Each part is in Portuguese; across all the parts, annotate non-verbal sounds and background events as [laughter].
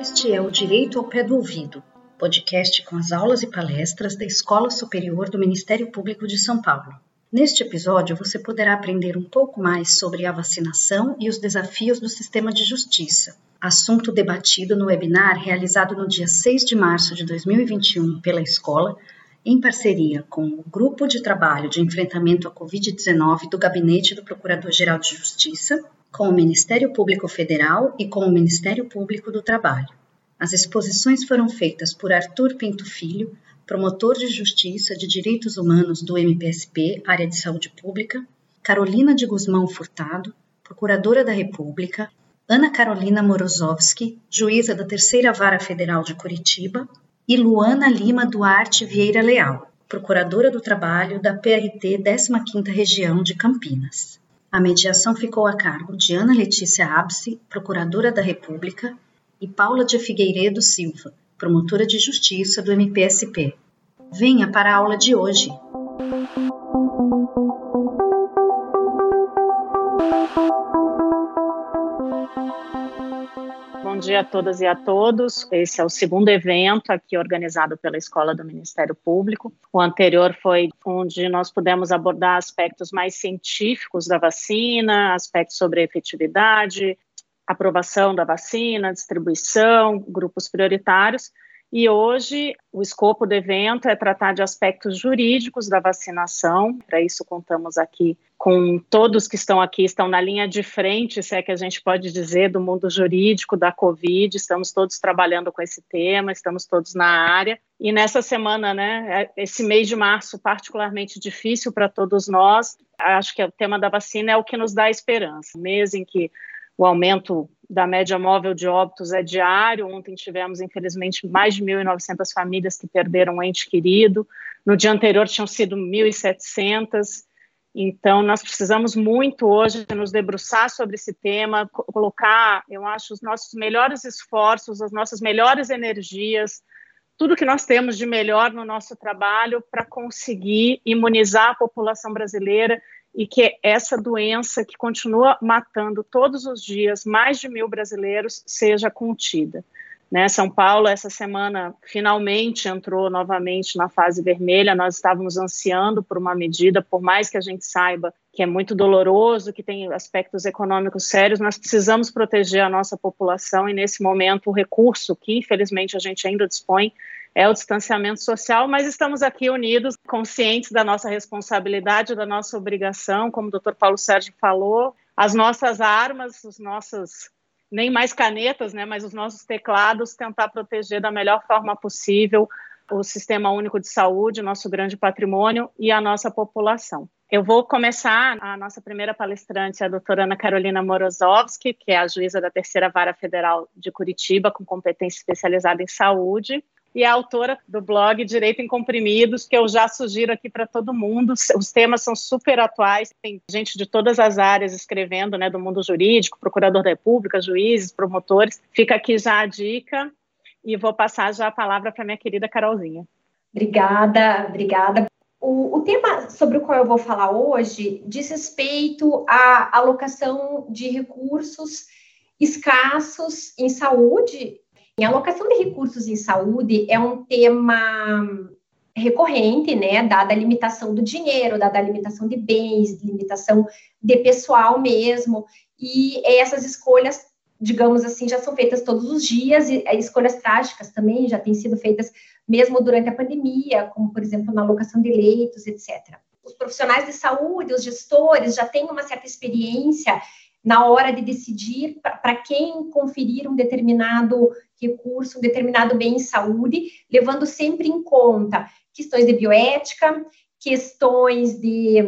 Este é o Direito ao Pé do Ouvido, podcast com as aulas e palestras da Escola Superior do Ministério Público de São Paulo. Neste episódio, você poderá aprender um pouco mais sobre a vacinação e os desafios do sistema de justiça, assunto debatido no webinar realizado no dia 6 de março de 2021 pela escola, em parceria com o Grupo de Trabalho de Enfrentamento à Covid-19 do Gabinete do Procurador-Geral de Justiça, com o Ministério Público Federal e com o Ministério Público do Trabalho. As exposições foram feitas por Arthur Pinto Filho, promotor de justiça de direitos humanos do MPSP, área de saúde pública, Carolina de Guzmão Furtado, procuradora da República, Ana Carolina Morozowski, juíza da Terceira Vara Federal de Curitiba, e Luana Lima Duarte Vieira Leal, procuradora do Trabalho da PRT 15ª Região de Campinas. A mediação ficou a cargo de Ana Letícia Abse, procuradora da República, e Paula de Figueiredo Silva, promotora de justiça do MPSP. Venha para a aula de hoje. Dia a todas e a todos. Esse é o segundo evento aqui organizado pela Escola do Ministério Público. O anterior foi onde nós pudemos abordar aspectos mais científicos da vacina, aspectos sobre efetividade, aprovação da vacina, distribuição, grupos prioritários. E hoje o escopo do evento é tratar de aspectos jurídicos da vacinação. Para isso contamos aqui com todos que estão aqui, estão na linha de frente, se é que a gente pode dizer, do mundo jurídico da Covid. Estamos todos trabalhando com esse tema, estamos todos na área. E nessa semana, né, é, esse mês de março particularmente difícil para todos nós, acho que o tema da vacina é o que nos dá esperança. Mês em que o aumento da média móvel de óbitos é diário. Ontem tivemos, infelizmente, mais de 1.900 famílias que perderam um ente querido. No dia anterior tinham sido 1.700. Então, nós precisamos muito hoje nos debruçar sobre esse tema, colocar, eu acho, os nossos melhores esforços, as nossas melhores energias, tudo que nós temos de melhor no nosso trabalho para conseguir imunizar a população brasileira e que essa doença que continua matando todos os dias mais de mil brasileiros seja contida. Né? São Paulo, essa semana, finalmente entrou novamente na fase vermelha. Nós estávamos ansiando por uma medida, por mais que a gente saiba que é muito doloroso, que tem aspectos econômicos sérios, nós precisamos proteger a nossa população e, nesse momento, o recurso que, infelizmente, a gente ainda dispõe é o distanciamento social, mas estamos aqui unidos, conscientes da nossa responsabilidade, da nossa obrigação, como o doutor Paulo Sérgio falou, as nossas armas, os nossos, nem mais canetas, né, mas os nossos teclados, tentar proteger da melhor forma possível o Sistema Único de Saúde, nosso grande patrimônio e a nossa população. Eu vou começar a nossa primeira palestrante, a doutora Ana Carolina Morozowski, que é a juíza da Terceira Vara Federal de Curitiba, com competência especializada em saúde e é autora do blog Direito em Comprimidos, que eu já sugiro aqui para todo mundo. Os temas são super atuais, tem gente de todas as áreas escrevendo, né, do mundo jurídico, procurador da República, juízes, promotores. Fica aqui já a dica e vou passar já a palavra para minha querida Carolzinha. Obrigada, obrigada. O, o, tema sobre o qual eu vou falar hoje diz respeito à alocação de recursos escassos em saúde a alocação de recursos em saúde é um tema recorrente, né, dada a limitação do dinheiro, dada a limitação de bens, limitação de pessoal mesmo, e essas escolhas, digamos assim, já são feitas todos os dias, e escolhas trágicas também já têm sido feitas mesmo durante a pandemia, como, por exemplo, na alocação de leitos, etc. Os profissionais de saúde, os gestores, já têm uma certa experiência na hora de decidir para quem conferir um determinado recurso, um determinado bem em saúde, levando sempre em conta questões de bioética, questões de,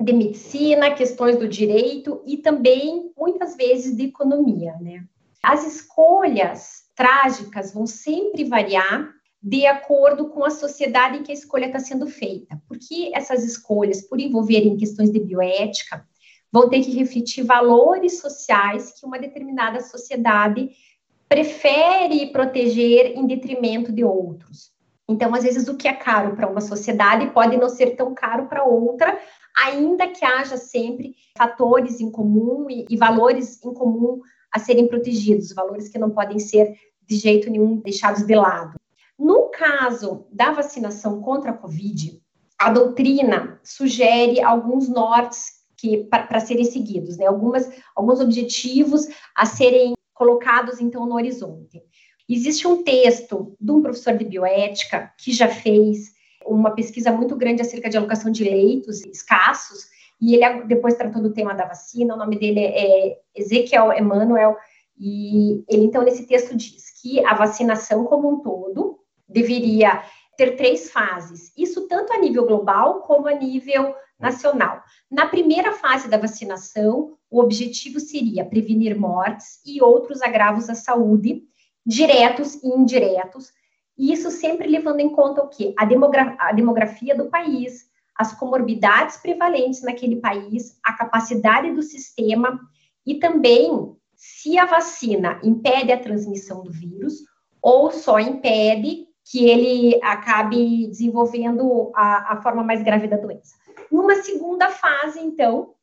de medicina, questões do direito e também, muitas vezes, de economia, né? As escolhas trágicas vão sempre variar de acordo com a sociedade em que a escolha está sendo feita, porque essas escolhas, por envolverem questões de bioética, vão ter que refletir valores sociais que uma determinada sociedade prefere proteger em detrimento de outros. Então, às vezes, o que é caro para uma sociedade pode não ser tão caro para outra, ainda que haja sempre fatores em comum e, e valores em comum a serem protegidos, valores que não podem ser de jeito nenhum deixados de lado. No caso da vacinação contra a Covid, a doutrina sugere alguns nortes que para serem seguidos, né? Algumas, alguns objetivos a serem colocados então no horizonte. Existe um texto de um professor de bioética que já fez uma pesquisa muito grande acerca de alocação de leitos escassos, e ele depois tratou do tema da vacina, o nome dele é Ezequiel Emanuel, e ele então nesse texto diz que a vacinação como um todo deveria ter três fases, isso tanto a nível global como a nível nacional. Na primeira fase da vacinação, o objetivo seria prevenir mortes e outros agravos à saúde, diretos e indiretos, e isso sempre levando em conta o quê? A, demogra a demografia do país, as comorbidades prevalentes naquele país, a capacidade do sistema e também se a vacina impede a transmissão do vírus ou só impede que ele acabe desenvolvendo a, a forma mais grave da doença. Numa segunda fase, então,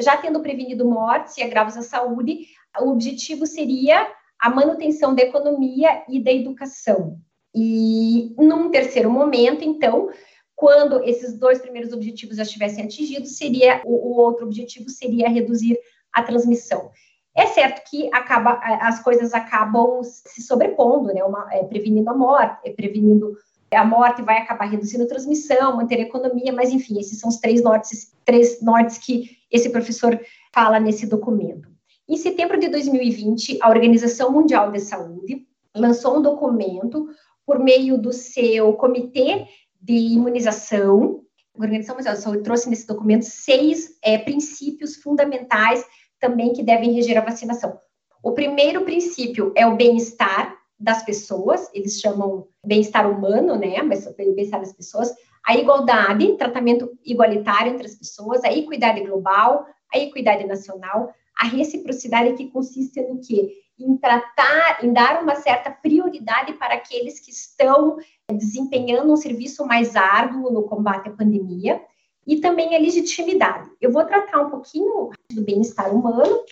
já tendo prevenido mortes e agravos à saúde, o objetivo seria a manutenção da economia e da educação. E num terceiro momento, então, quando esses dois primeiros objetivos já estivessem atingidos, seria o, o outro objetivo seria reduzir a transmissão. É certo que acaba, as coisas acabam se sobrepondo, né? Uma, é, prevenindo a morte, é, prevenindo a morte vai acabar reduzindo a transmissão, manter a economia, mas enfim, esses são os três nortes, três nortes que esse professor fala nesse documento. Em setembro de 2020, a Organização Mundial de Saúde lançou um documento por meio do seu Comitê de Imunização. A Organização Mundial de Saúde trouxe nesse documento seis é, princípios fundamentais também que devem reger a vacinação. O primeiro princípio é o bem-estar das pessoas, eles chamam bem-estar humano, né? Mas bem-estar das pessoas, a igualdade, tratamento igualitário entre as pessoas, a equidade global, a equidade nacional, a reciprocidade que consiste no quê? Em tratar, em dar uma certa prioridade para aqueles que estão desempenhando um serviço mais árduo no combate à pandemia, e também a legitimidade. Eu vou tratar um pouquinho do bem-estar humano,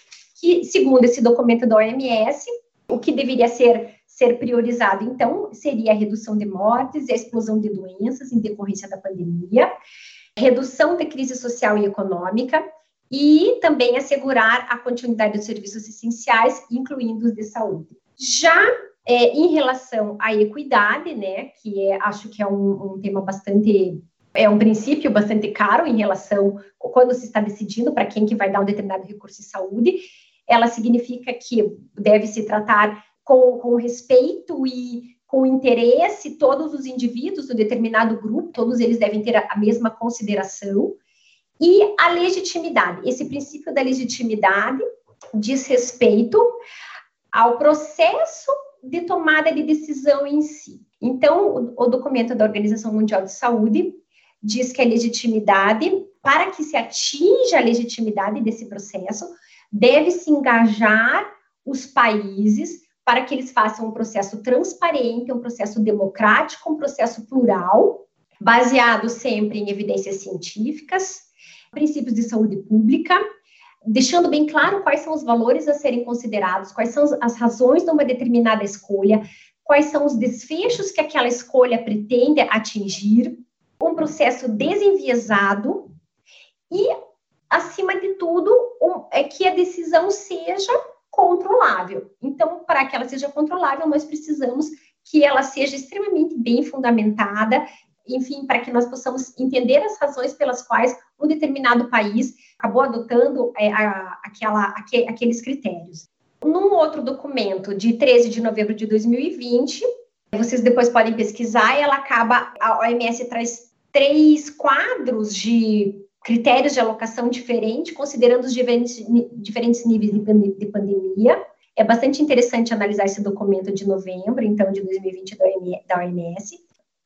que, segundo esse documento da OMS, o que deveria ser, ser priorizado, então, seria a redução de mortes e a explosão de doenças em decorrência da pandemia, redução da crise social e econômica, e também assegurar a continuidade dos serviços essenciais, incluindo os de saúde. Já é, em relação à equidade, né, que é, acho que é um, um tema bastante é um princípio bastante caro em relação quando se está decidindo para quem que vai dar um determinado recurso de saúde. Ela significa que deve se tratar com, com respeito e com interesse todos os indivíduos do determinado grupo, todos eles devem ter a, mesma consideração. E a legitimidade, esse princípio da legitimidade diz respeito ao processo de tomada de decisão em si. Então, o, o documento da Organização Mundial de Saúde diz que a legitimidade, para que se atinja a legitimidade desse processo, deve se engajar os países para que eles façam um processo transparente, um processo democrático, um processo plural, baseado sempre em evidências científicas, princípios de saúde pública, deixando bem claro quais são os valores a serem considerados, quais são as razões de uma determinada escolha, quais são os desfechos que aquela escolha pretende atingir, um processo desenviesado e, acima de tudo, um, é que a decisão seja controlável. Então, para que ela seja controlável, nós precisamos que ela seja extremamente bem fundamentada, enfim, para que nós possamos entender as razões pelas quais um determinado país acabou adotando é, a, aquela, aqu, aqueles critérios. Num outro documento de 13 de novembro de 2020, vocês depois podem pesquisar, ela acaba, a OMS traz três quadros de critérios de alocação diferentes, considerando os diferentes, diferentes níveis de, de pandemia. É bastante interessante analisar esse documento de novembro, então, de 2020 da OMS.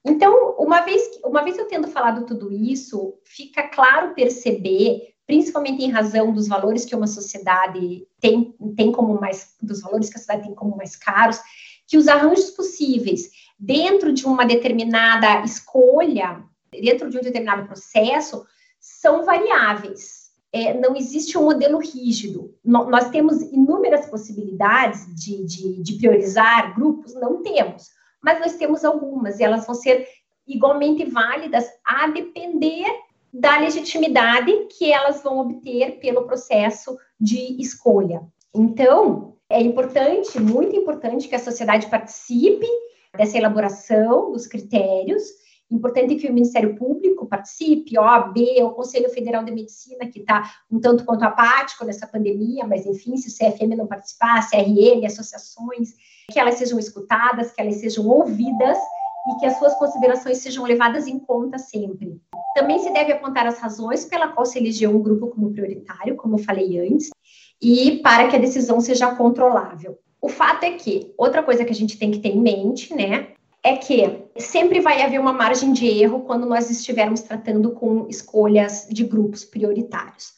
Então, uma vez, uma vez eu tendo falado tudo isso, fica claro perceber, principalmente em razão dos valores que uma sociedade tem, tem como mais, dos valores que a sociedade tem como mais caros, que os arranjos possíveis dentro de uma determinada escolha, dentro de um determinado processo, são variáveis. É, não existe um modelo rígido. No, nós temos inúmeras possibilidades de, de, de priorizar grupos? Não temos, mas nós temos algumas, e elas vão ser igualmente válidas a depender da legitimidade que elas vão obter pelo processo de escolha. Então, é importante, muito importante, que a sociedade participe dessa elaboração dos critérios. Importante que o Ministério Público participe, OAB, o Conselho Federal de Medicina, que está um tanto quanto apático nessa pandemia, mas enfim, se o CFM não participar, CRM, associações, que elas sejam escutadas, que elas sejam ouvidas e que as suas considerações sejam levadas em conta sempre. Também se deve apontar as razões pela qual se elegeu um grupo como prioritário, como falei antes, e para que a decisão seja controlável. O fato é que, outra coisa que a gente tem que ter em mente, né, é que sempre vai haver uma margem de erro quando nós estivermos tratando com escolhas de grupos prioritários.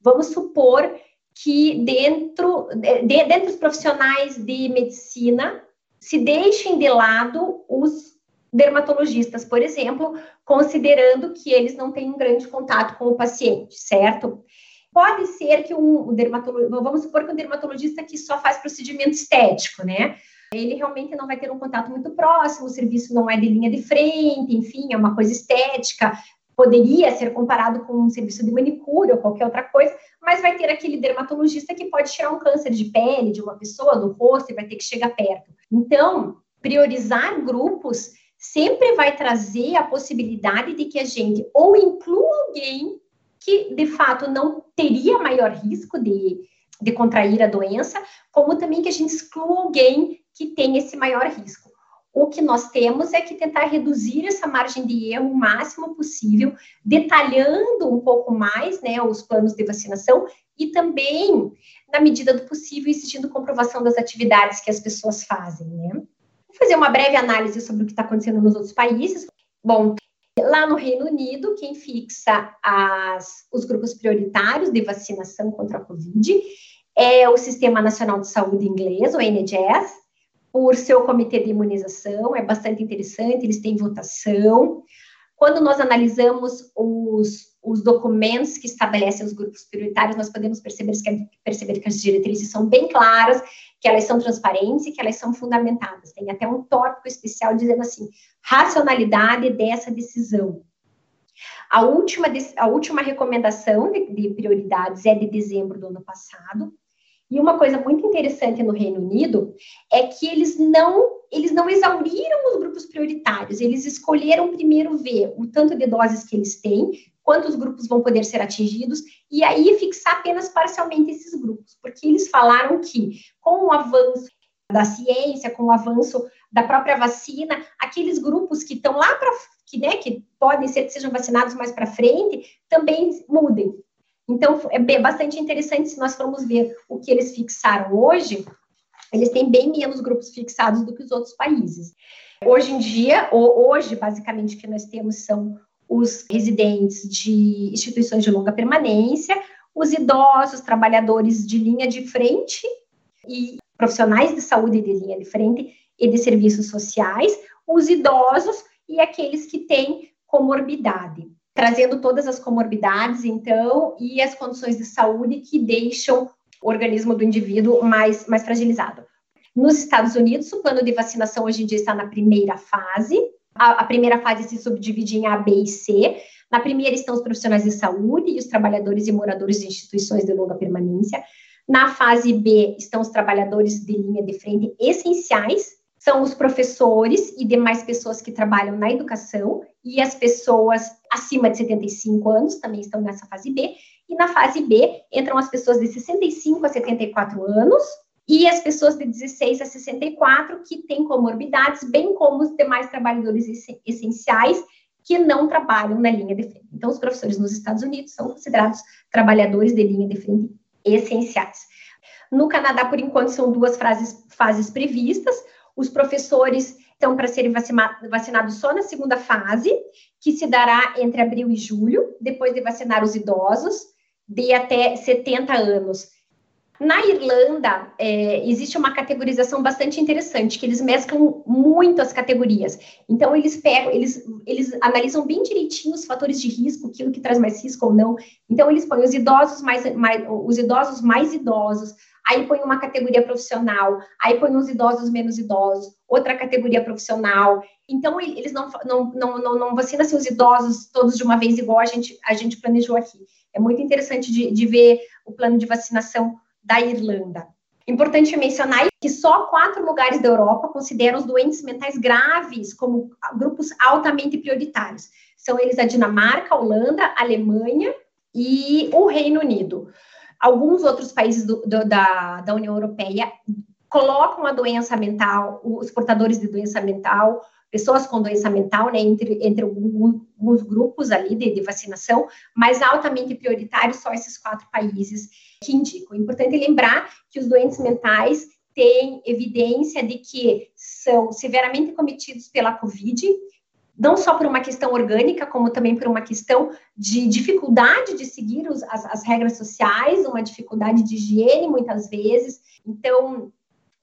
Vamos supor que dentro, de, dentro dos profissionais de medicina se deixem de lado os dermatologistas, por exemplo, considerando que eles não têm um grande contato com o paciente, certo? Pode ser que um dermatologista, vamos supor que um dermatologista que só faz procedimento estético, né? Ele realmente não vai ter um contato muito próximo, o serviço não é de linha de frente, enfim, é uma coisa estética, poderia ser comparado com um serviço de manicure ou qualquer outra coisa, mas vai ter aquele dermatologista que pode tirar um câncer de pele de uma pessoa, do rosto, e vai ter que chegar perto. Então, priorizar grupos sempre vai trazer a possibilidade de que a gente ou inclua alguém que de fato não teria maior risco de, de contrair a doença, como também que a gente exclua alguém que tem esse maior risco. O que nós temos é que tentar reduzir essa margem de erro o máximo possível, detalhando um pouco mais né, os planos de vacinação e também, na medida do possível, exigindo comprovação das atividades que as pessoas fazem. Né? Vou fazer uma breve análise sobre o que está acontecendo nos outros países. Bom, Lá no Reino Unido, quem fixa as, os grupos prioritários de vacinação contra a Covid é o Sistema Nacional de Saúde inglês, o NHS, por seu comitê de imunização, é bastante interessante, eles têm votação. Quando nós analisamos os, os documentos que estabelecem os grupos prioritários, nós podemos perceber que, perceber que as diretrizes são bem claras, que elas são transparentes e que elas são fundamentadas. Tem até um tópico especial dizendo assim: racionalidade dessa decisão. A última, a última recomendação de, de prioridades é de dezembro do ano passado. E uma coisa muito interessante no Reino Unido é que eles não eles não exauriram os grupos prioritários, eles escolheram primeiro ver o tanto de doses que eles têm, quantos grupos vão poder ser atingidos, e aí fixar apenas parcialmente esses grupos, porque eles falaram que com o avanço da ciência, com o avanço da própria vacina, aqueles grupos que estão lá para que, né, que podem ser que sejam vacinados mais para frente, também mudem. Então, é bastante interessante se nós formos ver o que eles fixaram hoje, eles têm bem menos grupos fixados do que os outros países. Hoje em dia, hoje, basicamente, o que nós temos são os residentes de instituições de longa permanência, os idosos, trabalhadores de linha de frente e profissionais de saúde de linha de frente e de serviços sociais, os idosos e aqueles que têm comorbidade, trazendo todas as comorbidades, então, e as condições de saúde que deixam o organismo do indivíduo mais, mais fragilizado. Nos Estados Unidos, o plano de vacinação hoje em dia está na primeira fase, a, a, primeira fase se subdivide em A, B e C. Na primeira estão os profissionais de saúde e os trabalhadores e moradores de instituições de longa permanência. Na fase B estão os trabalhadores de linha de frente essenciais, são os professores e demais pessoas que trabalham na educação, e as pessoas acima de 75 anos também estão nessa fase B. E na fase B entram as pessoas de 65 a 74 anos, e as pessoas de 16 a 64 que têm comorbidades, bem como os demais trabalhadores essenciais que não trabalham na linha de frente. Então, os professores nos Estados Unidos são considerados trabalhadores de linha de frente essenciais. No Canadá, por enquanto, são duas fases, fases previstas. Os professores estão para serem vacinados só na segunda fase, que se dará entre abril e julho, depois de vacinar os idosos de até 70 anos Na Irlanda, é, existe uma categorização bastante interessante, que eles mesclam muito as categorias. Então, eles pegam, eles, eles analisam bem direitinho os fatores de risco, aquilo que traz mais risco ou não. Então, eles põem os idosos mais, mais os idosos mais idosos, aí põe uma categoria profissional, aí põe os idosos menos idosos, outra categoria profissional. Então, eles não, não, não, não, não vacinam assim, os idosos todos de uma vez, igual a gente, a gente planejou aqui. É muito interessante de, de ver o plano de vacinação da Irlanda. Importante mencionar que só quatro lugares da Europa consideram os doentes mentais graves como grupos altamente prioritários. São eles a Dinamarca, a Holanda, a Alemanha e o Reino Unido. Alguns outros países do, do, da, da União Europeia colocam a doença mental, os portadores de doença mental, pessoas com doença mental, né, entre, entre alguns grupos ali de, de vacinação, mas altamente prioritários só esses quatro países que indicam. É importante lembrar que os doentes mentais têm evidência de que são severamente cometidos pela Covid, não só por uma questão orgânica, como também por uma questão de dificuldade de seguir os, as, as regras sociais, uma dificuldade de higiene, muitas vezes. Então,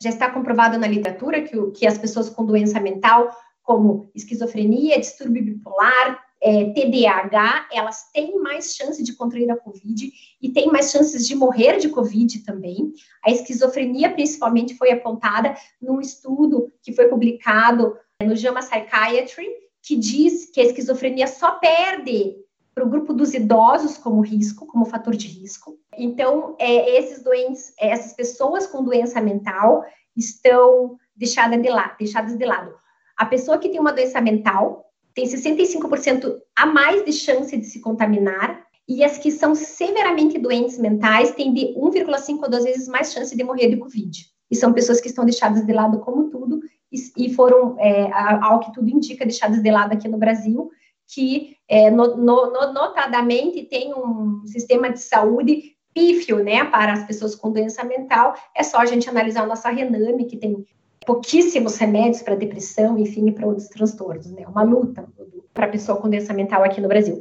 já está comprovado na literatura que, que as pessoas com doença mental como esquizofrenia, distúrbio bipolar, é, TDAH, elas têm mais chance de contrair a Covid e têm mais chances de morrer de Covid também. A esquizofrenia, principalmente, foi apontada num estudo que foi publicado no JAMA Psychiatry, que diz que a esquizofrenia só perde para o grupo dos idosos como risco, como fator de risco. Então, é, esses doentes, essas pessoas com doença mental estão deixadas de, lado, deixadas de lado. A pessoa que tem uma doença mental tem 65% a mais de chance de se contaminar, e as que são severamente doentes mentais têm de 1,5 a 2 vezes mais chance de morrer de Covid. E são pessoas que estão deixadas de lado como tudo, e, foram, é, ao que tudo indica, deixadas de lado aqui no Brasil, que é, no, no, notadamente tem um sistema de saúde pífio, né, para as pessoas com doença mental. É só a gente analisar a nossa Rename, que tem pouquíssimos remédios para depressão, enfim, para outros transtornos, né? Uma luta para a pessoa com doença mental aqui no Brasil.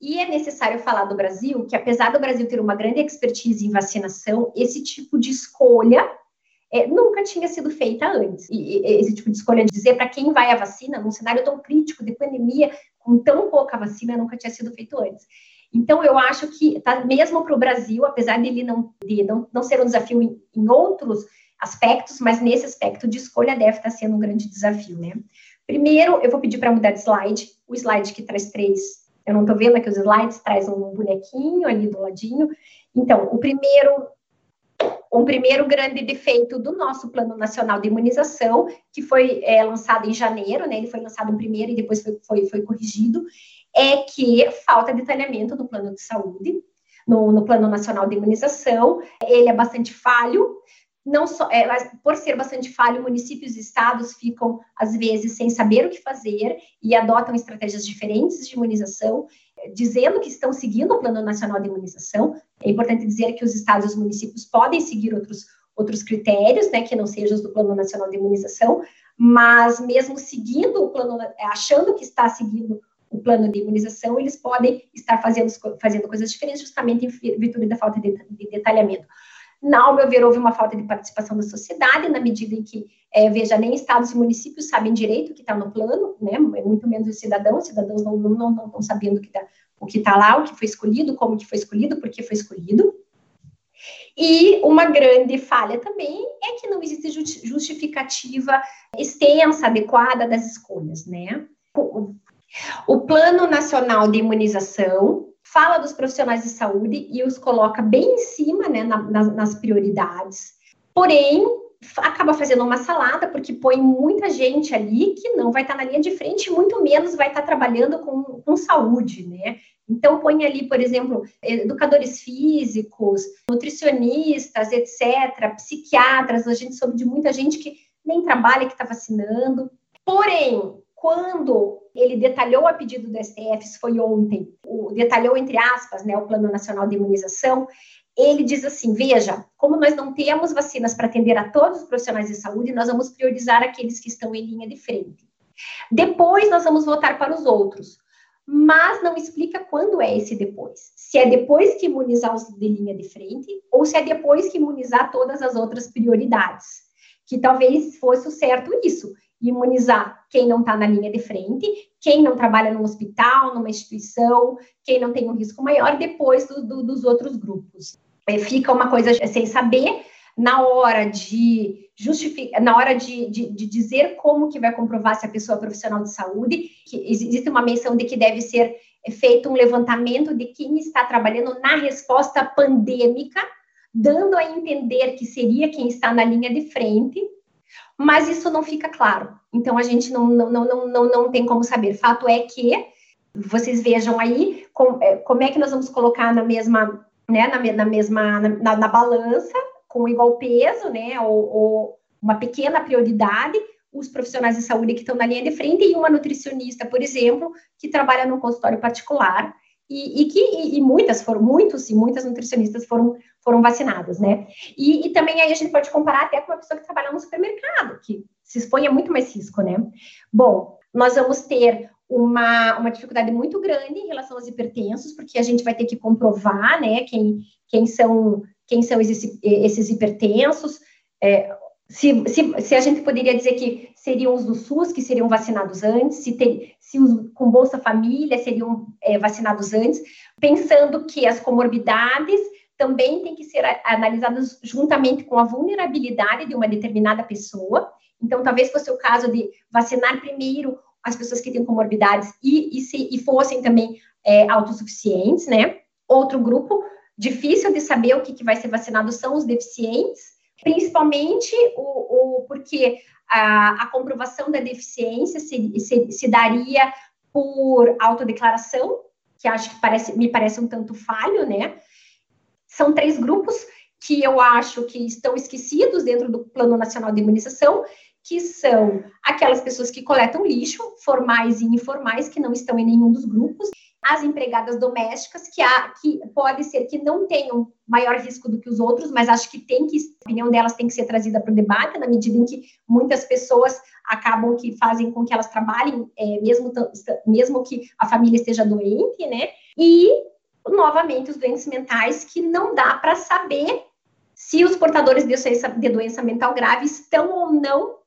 E é necessário falar do Brasil que, apesar do Brasil ter uma grande expertise em vacinação, esse tipo de escolha é, nunca tinha sido feita antes. E, e esse tipo de escolha de dizer para quem vai à vacina, num cenário tão crítico de pandemia, com tão pouca vacina, nunca tinha sido feito antes. Então, eu acho que, tá, mesmo para o Brasil, apesar dele não, de não, não ser um desafio em, em outros aspectos, mas nesse aspecto de escolha deve estar sendo um grande desafio, né? Primeiro, eu vou pedir para mudar de slide, o slide que traz três, eu não estou vendo aqui os slides, traz um bonequinho ali do ladinho. Então, o primeiro, um primeiro grande defeito do nosso Plano Nacional de Imunização, que foi é, lançado em janeiro, né? Ele foi lançado em primeiro e depois foi, foi, foi corrigido, é que falta detalhamento no plano de saúde, no, no Plano Nacional de Imunização. Ele é bastante falho, não só, é, por ser bastante falho, municípios e estados ficam, às vezes, sem saber o que fazer e adotam estratégias diferentes de imunização, dizendo que estão seguindo o Plano Nacional de Imunização. É importante dizer que os estados e os municípios podem seguir outros, outros critérios, né, que não sejam os do Plano Nacional de Imunização, mas mesmo seguindo o plano, achando que está seguindo o plano de imunização, eles podem estar fazendo, fazendo coisas diferentes justamente em virtude da falta de, de detalhamento. Ao meu ver, houve uma falta de participação da sociedade, na medida em que, é, veja, nem estados e municípios sabem direito o que está no plano, né? muito menos os cidadãos, os cidadãos não estão não, não, não sabendo o que está tá lá, o que foi escolhido, como que foi escolhido, por que foi escolhido. E uma grande falha também é que não existe justificativa extensa, adequada das escolhas, né? O Plano Nacional de Imunização, fala dos profissionais de saúde e os coloca bem em cima, né, na, nas, nas prioridades. Porém, acaba fazendo uma salada, porque põe muita gente ali que não vai estar na linha de frente, muito menos vai estar trabalhando com, com saúde, né? Então, põe ali, por exemplo, educadores físicos, nutricionistas, etc., psiquiatras, a gente soube de muita gente que nem trabalha, que está vacinando. Porém, quando ele detalhou a pedido do STF, isso foi ontem, o, detalhou entre aspas, né, o Plano Nacional de Imunização, ele diz assim: veja, como nós não temos vacinas para atender a todos os profissionais de saúde, nós vamos priorizar aqueles que estão em linha de frente. Depois nós vamos voltar para os outros. mas não explica quando é esse depois. Se é depois que imunizar os de linha de frente ou se é depois que imunizar todas as outras prioridades. Que talvez fosse o certo isso, imunizar quem não está na linha de frente, quem não trabalha no hospital, numa instituição, quem não tem um risco maior, depois do, do, dos outros grupos. É, fica uma coisa sem saber, na hora de justificar, na hora de, de, de, dizer como que vai comprovar se a pessoa é profissional de saúde, que existe uma menção de que deve ser feito um levantamento de quem está trabalhando na resposta pandêmica, dando a entender que seria quem está na linha de frente, mas isso não fica claro. Então a gente não, não, não, não, não tem como saber. Fato é que vocês vejam aí como, é, como é que nós vamos colocar na mesma, né, na, na mesma, na, na balança com igual peso, né, ou, ou uma pequena prioridade, os profissionais de saúde que estão na linha de frente e uma nutricionista, por exemplo, que trabalha num consultório particular e, e que e, e, muitas foram, muitos e muitas nutricionistas foram, foram vacinadas, né? E, e, também aí a gente pode comparar até com uma pessoa que trabalha no supermercado, que se expõe a muito mais risco, né? Bom, nós vamos ter uma, uma dificuldade muito grande em relação aos hipertensos, porque a gente vai ter que comprovar, né, quem, quem são quem são esses, esses hipertensos, é, se, se, se, a gente poderia dizer que seriam os do SUS que seriam vacinados antes, se, ter, se os com Bolsa Família seriam é, vacinados antes, pensando que as comorbidades também têm que ser analisadas juntamente com a vulnerabilidade de uma determinada pessoa. Então, talvez fosse o caso de vacinar primeiro as pessoas que têm comorbidades e, e, se, e fossem também é, autossuficientes, né? Outro grupo difícil de saber o que, que vai ser vacinado são os deficientes, principalmente o, o porque a, a, comprovação da deficiência se, se, se, daria por autodeclaração, que acho que parece, me parece um tanto falho, né? São três grupos que eu acho que estão esquecidos dentro do Plano Nacional de Imunização, que são aquelas pessoas que coletam lixo, formais e informais, que não estão em nenhum dos grupos, as empregadas domésticas, que, há, que pode ser que não tenham maior risco do que os outros, mas acho que tem que, a opinião delas tem que ser trazida para o debate, na medida em que muitas pessoas acabam que fazem com que elas trabalhem, é, mesmo, mesmo que a família esteja doente, né? E, novamente, os doentes mentais, que não dá para saber se os portadores de doença, de doença mental grave estão ou não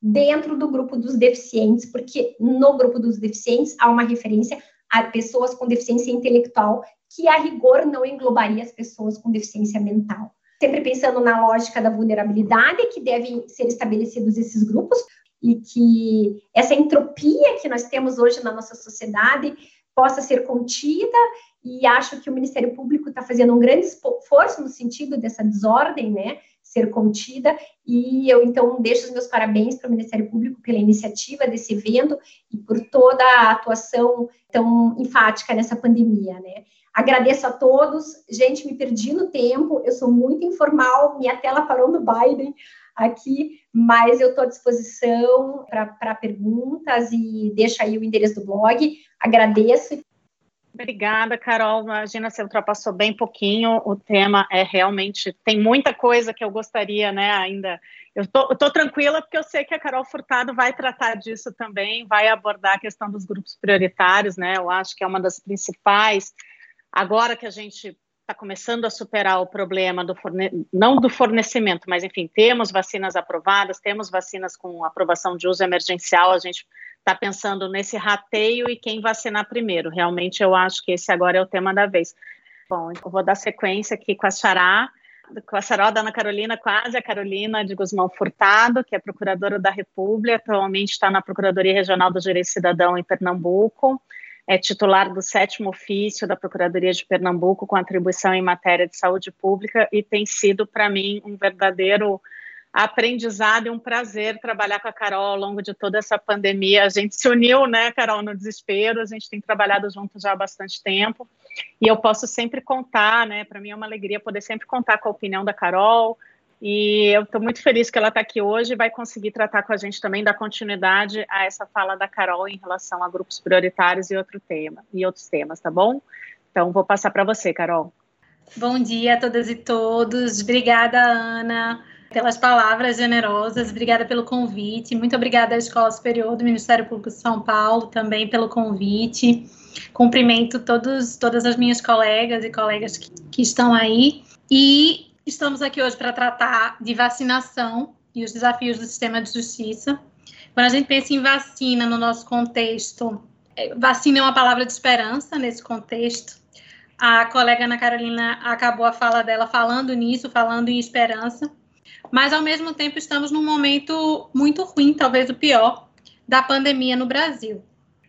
dentro do grupo dos deficientes, porque no grupo dos deficientes há uma referência a pessoas com deficiência intelectual, que a rigor não englobaria as pessoas com deficiência mental. Sempre pensando na lógica da vulnerabilidade, que devem ser estabelecidos esses grupos, e que essa entropia que nós temos hoje na nossa sociedade possa ser contida, e acho que o Ministério Público está fazendo um grande esforço no sentido dessa desordem, né, ser contida, e eu então deixo os meus parabéns para o Ministério Público pela iniciativa desse evento e por toda a atuação tão enfática nessa pandemia, né. Agradeço a todos, gente, me perdi no tempo, eu sou muito informal, minha tela parou no Biden aqui, mas eu estou à disposição para perguntas e deixa aí o endereço do blog, agradeço Obrigada, Carol. Imagina, você ultrapassou bem pouquinho. O tema é realmente. Tem muita coisa que eu gostaria, né, ainda. Eu tô, tô tranquila porque eu sei que a Carol Furtado vai tratar disso também, vai abordar a questão dos grupos prioritários, né? Eu acho que é uma das principais. Agora que a gente está começando a superar o problema do forne... não do fornecimento, mas enfim, temos vacinas aprovadas, temos vacinas com aprovação de uso emergencial, a gente está pensando nesse rateio e quem vacinar primeiro. Realmente eu acho que esse agora é o tema da vez. Bom, eu vou dar sequência aqui com a Xará, com a Xaró da Ana Carolina, quase a Carolina de Guzmão Furtado, que é procuradora da República, atualmente está na Procuradoria Regional do Direito Cidadão em Pernambuco, é titular do sétimo ofício da Procuradoria de Pernambuco com atribuição em matéria de saúde pública e tem sido para mim um verdadeiro aprendizado e um prazer trabalhar com a Carol ao longo de toda essa pandemia. A gente se uniu, né, Carol, no desespero, a gente tem trabalhado junto já há bastante tempo e eu posso sempre contar, né, para mim é uma alegria poder sempre contar com a opinião da Carol. E eu estou muito feliz que ela está aqui hoje e vai conseguir tratar com a gente também, dar continuidade a essa fala da Carol em relação a grupos prioritários e outro tema e outros temas, tá bom? Então vou passar para você, Carol. Bom dia a todas e todos. Obrigada, Ana pelas palavras generosas, obrigada pelo convite, muito obrigada à Escola Superior do Ministério Público de São Paulo também pelo convite. Cumprimento todos, todas as minhas colegas e colegas que, que estão aí. E estamos aqui hoje para tratar de vacinação e os desafios do sistema de justiça. Quando a gente pensa em vacina no nosso contexto, é, vacina é uma palavra de esperança nesse contexto. A colega Ana Carolina acabou a fala dela falando nisso, falando em esperança, mas ao mesmo tempo estamos num momento muito ruim, talvez o pior, da pandemia no Brasil.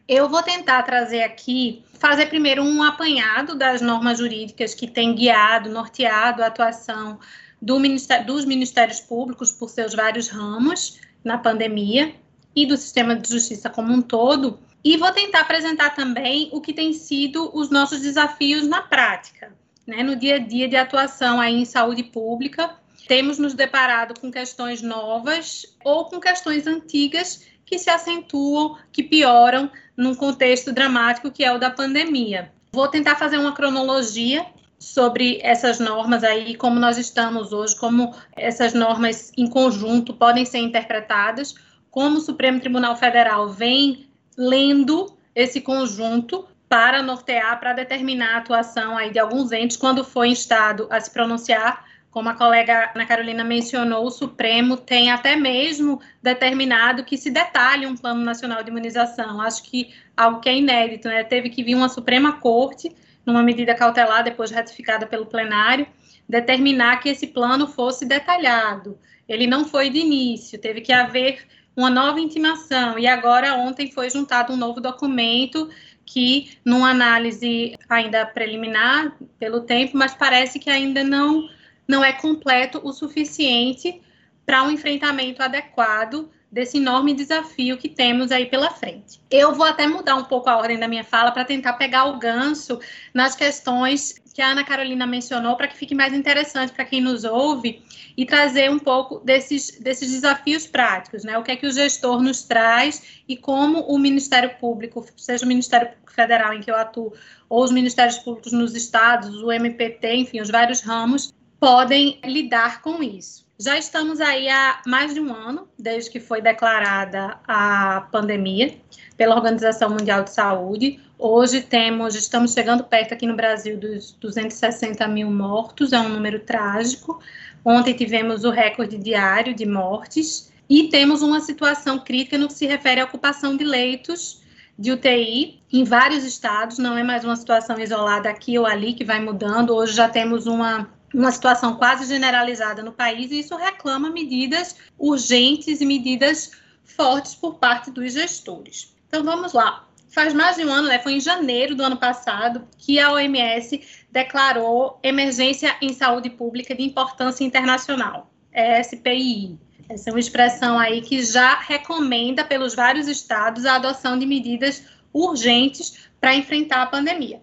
Eu vou tentar trazer aqui, fazer primeiro um apanhado das normas jurídicas que têm guiado, norteado a atuação do ministério, dos ministérios públicos por seus vários ramos na pandemia e do sistema de justiça como um todo. E vou tentar apresentar também o que tem sido os nossos desafios na prática, né, no dia a dia de atuação aí em saúde pública. Temos nos deparado com questões novas ou com questões antigas que se acentuam, que pioram num contexto dramático que é o da pandemia. Vou tentar fazer uma cronologia sobre essas normas aí, como nós estamos hoje, como essas normas em conjunto podem ser interpretadas, como o Supremo Tribunal Federal vem lendo esse conjunto para nortear, para determinar a atuação aí de alguns entes quando foi instado a se pronunciar como a colega Ana Carolina mencionou, o Supremo tem até mesmo determinado que se detalhe um plano nacional de imunização. Acho que algo que é inédito, né? Teve que vir uma Suprema Corte, numa medida cautelar, depois ratificada pelo plenário, determinar que esse plano fosse detalhado. Ele não foi de início, teve que haver uma nova intimação, e agora ontem foi juntado um novo documento que, numa análise ainda preliminar pelo tempo, mas parece que ainda não não é completo o suficiente para um enfrentamento adequado desse enorme desafio que temos aí pela frente. Eu vou até mudar um pouco a ordem da minha fala para tentar pegar o gancho nas questões que a Ana Carolina mencionou para que fique mais interessante para quem nos ouve e trazer um pouco desses, desses desafios práticos, né? O que é que o gestor nos traz e como o Ministério Público, seja o Ministério Público Federal em que eu atuo, ou os Ministérios Públicos nos estados, o MPT, enfim, os vários ramos, podem lidar com isso. Já estamos aí há mais de um ano, desde que foi declarada a pandemia pela Organização Mundial de Saúde. Hoje temos, estamos chegando perto aqui no Brasil dos 260 mil mortos, é um número trágico. Ontem tivemos o recorde diário de mortes e temos uma situação crítica no que se refere à ocupação de leitos de UTI em vários estados, não é mais uma situação isolada aqui ou ali que vai mudando. Hoje já temos uma uma situação quase generalizada no país e isso reclama medidas urgentes e medidas fortes por parte dos gestores. Então vamos lá. Faz mais de um ano, né, foi em janeiro do ano passado, que a OMS declarou emergência em saúde pública de importância internacional, ESPI. Essa é uma expressão aí que já recomenda pelos vários estados a adoção de medidas urgentes para enfrentar a pandemia.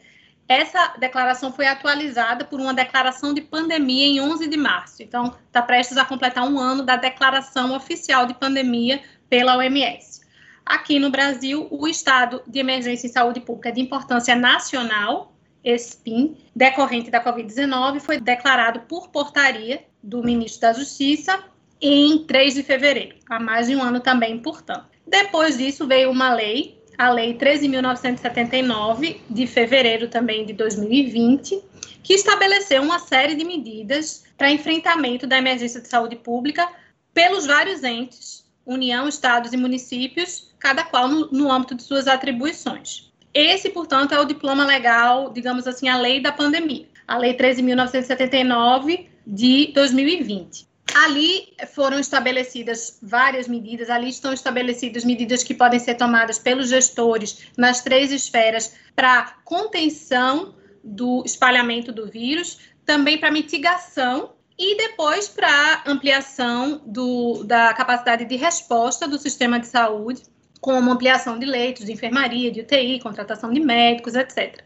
Essa declaração foi atualizada por uma declaração de pandemia em 11 de março. Então, está prestes a completar um ano da declaração oficial de pandemia pela OMS. Aqui no Brasil, o estado de emergência em saúde pública de importância nacional, ESPIN, decorrente da Covid-19, foi declarado por portaria do ministro da Justiça em 3 de fevereiro, há mais de um ano também, portanto. Depois disso, veio uma lei a Lei 13.979, de fevereiro também de 2020, que estabeleceu uma série de medidas para enfrentamento da emergência de saúde pública pelos vários entes, União, Estados e municípios, cada qual no, no âmbito de suas atribuições. Esse, portanto, é o diploma legal, digamos assim, a lei da pandemia, a Lei 13.979 de 2020. Ali foram estabelecidas várias medidas, ali estão estabelecidas medidas que podem ser tomadas pelos gestores nas três esferas para contenção do espalhamento do vírus, também para mitigação e depois para ampliação do, da capacidade de resposta do sistema de saúde, como ampliação de leitos de enfermaria, de UTI, contratação de médicos, etc.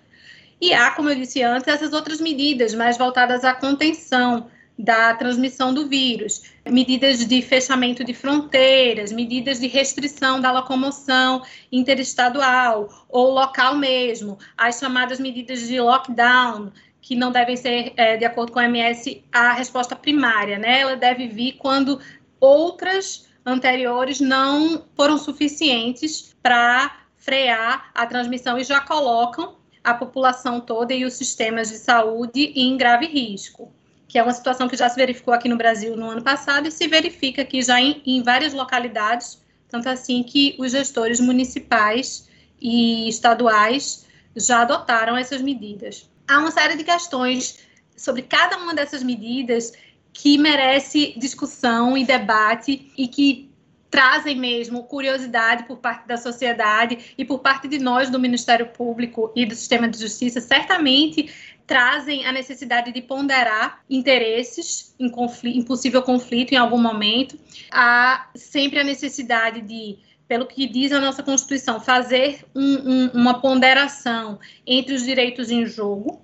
E há, como eu disse antes, essas outras medidas mais voltadas à contenção, da transmissão do vírus, medidas de fechamento de fronteiras, medidas de restrição da locomoção interestadual ou local mesmo, as chamadas medidas de lockdown, que não devem ser, é, de acordo com a MS, a resposta primária, né? Ela deve vir quando outras anteriores não foram suficientes para frear a transmissão e já colocam a população toda e os sistemas de saúde em grave risco, que é uma situação que já se verificou aqui no Brasil no ano passado e se verifica aqui já em, em várias localidades, tanto assim que os gestores municipais e estaduais já adotaram essas medidas. Há uma série de questões sobre cada uma dessas medidas que merece discussão e debate e que trazem mesmo curiosidade por parte da sociedade e por parte de nós do Ministério Público e do Sistema de Justiça, certamente trazem a necessidade de ponderar interesses em, conflito, em possível conflito em algum momento. Há sempre a necessidade de pelo que diz a nossa Constituição, fazer um, um, uma ponderação entre os direitos em jogo.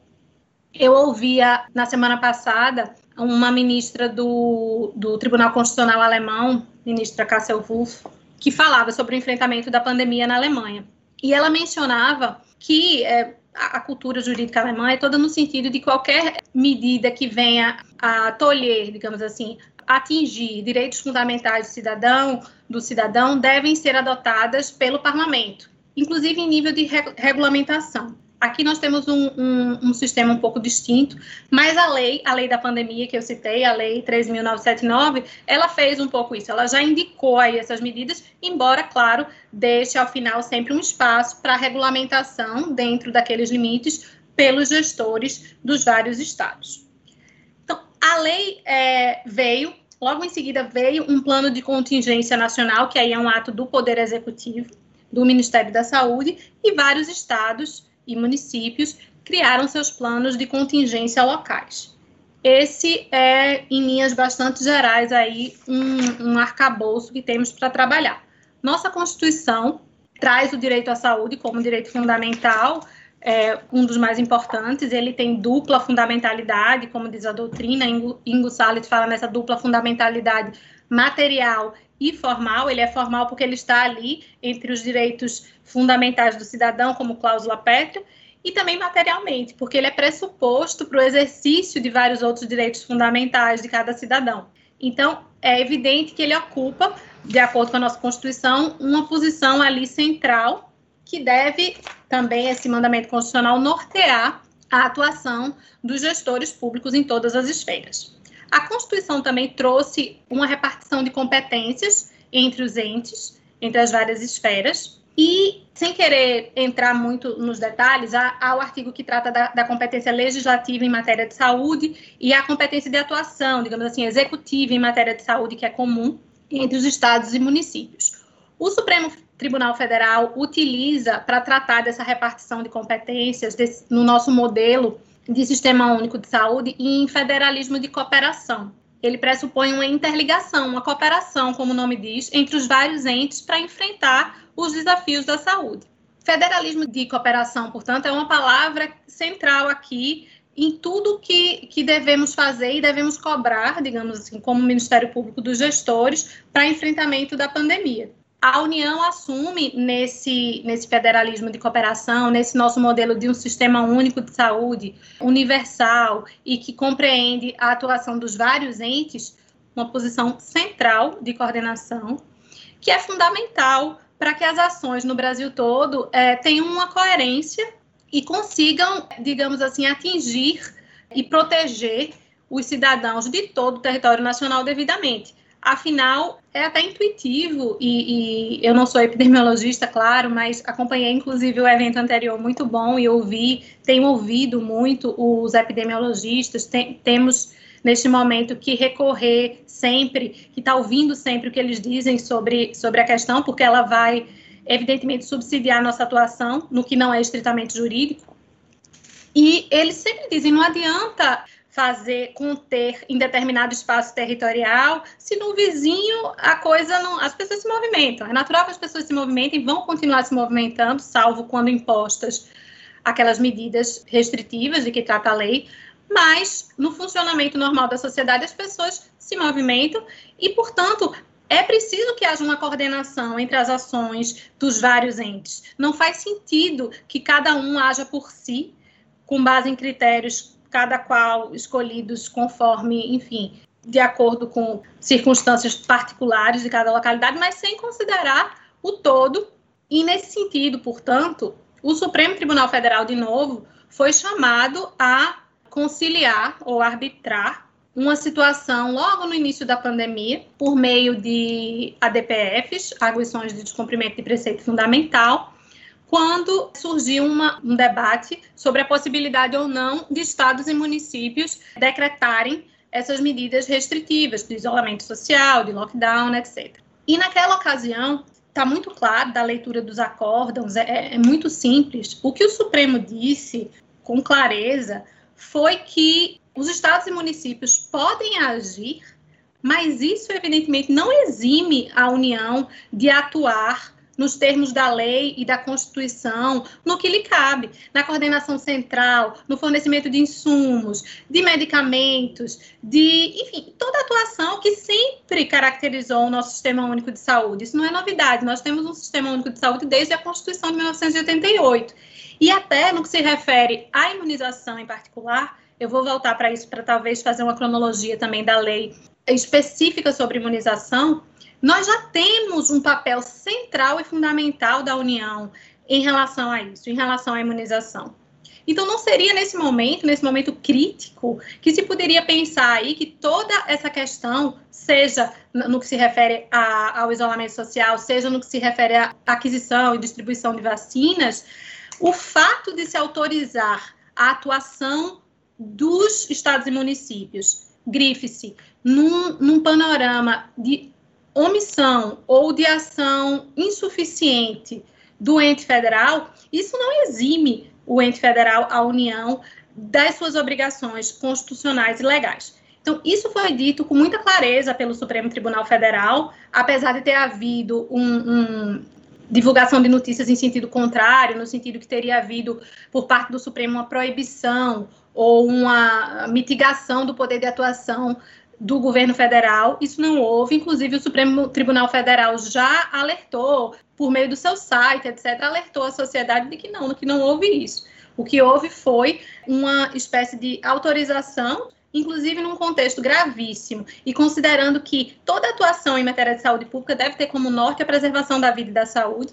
Eu ouvia na semana passada uma ministra do, do Tribunal Constitucional alemão, ministra Kassel Wolff, que falava sobre o enfrentamento da pandemia na Alemanha. E ela mencionava que é, a cultura jurídica alemã é toda no sentido de qualquer medida que venha a tolher, digamos assim, atingir direitos fundamentais do cidadão, do cidadão devem ser adotadas pelo parlamento, inclusive em nível de re regulamentação. Aqui nós temos um, um, um, sistema um pouco distinto, mas a lei, a lei da pandemia que eu citei, a lei 3.979, ela fez um pouco isso, ela já indicou aí essas medidas, embora, claro, deixe ao final sempre um espaço para regulamentação dentro daqueles limites pelos gestores dos vários estados. A lei é, veio, logo em seguida veio um plano de contingência nacional, que aí é um ato do Poder Executivo, do Ministério da Saúde, e vários estados e municípios criaram seus planos de contingência locais. Esse é, em linhas bastante gerais, aí um, um arcabouço que temos para trabalhar. Nossa Constituição traz o direito à saúde como direito fundamental, é um dos mais importantes, ele tem dupla fundamentalidade, como diz a doutrina, Ingo Salles fala nessa dupla fundamentalidade material e formal, ele é formal porque ele está ali entre os direitos fundamentais do cidadão, como cláusula pétrea, e também materialmente, porque ele é pressuposto para o exercício de vários outros direitos fundamentais de cada cidadão. Então, é evidente que ele ocupa, de acordo com a nossa Constituição, uma posição ali central que deve também esse mandamento constitucional nortear a atuação dos gestores públicos em todas as esferas. A Constituição também trouxe uma repartição de competências entre os entes, entre as várias esferas, e, sem querer entrar muito nos detalhes, há, há o artigo que trata da, da, competência legislativa em matéria de saúde e a competência de atuação, digamos assim, executiva em matéria de saúde, que é comum entre os estados e municípios. O Supremo Tribunal Federal utiliza para tratar dessa repartição de competências desse, no nosso modelo de sistema único de saúde em federalismo de cooperação. Ele pressupõe uma interligação, uma cooperação, como o nome diz, entre os vários entes para enfrentar os desafios da saúde. Federalismo de cooperação, portanto, é uma palavra central aqui em tudo que, que devemos fazer e devemos cobrar, digamos assim, como Ministério Público dos gestores, para enfrentamento da pandemia a União assume nesse, nesse federalismo de cooperação, nesse nosso modelo de um sistema único de saúde, universal e que compreende a atuação dos vários entes, uma posição central de coordenação, que é fundamental para que as ações no Brasil todo é, tenham uma coerência e consigam, digamos assim, atingir e proteger os cidadãos de todo o território nacional devidamente. Afinal, é até intuitivo, e, e, eu não sou epidemiologista, claro, mas acompanhei inclusive o evento anterior muito bom e ouvi, tenho ouvido muito os epidemiologistas, tem, temos neste momento que recorrer sempre, que está ouvindo sempre o que eles dizem sobre, sobre a questão, porque ela vai, evidentemente, subsidiar nossa atuação no que não é estritamente jurídico. E eles sempre dizem, não adianta fazer conter em determinado espaço territorial, se no vizinho a coisa não, as pessoas se movimentam. É natural que as pessoas se movimentem, vão continuar se movimentando, salvo quando impostas aquelas medidas restritivas de que trata a lei, mas no funcionamento normal da sociedade as pessoas se movimentam e, portanto, é preciso que haja uma coordenação entre as ações dos vários entes. Não faz sentido que cada um haja por si, com base em critérios cada qual escolhidos conforme, enfim, de acordo com circunstâncias particulares de cada localidade, mas sem considerar o todo. E nesse sentido, portanto, o Supremo Tribunal Federal, de novo, foi chamado a conciliar ou arbitrar uma situação logo no início da pandemia, por meio de ADPFs, arguições de descumprimento de preceito fundamental, quando surgiu uma, um debate sobre a possibilidade ou não de estados e municípios decretarem essas medidas restritivas de isolamento social, de lockdown, etc. E naquela ocasião, está muito claro da leitura dos acórdãos, é, é muito simples. O que o Supremo disse com clareza foi que os estados e municípios podem agir, mas isso evidentemente não exime a União de atuar nos termos da lei e da Constituição, no que lhe cabe, na coordenação central, no fornecimento de insumos, de medicamentos, de, enfim, toda a atuação que sempre caracterizou o nosso Sistema Único de Saúde. Isso não é novidade, nós temos um Sistema Único de Saúde desde a Constituição de 1988. E até no que se refere à imunização em particular, eu vou voltar para isso para talvez fazer uma cronologia também da lei específica sobre imunização nós já temos um papel central e fundamental da União em relação a isso, em relação à imunização. Então, não seria nesse momento, nesse momento crítico, que se poderia pensar aí que toda essa questão, seja no que se refere a, ao isolamento social, seja no que se refere à aquisição e distribuição de vacinas, o fato de se autorizar a atuação dos estados e municípios, grife-se, num, num panorama de omissão ou de ação insuficiente do ente federal, isso não exime o ente federal, a União, das suas obrigações constitucionais e legais. Então, isso foi dito com muita clareza pelo Supremo Tribunal Federal, apesar de ter havido um, um divulgação de notícias em sentido contrário, no sentido que teria havido, por parte do Supremo, uma proibição ou uma mitigação do poder de atuação do governo federal, isso não houve, inclusive o Supremo Tribunal Federal já alertou, por meio do seu site, etc., alertou a sociedade de que não, que não houve isso. O que houve foi uma espécie de autorização, inclusive num contexto gravíssimo, e considerando que toda atuação em matéria de saúde pública deve ter como norte a preservação da vida e da saúde.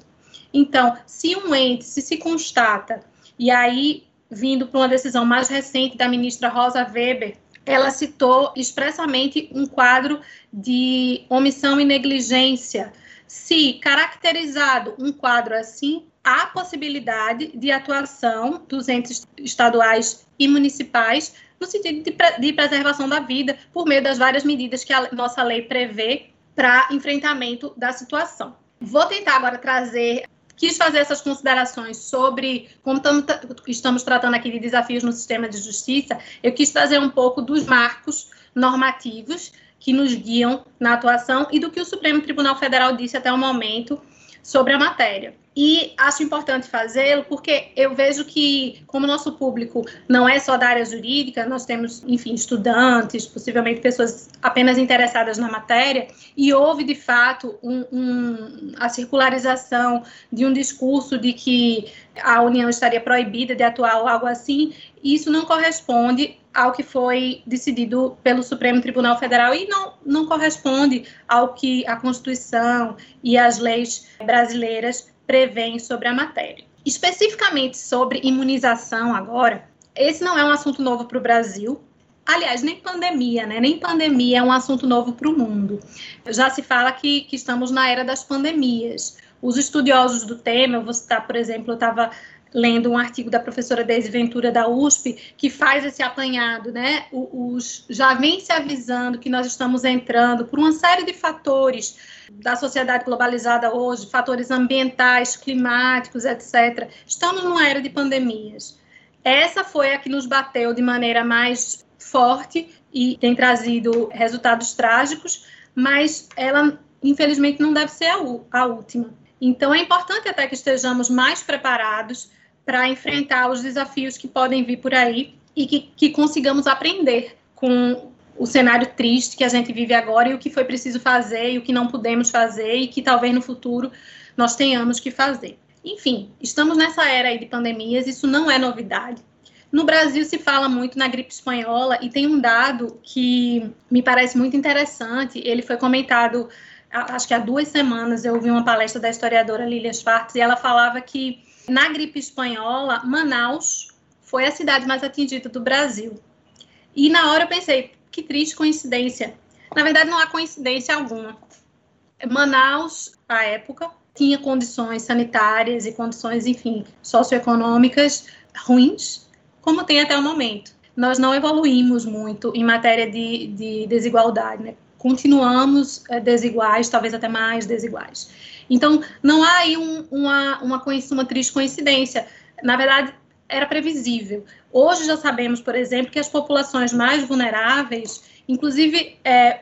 Então, se um ente, se se constata, e aí vindo para uma decisão mais recente da ministra Rosa Weber, ela citou expressamente um quadro de omissão e negligência. Se caracterizado um quadro assim, há possibilidade de atuação dos entes estaduais e municipais no sentido de, de preservação da vida, por meio das várias medidas que a nossa lei prevê para enfrentamento da situação. Vou tentar agora trazer quis fazer essas considerações sobre como estamos tratando aqui de desafios no sistema de justiça, eu quis trazer um pouco dos marcos normativos que nos guiam na atuação e do que o Supremo Tribunal Federal disse até o momento sobre a matéria. E acho importante fazê-lo porque eu vejo que, como nosso público não é só da área jurídica, nós temos, enfim, estudantes, possivelmente pessoas apenas interessadas na matéria, e houve, de fato, um, um, a circularização de um discurso de que a União estaria proibida de atuar ou algo assim, e isso não corresponde ao que foi decidido pelo Supremo Tribunal Federal e não, não corresponde ao que a Constituição e as leis brasileiras prevêem sobre a matéria. Especificamente sobre imunização agora, esse não é um assunto novo para o Brasil. Aliás, nem pandemia, né? Nem pandemia é um assunto novo para o mundo. Já se fala que, que estamos na era das pandemias. Os estudiosos do tema, eu vou citar, por exemplo, eu estava lendo um artigo da professora Deise Ventura da USP, que faz esse apanhado, né? Os, já vem se avisando que nós estamos entrando por uma série de fatores da sociedade globalizada hoje, fatores ambientais, climáticos, etc. Estamos numa era de pandemias. Essa foi a que nos bateu de maneira mais forte e tem trazido resultados trágicos, mas ela, infelizmente, não deve ser a, a última. Então, é importante até que estejamos mais preparados para enfrentar os desafios que podem vir por aí e que, que consigamos aprender com o cenário triste que a gente vive agora e o que foi preciso fazer e o que não pudemos fazer e que talvez no futuro nós tenhamos que fazer. Enfim, estamos nessa era aí de pandemias, isso não é novidade. No Brasil se fala muito na gripe espanhola e tem um dado que me parece muito interessante. Ele foi comentado, acho que há duas semanas eu ouvi uma palestra da historiadora Lilia Schwartz e ela falava que na gripe espanhola, Manaus foi a cidade mais atingida do Brasil. E na hora eu pensei, que triste coincidência. Na verdade, não há coincidência alguma. Manaus, à época, tinha condições sanitárias e condições, enfim, socioeconômicas ruins, como tem até o momento. Nós não evoluímos muito em matéria de, de desigualdade, né? continuamos é, desiguais, talvez até mais desiguais. Então, não há aí um, uma, uma, uma triste coincidência. Na verdade, era previsível. Hoje já sabemos, por exemplo, que as populações mais vulneráveis, inclusive é,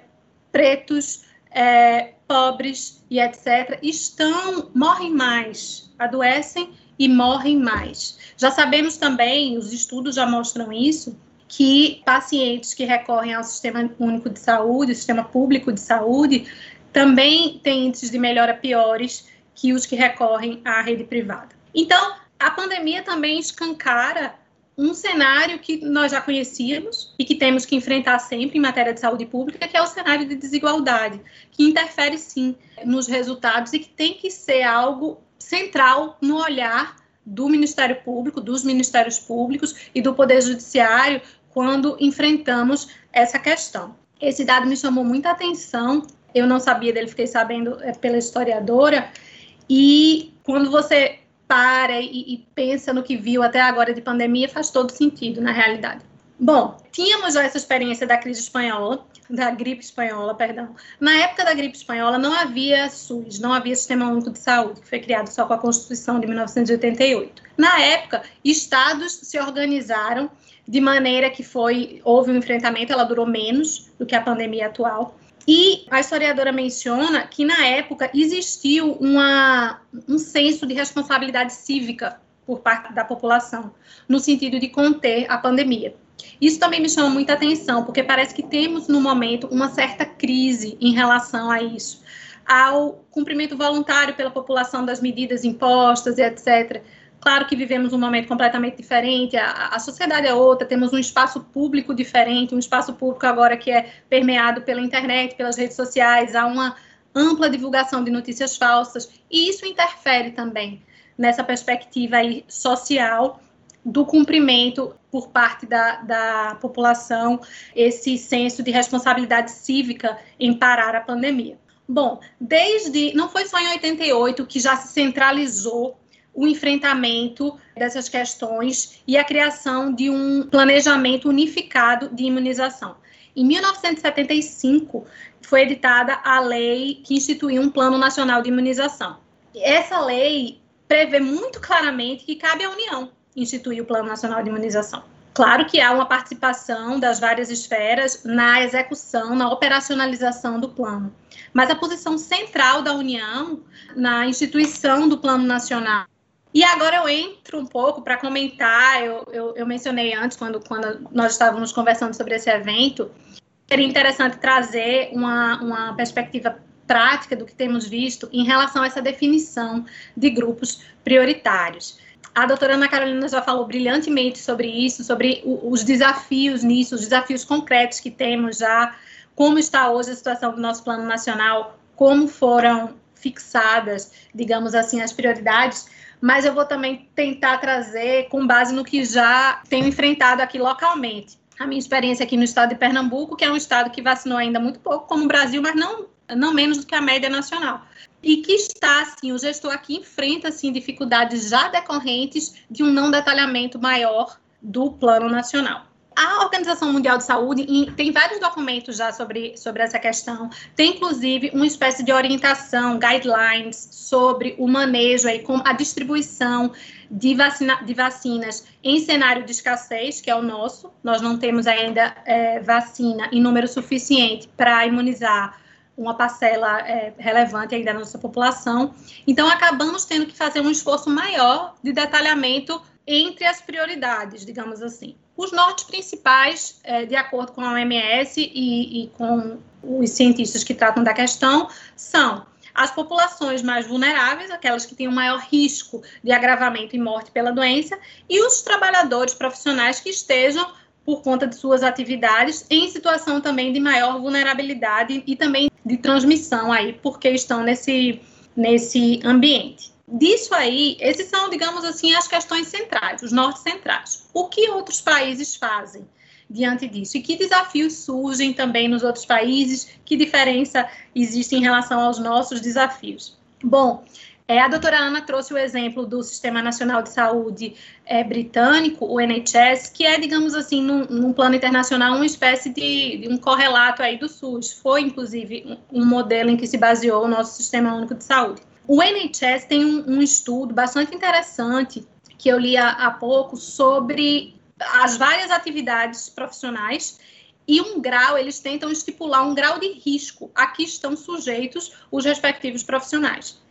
pretos, é, pobres e etc., estão, morrem mais, adoecem e morrem mais. Já sabemos também, os estudos já mostram isso, que pacientes que recorrem ao Sistema Único de Saúde, Sistema Público de Saúde, também têm índices de melhora piores que os que recorrem à rede privada. Então, a pandemia também escancara um cenário que nós já conhecíamos e que temos que enfrentar sempre em matéria de saúde pública, que é o cenário de desigualdade, que interfere sim nos resultados e que tem que ser algo central no olhar do Ministério Público, dos Ministérios Públicos e do Poder Judiciário quando enfrentamos essa questão. Esse dado me chamou muita atenção, eu não sabia dele, fiquei sabendo é, pela historiadora, e quando você para e, e pensa no que viu até agora de pandemia, faz todo sentido na realidade. Bom, tínhamos já essa experiência da crise espanhola, da gripe espanhola, perdão. Na época da gripe espanhola não havia SUS, não havia Sistema Único de Saúde, que foi criado só com a Constituição de 1988. Na época, estados se organizaram de maneira que foi houve um enfrentamento, ela durou menos do que a pandemia atual. E a historiadora menciona que, na época, existiu uma, um senso de responsabilidade cívica por parte da população, no sentido de conter a pandemia. Isso também me chama muita atenção, porque parece que temos, no momento, uma certa crise em relação a isso, ao cumprimento voluntário pela população das medidas impostas e etc. Claro que vivemos um momento completamente diferente, a, a, sociedade é outra, temos um espaço público diferente, um espaço público agora que é permeado pela internet, pelas redes sociais, há uma ampla divulgação de notícias falsas, e isso interfere também nessa perspectiva aí social do cumprimento por parte da, da população, esse senso de responsabilidade cívica em parar a pandemia. Bom, desde. Não foi só em 88 que já se centralizou o enfrentamento dessas questões e a criação de um planejamento unificado de imunização. Em 1975, foi editada a lei que instituiu um Plano Nacional de Imunização. Essa lei prevê muito claramente que cabe à União instituir o Plano Nacional de Imunização. Claro que há uma participação das várias esferas na execução, na operacionalização do plano, mas a posição central da União na instituição do Plano Nacional e agora eu entro um pouco para comentar, eu, eu, eu, mencionei antes, quando, quando nós estávamos conversando sobre esse evento, seria interessante trazer uma, uma perspectiva prática do que temos visto em relação a essa definição de grupos prioritários. A doutora Ana Carolina já falou brilhantemente sobre isso, sobre os desafios nisso, os desafios concretos que temos já, como está hoje a situação do nosso plano nacional, como foram fixadas, digamos assim, as prioridades mas eu vou também tentar trazer com base no que já tenho enfrentado aqui localmente. A minha experiência aqui no estado de Pernambuco, que é um estado que vacinou ainda muito pouco, como o Brasil, mas não, não menos do que a média nacional. E que está, assim, o gestor aqui enfrenta, assim, dificuldades já decorrentes de um não detalhamento maior do plano nacional. A Organização Mundial de Saúde tem vários documentos já sobre, sobre essa questão. Tem, inclusive, uma espécie de orientação, guidelines, sobre o manejo, aí, com a distribuição de, vacina, de vacinas em cenário de escassez, que é o nosso. Nós não temos ainda é, vacina em número suficiente para imunizar uma parcela é, relevante ainda da nossa população. Então, acabamos tendo que fazer um esforço maior de detalhamento entre as prioridades, digamos assim. Os nortes principais, é, de acordo com a OMS e, e com os cientistas que tratam da questão, são as populações mais vulneráveis, aquelas que têm o maior risco de agravamento e morte pela doença, e os trabalhadores profissionais que estejam por conta de suas atividades em situação também de maior vulnerabilidade e também de transmissão aí, porque estão nesse, nesse ambiente. Disso aí, esses são, digamos assim, as questões centrais, os norte centrais. O que outros países fazem diante disso? E que desafios surgem também nos outros países? Que diferença existe em relação aos nossos desafios? Bom, é, a doutora Ana trouxe o exemplo do Sistema Nacional de Saúde é, britânico, o NHS, que é, digamos assim, num, num plano internacional, uma espécie de, de, um correlato aí do SUS. Foi, inclusive, um, um, modelo em que se baseou o nosso Sistema Único de Saúde. O NHS tem um, um estudo bastante interessante que eu li há, há pouco sobre as várias atividades profissionais e um grau, eles tentam estipular um grau de risco a que estão sujeitos os respectivos profissionais.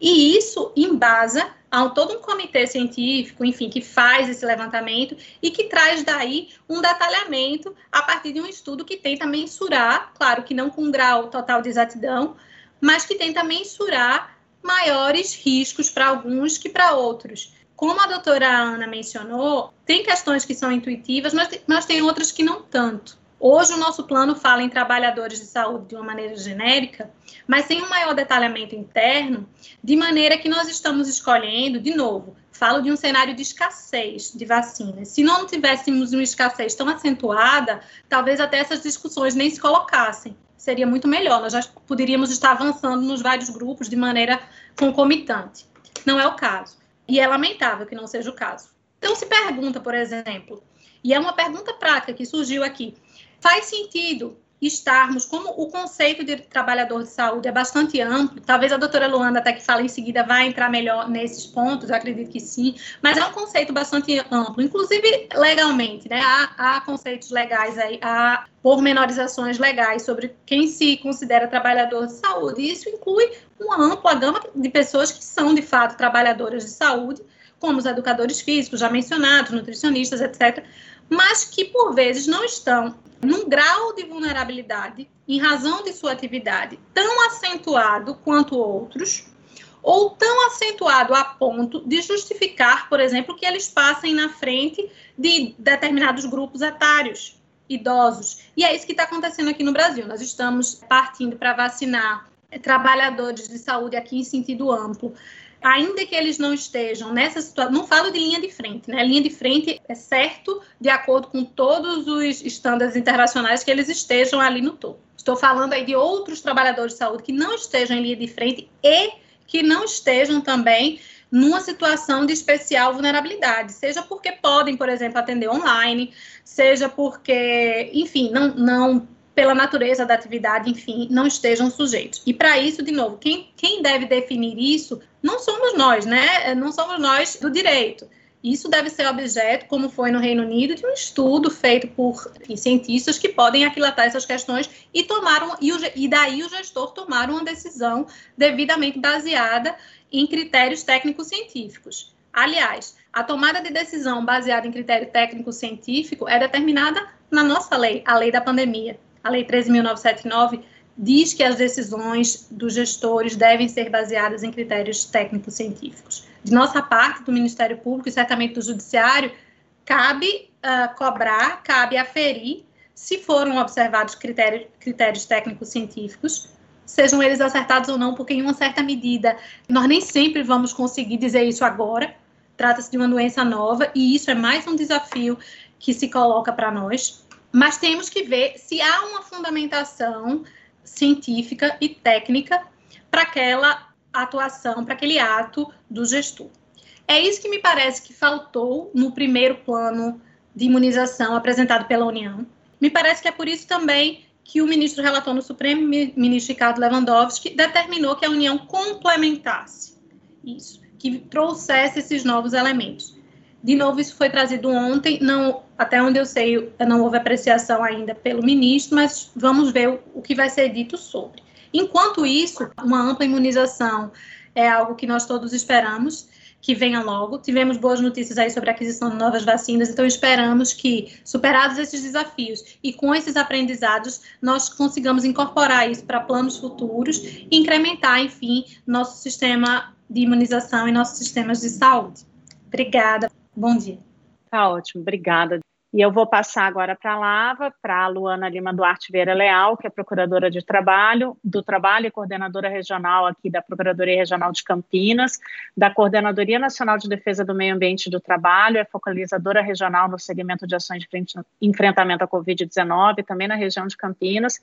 E isso embasa a todo um comitê científico, enfim, que faz esse levantamento e que traz daí um detalhamento a partir de um estudo que tenta mensurar, claro que não com um grau total de exatidão, mas que tenta mensurar maiores riscos para alguns que para outros. Como a doutora Ana mencionou, tem questões que são intuitivas, mas, mas tem outras que não tanto. Hoje o nosso plano fala em trabalhadores de saúde de uma maneira genérica, mas tem um maior detalhamento interno, de maneira que nós estamos escolhendo, de novo, falo de um cenário de escassez de vacinas. Se não tivéssemos uma escassez tão acentuada, talvez até essas discussões nem se colocassem. Seria muito melhor, nós já poderíamos estar avançando nos vários grupos de maneira concomitante. Não é o caso. E é lamentável que não seja o caso. Então, se pergunta, por exemplo, e é uma pergunta prática que surgiu aqui: Faz sentido estarmos, como o conceito de trabalhador de saúde é bastante amplo, talvez a doutora Luanda, até que fala em seguida, vai entrar melhor nesses pontos, eu acredito que sim, mas é um conceito bastante amplo, inclusive legalmente, né? Há, há conceitos legais aí, há pormenorizações legais sobre quem se considera trabalhador de saúde, e isso inclui uma ampla gama de pessoas que são, de fato, trabalhadoras de saúde, como os educadores físicos, já mencionados, nutricionistas, etc., mas que por vezes não estão num grau de vulnerabilidade em razão de sua atividade tão acentuado quanto outros, ou tão acentuado a ponto de justificar, por exemplo, que eles passem na frente de determinados grupos etários, idosos. E é isso que está acontecendo aqui no Brasil. Nós estamos partindo para vacinar trabalhadores de saúde aqui em sentido amplo, ainda que eles não estejam nessa situação, não falo de linha de frente, né? Linha de frente é certo, de acordo com todos os estándares internacionais, que eles estejam ali no topo. Estou falando aí de outros trabalhadores de saúde que não estejam em linha de frente e que não estejam também numa situação de especial vulnerabilidade, seja porque podem, por exemplo, atender online, seja porque, enfim, não, não pela natureza da atividade, enfim, não estejam sujeitos. E para isso, de novo, quem, quem deve definir isso não somos nós, né? Não somos nós do direito. Isso deve ser objeto, como foi no Reino Unido, de um estudo feito por cientistas que podem aquilatar essas questões e tomaram e, o, e daí o gestor tomar uma decisão devidamente baseada em critérios técnicos científicos. Aliás, a tomada de decisão baseada em critério técnico científico é determinada na nossa lei, a lei da pandemia a Lei 13.979 diz que as decisões dos gestores devem ser baseadas em critérios técnicos científicos. De nossa parte, do Ministério Público e certamente do Judiciário, cabe uh, cobrar, cabe aferir se foram observados critérios, critérios técnicos científicos, sejam eles acertados ou não, porque em uma certa medida nós nem sempre vamos conseguir dizer isso agora. Trata-se de uma doença nova e isso é mais um desafio que se coloca para nós mas temos que ver se há uma fundamentação científica e técnica para aquela atuação, para aquele ato do gestor. É isso que me parece que faltou no primeiro plano de imunização apresentado pela União. Me parece que é por isso também que o ministro relator no Supremo, ministro Ricardo Lewandowski, determinou que a União complementasse isso, que trouxesse esses novos elementos. De novo, isso foi trazido ontem, não, até onde eu sei, não houve apreciação ainda pelo ministro, mas vamos ver o, o que vai ser dito sobre. Enquanto isso, uma ampla imunização é algo que nós todos esperamos, que venham logo. Tivemos boas notícias aí sobre a aquisição de novas vacinas, então esperamos que, superados esses desafios e com esses aprendizados, nós consigamos incorporar isso para planos futuros e incrementar, enfim, nosso sistema de imunização e nossos sistemas de saúde. Obrigada. Bom dia. Tá ótimo, obrigada. E eu vou passar agora para a Lava, para a Luana Lima Duarte Vieira Leal, que é procuradora de trabalho, do trabalho e coordenadora regional aqui da Procuradoria Regional de Campinas, da Coordenadoria Nacional de Defesa do Meio Ambiente e do Trabalho, é focalizadora regional no segmento de ações de enfrentamento à Covid-19, também na região de Campinas.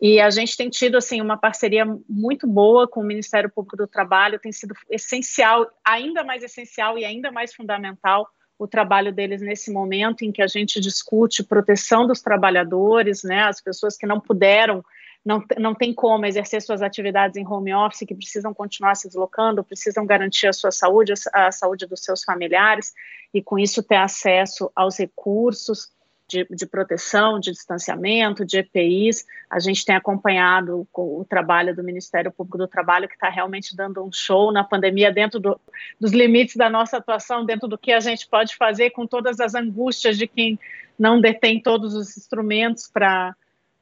E a gente tem tido assim uma parceria muito boa com o Ministério Público do Trabalho, tem sido essencial, ainda mais essencial e ainda mais fundamental o trabalho deles nesse momento em que a gente discute proteção dos trabalhadores, né, as pessoas que não puderam, não, não tem como exercer suas atividades em home office, que precisam continuar se deslocando, precisam garantir a sua saúde, a saúde dos seus familiares, e com isso ter acesso aos recursos, de, de, proteção, de distanciamento, de EPIs. A gente tem acompanhado o, o trabalho do Ministério Público do Trabalho, que está realmente dando um show na pandemia, dentro do, dos limites da nossa atuação, dentro do que a gente pode fazer, com todas as angústias de quem não detém todos os instrumentos para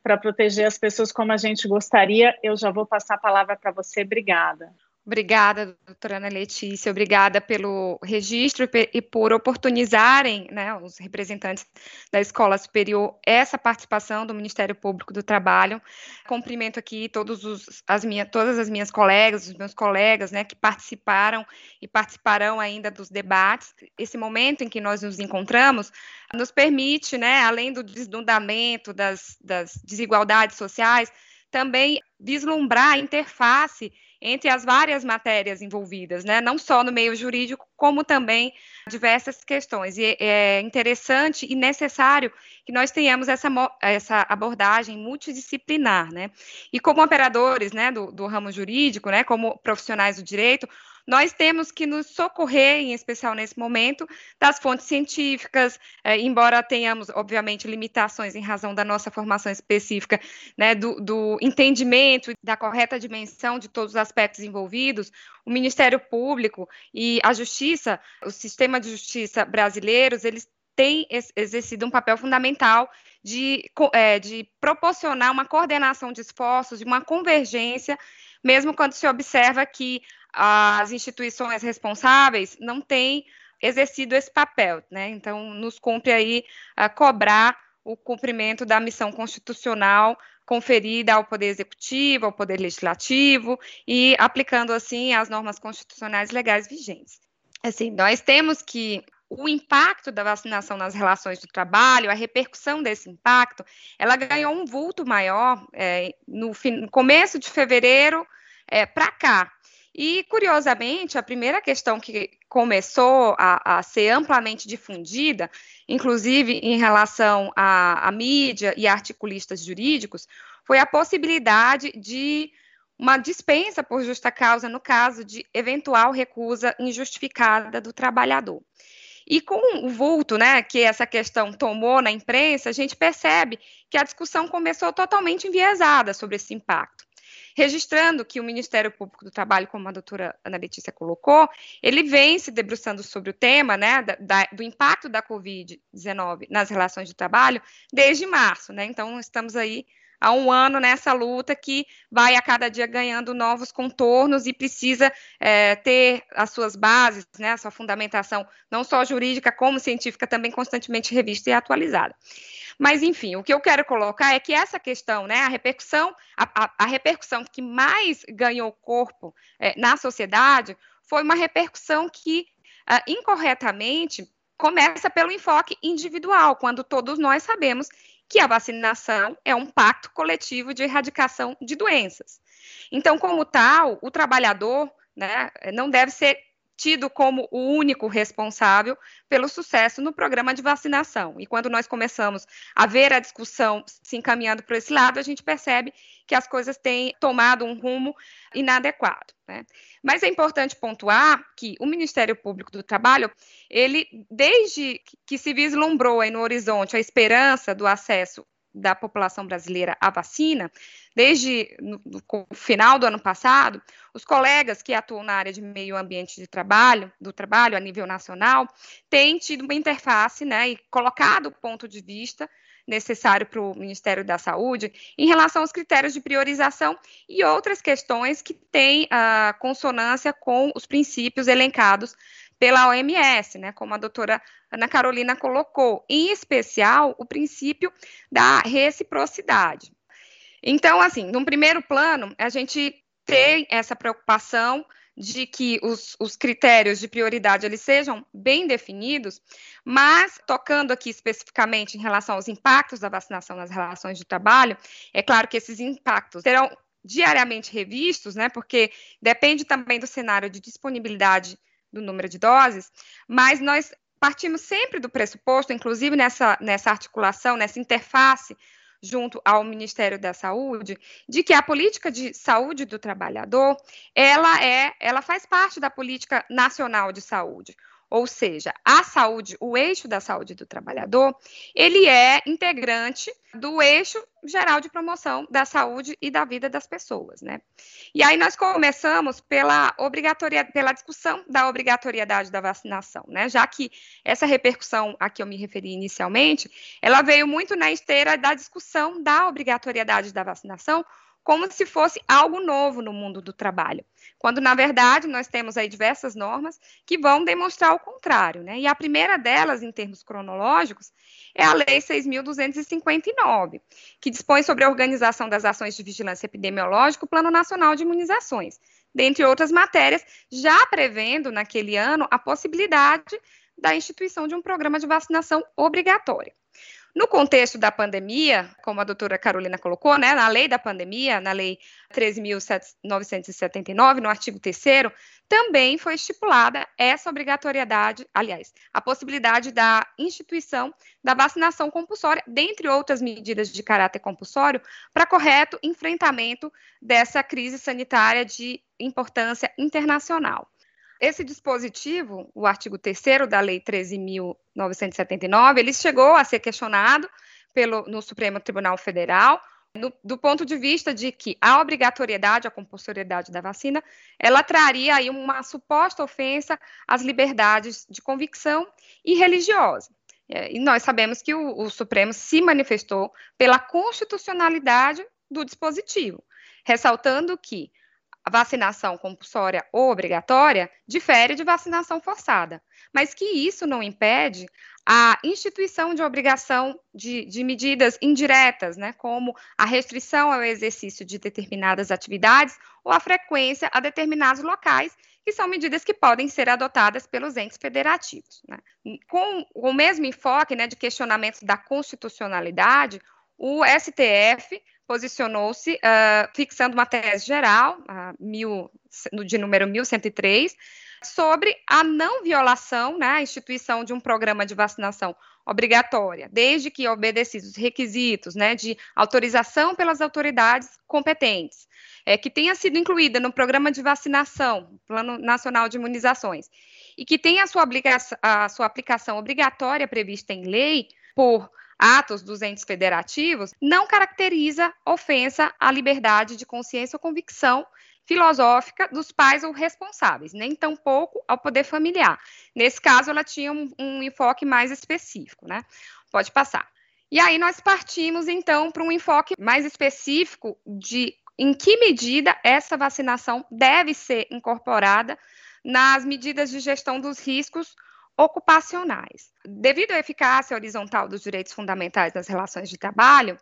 para proteger as pessoas como a gente gostaria. Eu já vou passar a palavra para você. Obrigada. Obrigada, doutora Ana Letícia, obrigada pelo registro e por oportunizarem, né, os representantes da Escola Superior, essa participação do Ministério Público do Trabalho. Cumprimento aqui todos os, as minha, todas as minhas colegas, os meus colegas, né, que participaram e participarão ainda dos debates. Esse momento em que nós nos encontramos nos permite, né, além do desnudamento das, das desigualdades sociais, também vislumbrar a interface entre as várias matérias envolvidas, né? não só no meio jurídico, como também diversas questões. E é interessante e necessário que nós tenhamos essa, essa abordagem multidisciplinar. Né? E como operadores né, do, do ramo jurídico, né, como profissionais do direito, nós temos que nos socorrer, em especial nesse momento, das fontes científicas, é, embora tenhamos, obviamente, limitações em razão da nossa formação específica, né, do, do entendimento da correta dimensão de todos os aspectos envolvidos, o Ministério Público e a Justiça, o sistema de justiça brasileiros, eles têm exercido um papel fundamental de, é, de proporcionar uma coordenação de esforços, de uma convergência, mesmo quando se observa que as instituições responsáveis não têm exercido esse papel, né? Então, nos cumpre aí a cobrar o cumprimento da missão constitucional conferida ao Poder Executivo, ao Poder Legislativo e aplicando, assim, as normas constitucionais legais vigentes. Assim, nós temos que o impacto da vacinação nas relações de trabalho, a repercussão desse impacto, ela ganhou um vulto maior é, no, fim, no começo de fevereiro é, para cá. E, curiosamente, a primeira questão que começou a, a ser amplamente difundida, inclusive em relação à, mídia e articulistas jurídicos, foi a possibilidade de uma dispensa por justa causa no caso de eventual recusa injustificada do trabalhador. E com o vulto né, que essa questão tomou na imprensa, a gente percebe que a discussão começou totalmente enviesada sobre esse impacto registrando que o Ministério Público do Trabalho, como a doutora Ana Letícia colocou, ele vem se debruçando sobre o tema né, da, do impacto da Covid-19 nas relações de trabalho desde março. Né? Então, estamos aí há um ano nessa luta que vai a cada dia ganhando novos contornos e precisa é, ter as suas bases, né, a sua fundamentação, não só jurídica, como científica, também constantemente revista e atualizada. Mas, enfim, o que eu quero colocar é que essa questão, né, a repercussão, a, a, a repercussão que mais ganhou corpo é, na sociedade foi uma repercussão que, uh, incorretamente, começa pelo enfoque individual, quando todos nós sabemos que a vacinação é um pacto coletivo de erradicação de doenças. Então, como tal, o trabalhador né, não deve ser tido como o único responsável pelo sucesso no programa de vacinação. E quando nós começamos a ver a discussão se encaminhando para esse lado, a gente percebe que as coisas têm tomado um rumo inadequado. Né? Mas é importante pontuar que o Ministério Público do Trabalho, ele, desde que se vislumbrou aí no horizonte a esperança do acesso da população brasileira à vacina, desde o final do ano passado, os colegas que atuam na área de meio ambiente de trabalho, do trabalho a nível nacional, têm tido uma interface, né, e colocado o ponto de vista necessário para o Ministério da Saúde em relação aos critérios de priorização e outras questões que têm a consonância com os princípios elencados pela OMS, né, como a doutora Ana Carolina colocou, em especial o princípio da reciprocidade. Então, assim, num primeiro plano, a gente tem essa preocupação de que os, os, critérios de prioridade eles sejam bem definidos, mas tocando aqui especificamente em relação aos impactos da vacinação nas relações de trabalho, é claro que esses impactos serão diariamente revistos, né, porque depende também do cenário de disponibilidade do número de doses, mas nós partimos sempre do pressuposto, inclusive nessa, nessa articulação, nessa interface junto ao Ministério da Saúde, de que a política de saúde do trabalhador, ela é, ela faz parte da política nacional de saúde. Ou seja, a saúde, o eixo da saúde do trabalhador, ele é integrante do eixo geral de promoção da saúde e da vida das pessoas, né? E aí nós começamos pela obrigatoriedade, pela discussão da obrigatoriedade da vacinação, né? Já que essa repercussão a que eu me referi inicialmente, ela veio muito na esteira da discussão da obrigatoriedade da vacinação como se fosse algo novo no mundo do trabalho, quando na verdade nós temos aí diversas normas que vão demonstrar o contrário, né? E a primeira delas, em termos cronológicos, é a Lei 6.259, que dispõe sobre a organização das ações de vigilância epidemiológica, o Plano Nacional de Imunizações, dentre outras matérias, já prevendo naquele ano a possibilidade da instituição de um programa de vacinação obrigatória. No contexto da pandemia, como a doutora Carolina colocou, né, na lei da pandemia, na lei 13.979, no artigo 3 também foi estipulada essa obrigatoriedade, aliás, a possibilidade da instituição da vacinação compulsória, dentre outras medidas de caráter compulsório, para correto enfrentamento dessa crise sanitária de importância internacional. Esse dispositivo, o artigo 3 da Lei 13.979, ele chegou a ser questionado pelo, no Supremo Tribunal Federal, no, do ponto de vista de que a obrigatoriedade, a compulsoriedade da vacina, ela traria aí uma suposta ofensa às liberdades de convicção e religiosa. É, e nós sabemos que o, o Supremo se manifestou pela constitucionalidade do dispositivo, ressaltando que a vacinação compulsória ou obrigatória difere de vacinação forçada, mas que isso não impede a instituição de obrigação de, de, medidas indiretas, né, como a restrição ao exercício de determinadas atividades ou a frequência a determinados locais, que são medidas que podem ser adotadas pelos entes federativos. Né. Com o mesmo enfoque né, de questionamento da constitucionalidade, o STF posicionou-se uh, fixando uma tese geral, uh, mil, de número 1103, sobre a não violação, né, a instituição de um programa de vacinação obrigatória, desde que obedecidos os requisitos né, de autorização pelas autoridades competentes, é, que tenha sido incluída no programa de vacinação, Plano Nacional de Imunizações, e que tenha a sua, a sua aplicação obrigatória prevista em lei por atos dos entes federativos não caracteriza ofensa à liberdade de consciência ou convicção filosófica dos pais ou responsáveis, nem tampouco ao poder familiar. Nesse caso, ela tinha um, um enfoque mais específico, né? Pode passar. E aí nós partimos então para um enfoque mais específico de em que medida essa vacinação deve ser incorporada nas medidas de gestão dos riscos ocupacionais. Devido à eficácia horizontal dos direitos fundamentais nas relações de trabalho,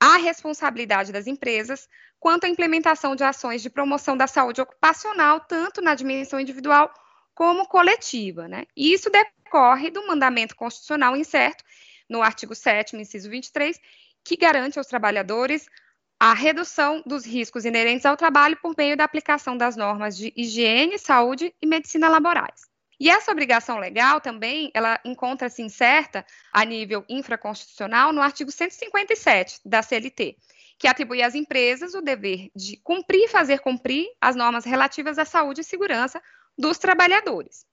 há responsabilidade das empresas quanto à implementação de ações de promoção da saúde ocupacional, tanto na dimensão individual como coletiva. Né? E isso decorre do mandamento constitucional incerto, no artigo 7, inciso 23, que garante aos trabalhadores a redução dos riscos inerentes ao trabalho por meio da aplicação das normas de higiene, saúde e medicina laborais. E essa obrigação legal também, ela encontra-se incerta a nível infraconstitucional no artigo 157 da CLT, que atribui às empresas o dever de cumprir e fazer cumprir as normas relativas à saúde e segurança dos trabalhadores.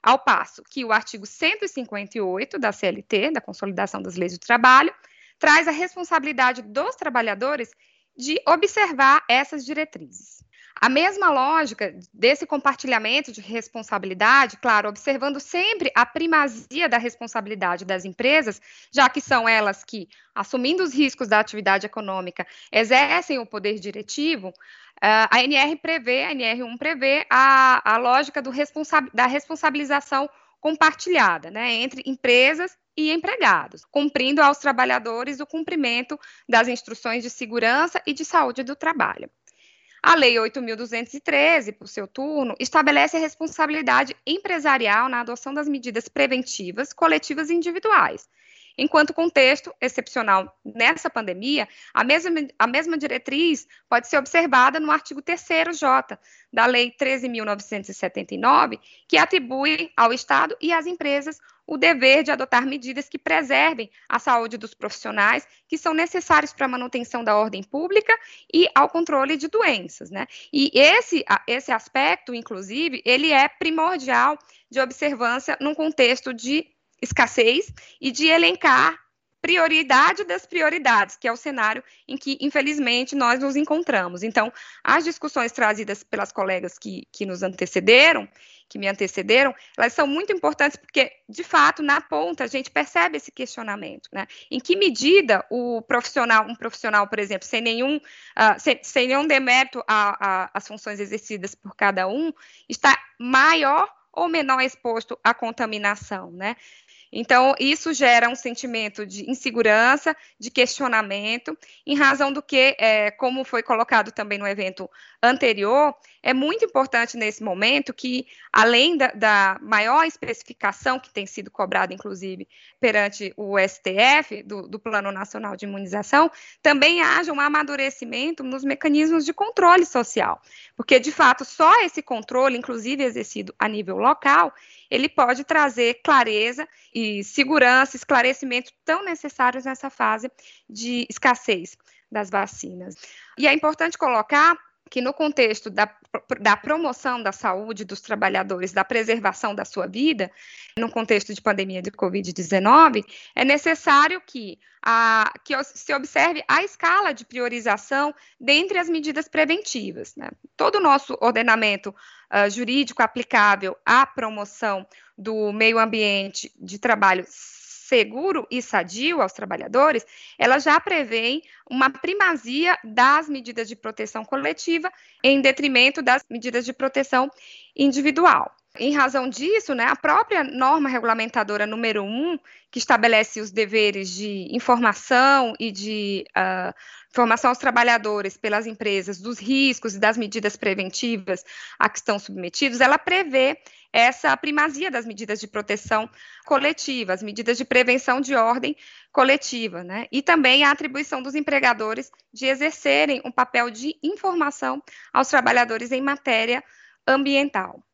Ao passo que o artigo 158 da CLT, da Consolidação das Leis do Trabalho, traz a responsabilidade dos trabalhadores de observar essas diretrizes. A mesma lógica desse compartilhamento de responsabilidade, claro, observando sempre a primazia da responsabilidade das empresas, já que são elas que, assumindo os riscos da atividade econômica, exercem o poder diretivo, a NR prevê, a NR1 prevê a, a lógica responsa da responsabilização compartilhada, né, entre empresas e empregados, cumprindo aos trabalhadores o cumprimento das instruções de segurança e de saúde do trabalho. A Lei 8.213, por seu turno, estabelece a responsabilidade empresarial na adoção das medidas preventivas, coletivas e individuais. Enquanto contexto excepcional nessa pandemia, a mesma, a mesma diretriz pode ser observada no artigo 3J da Lei 13.979, que atribui ao Estado e às empresas o dever de adotar medidas que preservem a saúde dos profissionais que são necessários para a manutenção da ordem pública e ao controle de doenças, né? E esse, esse aspecto, inclusive, ele é primordial de observância num contexto de escassez e de elencar prioridade das prioridades, que é o cenário em que, infelizmente, nós nos encontramos. Então, as discussões trazidas pelas colegas que, que nos antecederam, que me antecederam, elas são muito importantes porque, de fato, na ponta, a gente percebe esse questionamento, né? Em que medida o profissional, um profissional, por exemplo, sem nenhum, uh, sem, sem, nenhum demérito às funções exercidas por cada um, está maior ou menor exposto à contaminação, né? Então, isso gera um sentimento de insegurança, de questionamento, em razão do que, é, como foi colocado também no evento anterior, é muito importante nesse momento que, além da, da maior especificação que tem sido cobrada, inclusive, perante o STF, do, do Plano Nacional de Imunização, também haja um amadurecimento nos mecanismos de controle social, porque, de fato, só esse controle, inclusive exercido a nível local, ele pode trazer clareza e segurança, esclarecimento tão necessários nessa fase de escassez das vacinas. E é importante colocar que no contexto da, da, promoção da saúde dos trabalhadores, da preservação da sua vida, no contexto de pandemia de Covid-19, é necessário que, a, que se observe a escala de priorização dentre as medidas preventivas. Né? Todo o nosso ordenamento uh, jurídico aplicável à promoção do meio ambiente de trabalho seguro e sadio aos trabalhadores, ela já prevê uma primazia das medidas de proteção coletiva em detrimento das medidas de proteção individual. Em razão disso, né, a própria norma regulamentadora número 1, que estabelece os deveres de informação e de uh, informação aos trabalhadores pelas empresas dos riscos e das medidas preventivas a que estão submetidos, ela prevê essa primazia das medidas de proteção coletiva, as medidas de prevenção de ordem coletiva, né? E também a atribuição dos empregadores de exercerem um papel de informação aos trabalhadores em matéria ambiental.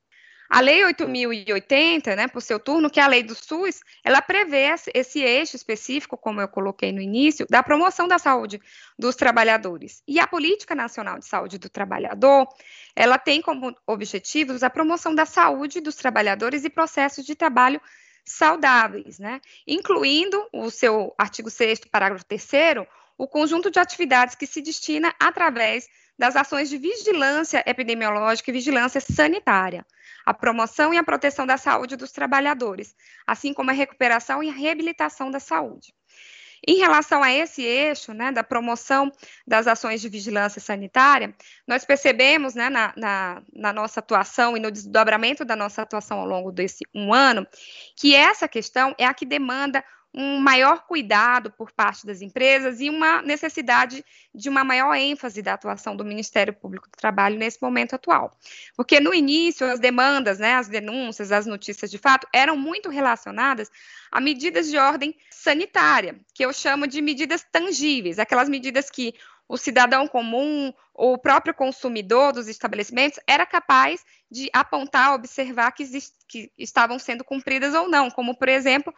A Lei 8.080, né, por seu turno, que é a lei do SUS, ela prevê esse eixo específico, como eu coloquei no início, da promoção da saúde dos trabalhadores. E a Política Nacional de Saúde do Trabalhador, ela tem como objetivos a promoção da saúde dos trabalhadores e processos de trabalho saudáveis, né, incluindo o seu artigo 6 parágrafo 3 o conjunto de atividades que se destina através das ações de vigilância epidemiológica e vigilância sanitária a promoção e a proteção da saúde dos trabalhadores, assim como a recuperação e a reabilitação da saúde. Em relação a esse eixo, né, da promoção das ações de vigilância sanitária, nós percebemos, né, na, na, na, nossa atuação e no desdobramento da nossa atuação ao longo desse um ano, que essa questão é a que demanda um maior cuidado por parte das empresas e uma necessidade de uma maior ênfase da atuação do Ministério Público do Trabalho nesse momento atual. Porque no início, as demandas, né, as denúncias, as notícias de fato eram muito relacionadas a medidas de ordem sanitária, que eu chamo de medidas tangíveis, aquelas medidas que o cidadão comum, o próprio consumidor dos estabelecimentos era capaz de apontar, observar que, que estavam sendo cumpridas ou não, como, por exemplo,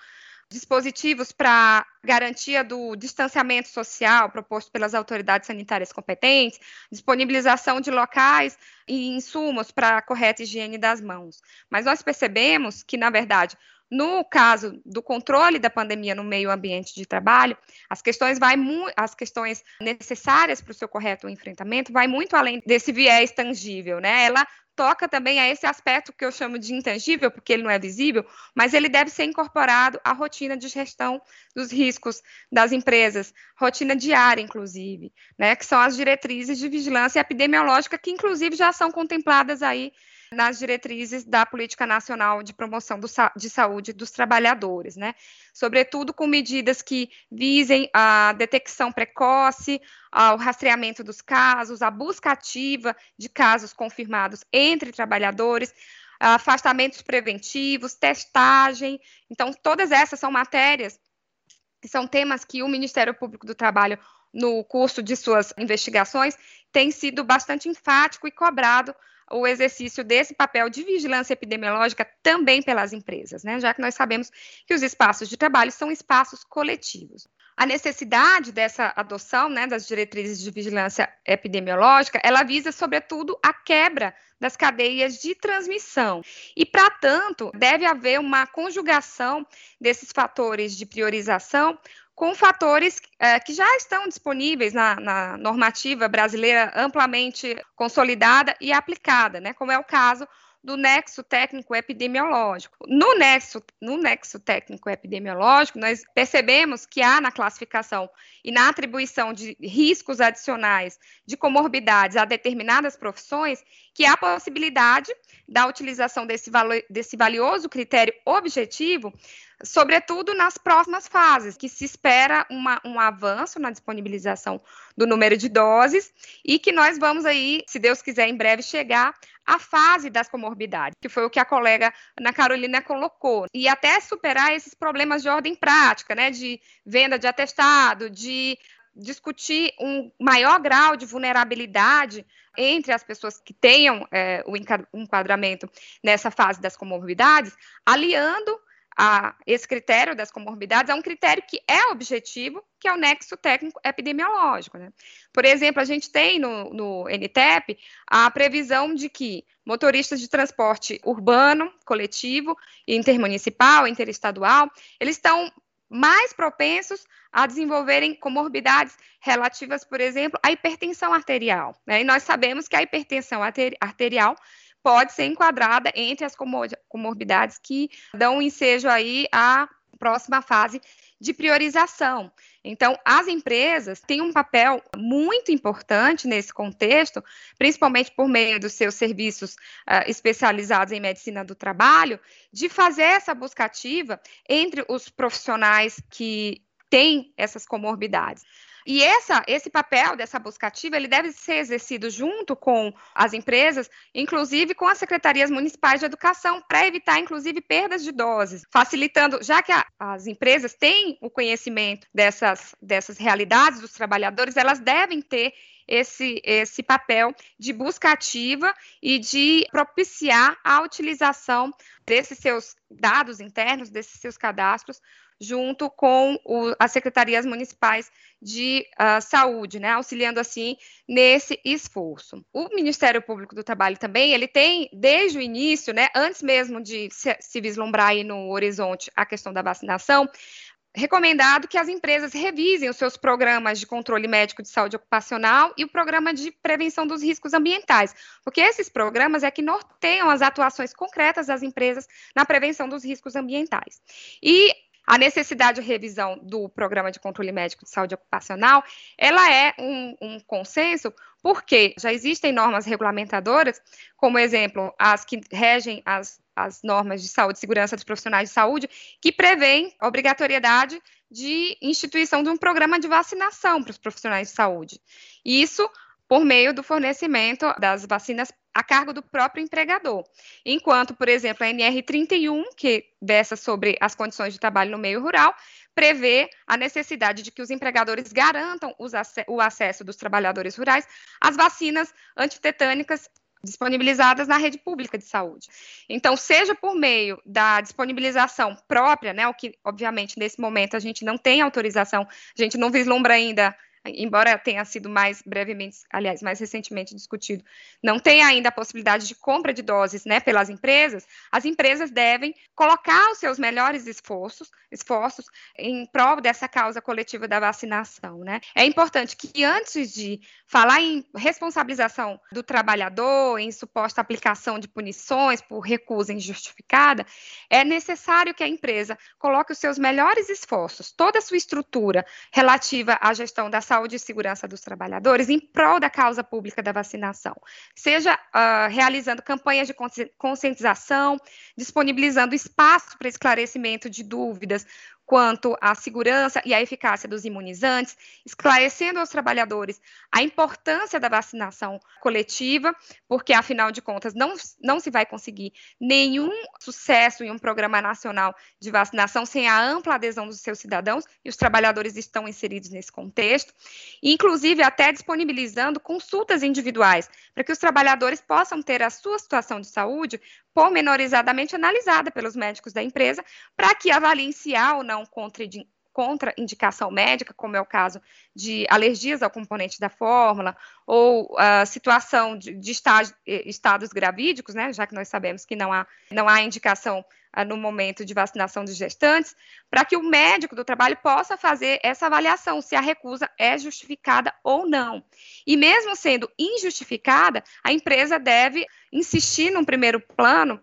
dispositivos para garantia do distanciamento social proposto pelas autoridades sanitárias competentes, disponibilização de locais e insumos para a correta higiene das mãos. Mas nós percebemos que, na verdade, no caso do controle da pandemia no meio ambiente de trabalho, as questões vai as questões necessárias para o seu correto enfrentamento vai muito além desse viés tangível, né? Ela toca também a esse aspecto que eu chamo de intangível, porque ele não é visível, mas ele deve ser incorporado à rotina de gestão dos riscos das empresas, rotina diária, inclusive, né, que são as diretrizes de vigilância epidemiológica, que inclusive já são contempladas aí nas diretrizes da Política Nacional de Promoção do, de Saúde dos Trabalhadores, né? Sobretudo com medidas que visem a detecção precoce, o rastreamento dos casos, a busca ativa de casos confirmados entre trabalhadores, afastamentos preventivos, testagem. Então, todas essas são matérias que são temas que o Ministério Público do Trabalho no curso de suas investigações, tem sido bastante enfático e cobrado o exercício desse papel de vigilância epidemiológica também pelas empresas, né? já que nós sabemos que os espaços de trabalho são espaços coletivos. A necessidade dessa adoção né, das diretrizes de vigilância epidemiológica, ela visa, sobretudo, a quebra das cadeias de transmissão. E, para tanto, deve haver uma conjugação desses fatores de priorização com fatores é, que já estão disponíveis na, na, normativa brasileira amplamente consolidada e aplicada, né, como é o caso do nexo técnico epidemiológico. No nexo, no nexo técnico epidemiológico, nós percebemos que há na classificação e na atribuição de riscos adicionais de comorbidades a determinadas profissões, que há possibilidade da utilização desse, valor, desse valioso critério objetivo sobretudo nas próximas fases, que se espera uma, um avanço na disponibilização do número de doses e que nós vamos aí, se Deus quiser, em breve chegar à fase das comorbidades, que foi o que a colega Ana Carolina colocou, e até superar esses problemas de ordem prática, né, de venda de atestado, de discutir um maior grau de vulnerabilidade entre as pessoas que tenham é, o enquadramento nessa fase das comorbidades, aliando a esse critério das comorbidades é um critério que é objetivo, que é o nexo técnico epidemiológico. Né? Por exemplo, a gente tem no, no NTEP a previsão de que motoristas de transporte urbano, coletivo, intermunicipal, interestadual, eles estão mais propensos a desenvolverem comorbidades relativas, por exemplo, à hipertensão arterial. Né? E nós sabemos que a hipertensão arterial pode ser enquadrada entre as comorbidades que dão ensejo aí à próxima fase de priorização. Então, as empresas têm um papel muito importante nesse contexto, principalmente por meio dos seus serviços uh, especializados em medicina do trabalho, de fazer essa busca ativa entre os profissionais que têm essas comorbidades. E essa, esse papel dessa busca ativa, ele deve ser exercido junto com as empresas, inclusive com as secretarias municipais de educação, para evitar, inclusive, perdas de doses, facilitando, já que a, as empresas têm o conhecimento dessas, dessas realidades dos trabalhadores, elas devem ter esse, esse papel de busca ativa e de propiciar a utilização desses seus dados internos, desses seus cadastros, junto com o, as secretarias municipais de uh, saúde, né, auxiliando assim nesse esforço. O Ministério Público do Trabalho também, ele tem desde o início, né, antes mesmo de se, se vislumbrar aí no horizonte a questão da vacinação, recomendado que as empresas revisem os seus programas de controle médico de saúde ocupacional e o programa de prevenção dos riscos ambientais, porque esses programas é que norteiam as atuações concretas das empresas na prevenção dos riscos ambientais. E a necessidade de revisão do programa de controle médico de saúde ocupacional, ela é um, um consenso porque já existem normas regulamentadoras, como exemplo, as que regem as, as normas de saúde e segurança dos profissionais de saúde, que prevêem a obrigatoriedade de instituição de um programa de vacinação para os profissionais de saúde. Isso por meio do fornecimento das vacinas a cargo do próprio empregador. Enquanto, por exemplo, a NR31, que versa sobre as condições de trabalho no meio rural, prevê a necessidade de que os empregadores garantam o acesso dos trabalhadores rurais às vacinas antitetânicas disponibilizadas na rede pública de saúde. Então, seja por meio da disponibilização própria, né, o que, obviamente, nesse momento a gente não tem autorização, a gente não vislumbra ainda embora tenha sido mais brevemente, aliás, mais recentemente discutido, não tem ainda a possibilidade de compra de doses, né, pelas empresas, as empresas devem colocar os seus melhores esforços, esforços em prol dessa causa coletiva da vacinação, né? É importante que antes de falar em responsabilização do trabalhador, em suposta aplicação de punições por recusa injustificada, é necessário que a empresa coloque os seus melhores esforços, toda a sua estrutura relativa à gestão da saúde e segurança dos trabalhadores em prol da causa pública da vacinação, seja uh, realizando campanhas de conscientização, disponibilizando espaço para esclarecimento de dúvidas, quanto à segurança e à eficácia dos imunizantes, esclarecendo aos trabalhadores a importância da vacinação coletiva, porque, afinal de contas, não, não se vai conseguir nenhum sucesso em um programa nacional de vacinação sem a ampla adesão dos seus cidadãos, e os trabalhadores estão inseridos nesse contexto, inclusive até disponibilizando consultas individuais, para que os trabalhadores possam ter a sua situação de saúde pormenorizadamente analisada pelos médicos da empresa, para que avaliem se há ou não contra indicação médica, como é o caso de alergias ao componente da fórmula, ou a uh, situação de, de eh, estados gravídicos, né, já que nós sabemos que não há, não há indicação uh, no momento de vacinação de gestantes, para que o médico do trabalho possa fazer essa avaliação, se a recusa é justificada ou não. E mesmo sendo injustificada, a empresa deve insistir num primeiro plano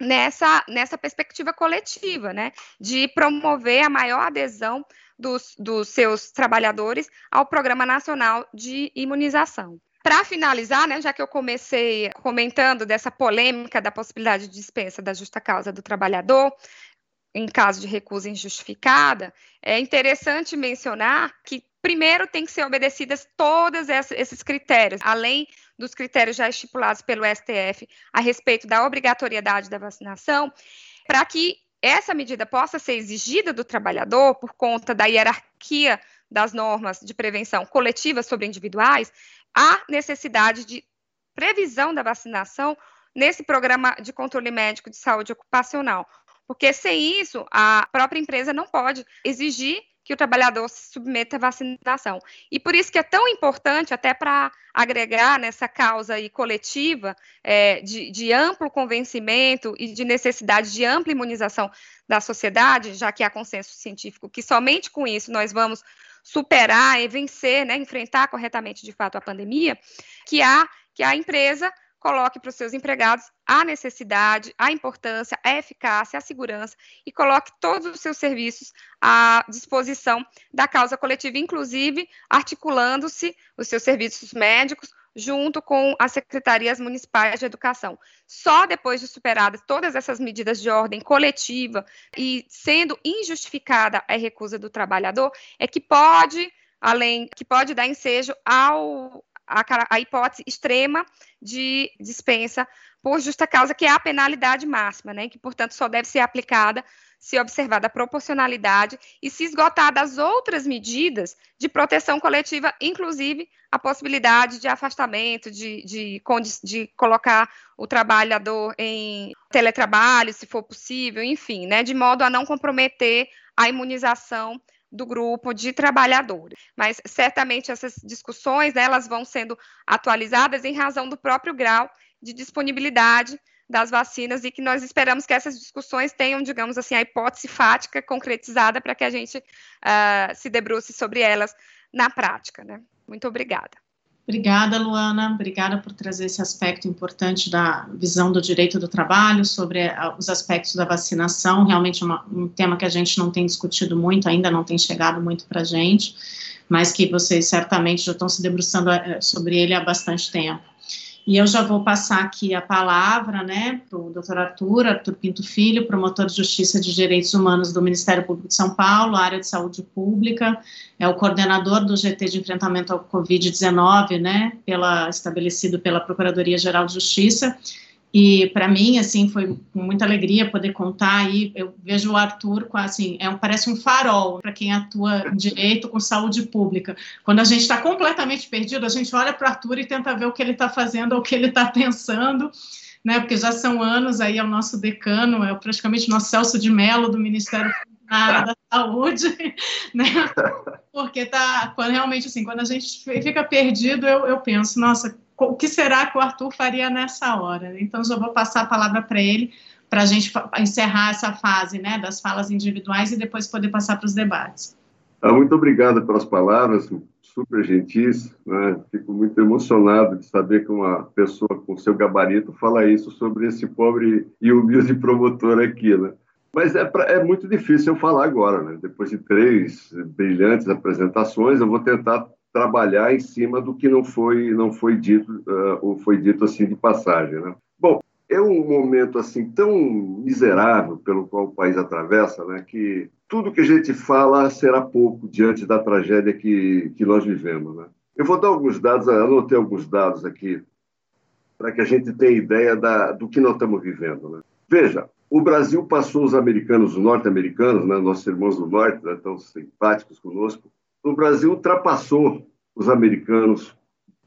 nessa, nessa perspectiva coletiva, né, de promover a maior adesão dos, dos seus trabalhadores ao Programa Nacional de Imunização. Para finalizar, né, já que eu comecei comentando dessa polêmica da possibilidade de dispensa da justa causa do trabalhador, em caso de recusa injustificada, é interessante mencionar que primeiro tem que ser obedecidas todos esses critérios, além dos critérios já estipulados pelo STF a respeito da obrigatoriedade da vacinação, para que essa medida possa ser exigida do trabalhador por conta da hierarquia das normas de prevenção coletiva sobre individuais, há necessidade de previsão da vacinação nesse programa de controle médico de saúde ocupacional. Porque sem isso, a própria empresa não pode exigir que o trabalhador se submeta à vacinação. E por isso que é tão importante, até para agregar nessa causa aí coletiva é, de, de, amplo convencimento e de necessidade de ampla imunização da sociedade, já que há consenso científico que somente com isso nós vamos superar e vencer, né, enfrentar corretamente de fato a pandemia, que há que a empresa coloque para os seus empregados a necessidade, a importância, a eficácia, a segurança e coloque todos os seus serviços à disposição da causa coletiva, inclusive articulando-se os seus serviços médicos junto com as secretarias municipais de educação. Só depois de superadas todas essas medidas de ordem coletiva e sendo injustificada a recusa do trabalhador, é que pode além que pode dar ensejo ao, a, a hipótese extrema de dispensa por justa causa, que é a penalidade máxima, né, que, portanto, só deve ser aplicada se observada a proporcionalidade e se esgotar das outras medidas de proteção coletiva, inclusive a possibilidade de afastamento, de, de, de colocar o trabalhador em teletrabalho, se for possível, enfim, né, de modo a não comprometer a imunização do grupo de trabalhadores. Mas certamente essas discussões né, elas vão sendo atualizadas em razão do próprio grau de disponibilidade das vacinas e que nós esperamos que essas discussões tenham, digamos assim, a hipótese fática concretizada para que a gente uh, se debruce sobre elas na prática. Né? Muito obrigada. Obrigada, Luana. Obrigada por trazer esse aspecto importante da visão do direito do trabalho sobre eh, os aspectos da vacinação. Realmente é um tema que a gente não tem discutido muito, ainda não tem chegado muito para a gente, mas que vocês certamente já estão se debruçando eh, sobre ele há bastante tempo. E eu já vou passar aqui a palavra, né, para o doutor Arthur, Arthur Pinto Filho, promotor de Justiça de Direitos Humanos do Ministério Público de São Paulo, área de saúde pública, é o coordenador do GT de enfrentamento ao Covid-19, né, pela, estabelecido pela Procuradoria-Geral de Justiça, e para mim, assim, foi com muita alegria poder contar aí. Eu vejo o Arthur com assim, é um, parece um farol para quem atua direito com saúde pública. Quando a gente está completamente perdido, a gente olha para o Arthur e tenta ver o que ele está fazendo, o que ele está pensando. Né, porque já são anos aí, é o nosso decano, é praticamente o nosso Celso de Mello do Ministério na área da saúde, [laughs] né? porque tá, quando realmente, assim, quando a gente fica perdido, eu, eu penso, nossa, o que será que o Arthur faria nessa hora? Então, já vou passar a palavra para ele, para a gente encerrar essa fase, né, das falas individuais e depois poder passar para os debates. Ah, muito obrigado pelas palavras, super gentis, né? Fico muito emocionado de saber que uma pessoa com seu gabarito fala isso sobre esse pobre e humilde promotor aqui, né? Mas é, pra, é muito difícil eu falar agora, né? Depois de três brilhantes apresentações, eu vou tentar trabalhar em cima do que não foi não foi dito uh, ou foi dito assim de passagem, né? Bom, é um momento assim tão miserável pelo qual o país atravessa, né? Que tudo que a gente fala será pouco diante da tragédia que que nós vivemos, né? Eu vou dar alguns dados, anotei alguns dados aqui para que a gente tenha ideia da, do que nós estamos vivendo, né? Veja, o Brasil passou os americanos, os norte-americanos, né, nossos irmãos do norte, né, tão simpáticos conosco. O Brasil ultrapassou os americanos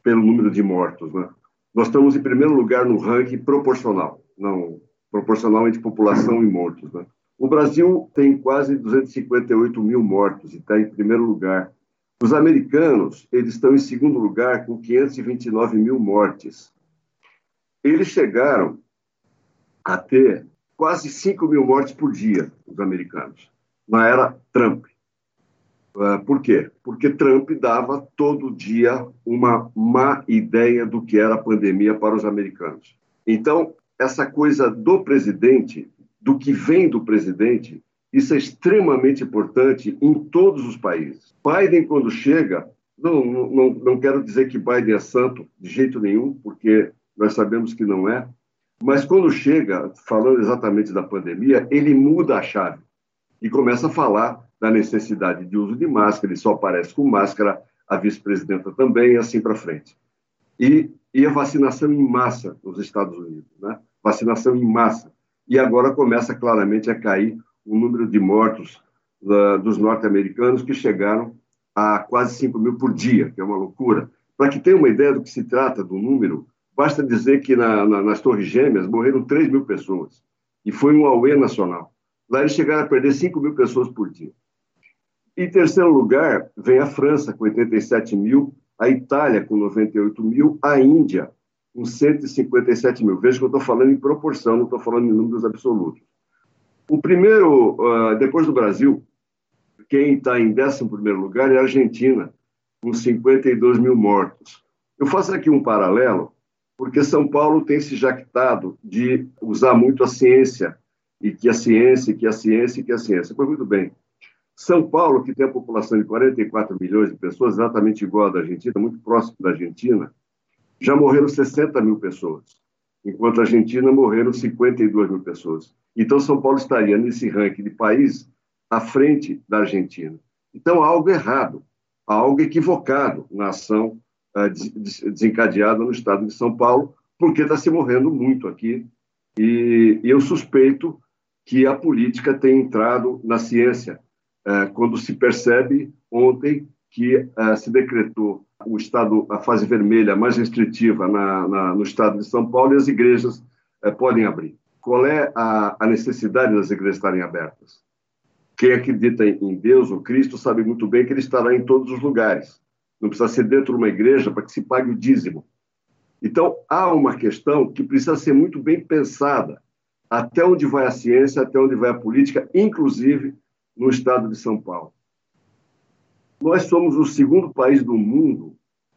pelo número de mortos. Né? Nós estamos em primeiro lugar no ranking proporcional, não proporcional entre população e mortos. Né? O Brasil tem quase 258 mil mortos e está em primeiro lugar. Os americanos eles estão em segundo lugar com 529 mil mortes. Eles chegaram a ter quase 5 mil mortes por dia, os americanos, na era Trump. Uh, por quê? Porque Trump dava todo dia uma má ideia do que era a pandemia para os americanos. Então, essa coisa do presidente, do que vem do presidente, isso é extremamente importante em todos os países. Biden, quando chega, não, não, não quero dizer que Biden é santo, de jeito nenhum, porque nós sabemos que não é, mas quando chega, falando exatamente da pandemia, ele muda a chave e começa a falar da necessidade de uso de máscara, ele só aparece com máscara, a vice-presidenta também, e assim para frente. E, e a vacinação em massa nos Estados Unidos, né? Vacinação em massa. E agora começa claramente a cair o número de mortos uh, dos norte-americanos, que chegaram a quase 5 mil por dia, que é uma loucura. Para que tenha uma ideia do que se trata do número, Basta dizer que na, na, nas Torres Gêmeas morreram 3 mil pessoas. E foi um auê nacional. Lá eles chegaram a perder 5 mil pessoas por dia. Em terceiro lugar, vem a França, com 87 mil, a Itália, com 98 mil, a Índia, com 157 mil. Veja que eu estou falando em proporção, não estou falando em números absolutos. O primeiro, uh, depois do Brasil, quem está em 11 lugar é a Argentina, com 52 mil mortos. Eu faço aqui um paralelo porque São Paulo tem se jactado de usar muito a ciência, e que a ciência, que a ciência, que a ciência. Pois muito bem. São Paulo, que tem a população de 44 milhões de pessoas, exatamente igual à da Argentina, muito próximo da Argentina, já morreram 60 mil pessoas, enquanto a Argentina morreram 52 mil pessoas. Então, São Paulo estaria nesse ranking de país à frente da Argentina. Então, há algo errado, há algo equivocado na ação desencadeada no estado de São Paulo, porque está se morrendo muito aqui. E, eu suspeito que a política tem entrado na ciência, é, quando se percebe ontem que é, se decretou o estado, a fase vermelha mais restritiva na, na, no estado de São Paulo e as igrejas é, podem abrir. Qual é a, a necessidade das igrejas estarem abertas? Quem acredita em Deus ou Cristo sabe muito bem que ele estará em todos os lugares não precisa ser dentro de uma igreja para que se pague o dízimo. Então, há uma questão que precisa ser muito bem pensada, até onde vai a ciência, até onde vai a política, inclusive no estado de São Paulo. Nós somos o segundo país do mundo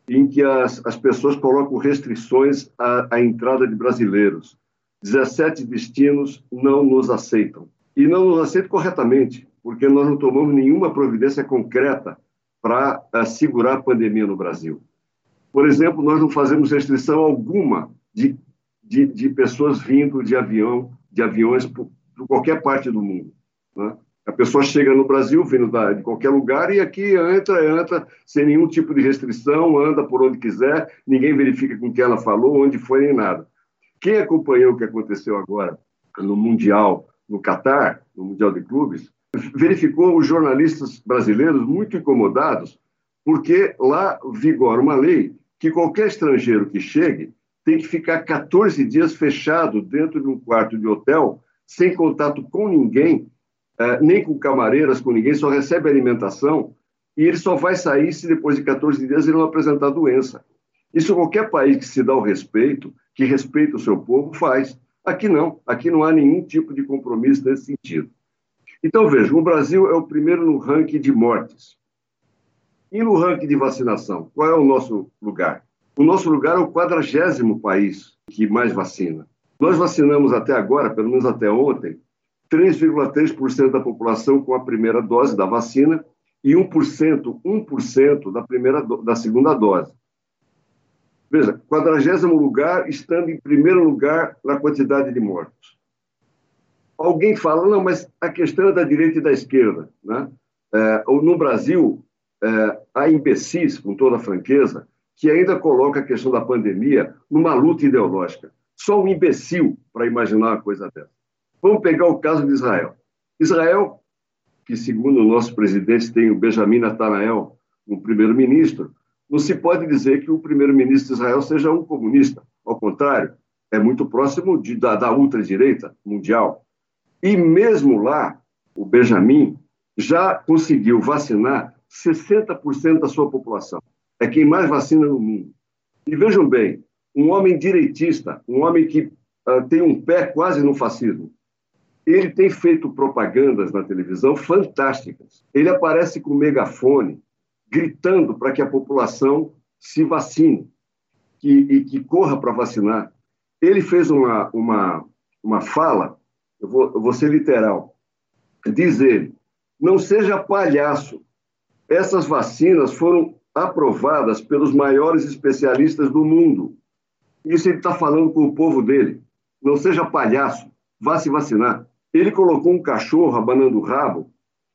em que as, as pessoas colocam restrições à, à entrada de brasileiros. 17 destinos não nos aceitam. E não nos aceitam corretamente, porque nós não tomamos nenhuma providência concreta para segurar a pandemia no Brasil. Por exemplo, nós não fazemos restrição alguma de, de, de pessoas vindo de avião, de aviões por, por qualquer parte do mundo. Né? A pessoa chega no Brasil, vindo da, de qualquer lugar, e aqui entra, entra sem nenhum tipo de restrição, anda por onde quiser, ninguém verifica com que ela falou, onde foi, nem nada. Quem acompanhou o que aconteceu agora no Mundial, no Catar, no Mundial de Clubes, verificou os jornalistas brasileiros muito incomodados, porque lá vigora uma lei que qualquer estrangeiro que chegue tem que ficar 14 dias fechado dentro de um quarto de hotel, sem contato com ninguém, eh, nem com camareiras, com ninguém, só recebe alimentação e ele só vai sair se depois de 14 dias ele não apresentar doença. Isso qualquer país que se dá o respeito, que respeita o seu povo, faz. Aqui não, aqui não há nenhum tipo de compromisso nesse sentido. Então, veja, o Brasil é o primeiro no ranking de mortes. E no ranking de vacinação, qual é o nosso lugar? O nosso lugar é o quadragésimo país que mais vacina. Nós vacinamos até agora, pelo menos até ontem, 3,3% da população com a primeira dose da vacina e 1%, 1% da, primeira, da segunda dose. Veja, quadragésimo lugar, estando em primeiro lugar na quantidade de mortos. Alguém fala, não, mas a questão é da direita e da esquerda. Né? É, no Brasil, é, há imbecis, com toda franqueza, que ainda coloca a questão da pandemia numa luta ideológica. Só um imbecil para imaginar uma coisa dessa. Vamos pegar o caso de Israel. Israel, que segundo o nosso presidente tem o Benjamin Netanyahu, um primeiro-ministro, não se pode dizer que o primeiro-ministro de Israel seja um comunista. Ao contrário, é muito próximo de, da, da ultradireita mundial. E mesmo lá, o Benjamin já conseguiu vacinar 60% da sua população. É quem mais vacina no mundo. E vejam bem, um homem direitista, um homem que uh, tem um pé quase no fascismo, ele tem feito propagandas na televisão fantásticas. Ele aparece com megafone, gritando para que a população se vacine e que corra para vacinar. Ele fez uma, uma, uma fala, eu vou, eu vou ser literal, diz ele, não seja palhaço, essas vacinas foram aprovadas pelos maiores especialistas do mundo. Isso ele está falando com o povo dele. Não seja palhaço, vá se vacinar. Ele colocou um cachorro abanando o rabo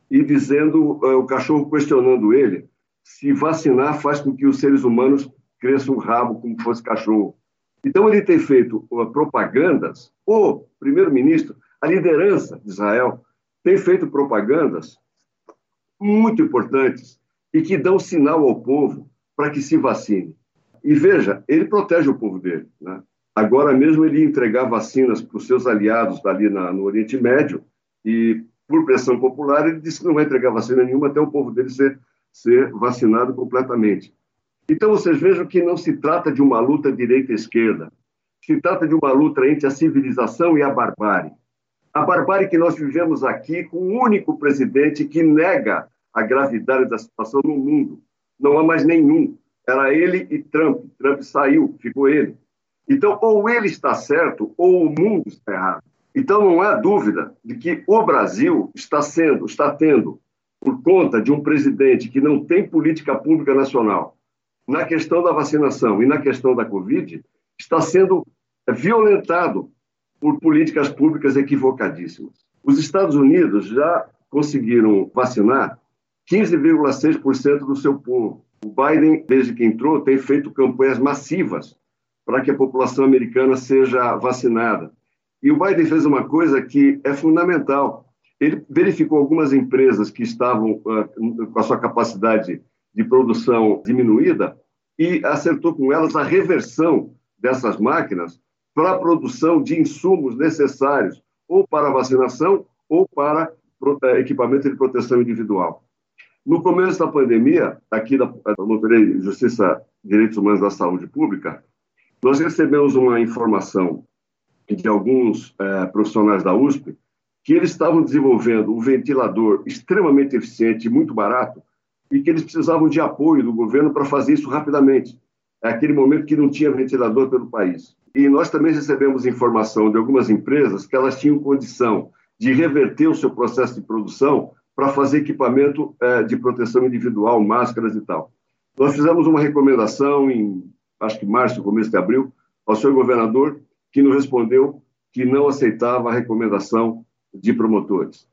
e dizendo, uh, o cachorro questionando ele, se vacinar faz com que os seres humanos cresçam o rabo como fosse cachorro. Então, ele tem feito uh, propagandas, o primeiro-ministro, a liderança de Israel, tem feito propagandas muito importantes e que dão sinal ao povo para que se vacine. E veja, ele protege o povo dele. Né? Agora mesmo ele ia entregar vacinas para os seus aliados ali na, no Oriente Médio e, por pressão popular, ele disse que não vai entregar vacina nenhuma até o povo dele ser ser vacinado completamente. Então, vocês vejam que não se trata de uma luta direita-esquerda, se trata de uma luta entre a civilização e a barbárie. A barbárie que nós vivemos aqui com um único presidente que nega a gravidade da situação no mundo. Não há mais nenhum. Era ele e Trump. Trump saiu, ficou ele. Então, ou ele está certo, ou o mundo está errado. Então, não há dúvida de que o Brasil está sendo, está tendo por conta de um presidente que não tem política pública nacional na questão da vacinação e na questão da Covid, está sendo violentado por políticas públicas equivocadíssimas. Os Estados Unidos já conseguiram vacinar 15,6% do seu povo. O Biden, desde que entrou, tem feito campanhas massivas para que a população americana seja vacinada. E o Biden fez uma coisa que é fundamental ele verificou algumas empresas que estavam uh, com a sua capacidade de produção diminuída e acertou com elas a reversão dessas máquinas para a produção de insumos necessários ou para vacinação ou para uh, equipamento de proteção individual. No começo da pandemia, aqui da Promotoria Justiça e Direitos Humanos da Saúde Pública, nós recebemos uma informação de alguns uh, profissionais da USP que eles estavam desenvolvendo um ventilador extremamente eficiente e muito barato e que eles precisavam de apoio do governo para fazer isso rapidamente. É aquele momento que não tinha ventilador pelo país. E nós também recebemos informação de algumas empresas que elas tinham condição de reverter o seu processo de produção para fazer equipamento é, de proteção individual, máscaras e tal. Nós fizemos uma recomendação em, acho que março, começo de abril, ao senhor governador, que nos respondeu que não aceitava a recomendação de promotores.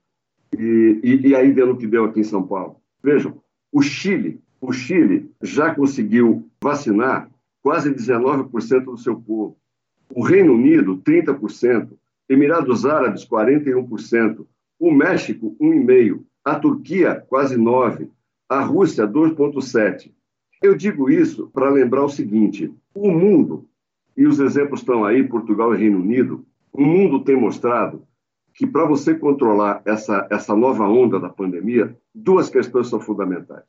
E, e, e aí deu no que deu aqui em São Paulo. Vejam, o Chile, o Chile já conseguiu vacinar quase 19% do seu povo. O Reino Unido, 30%. Emirados Árabes, 41%. O México, 1,5%. A Turquia, quase 9%. A Rússia, 2,7%. Eu digo isso para lembrar o seguinte: o mundo, e os exemplos estão aí, Portugal e Reino Unido, o mundo tem mostrado que para você controlar essa, essa nova onda da pandemia, duas questões são fundamentais.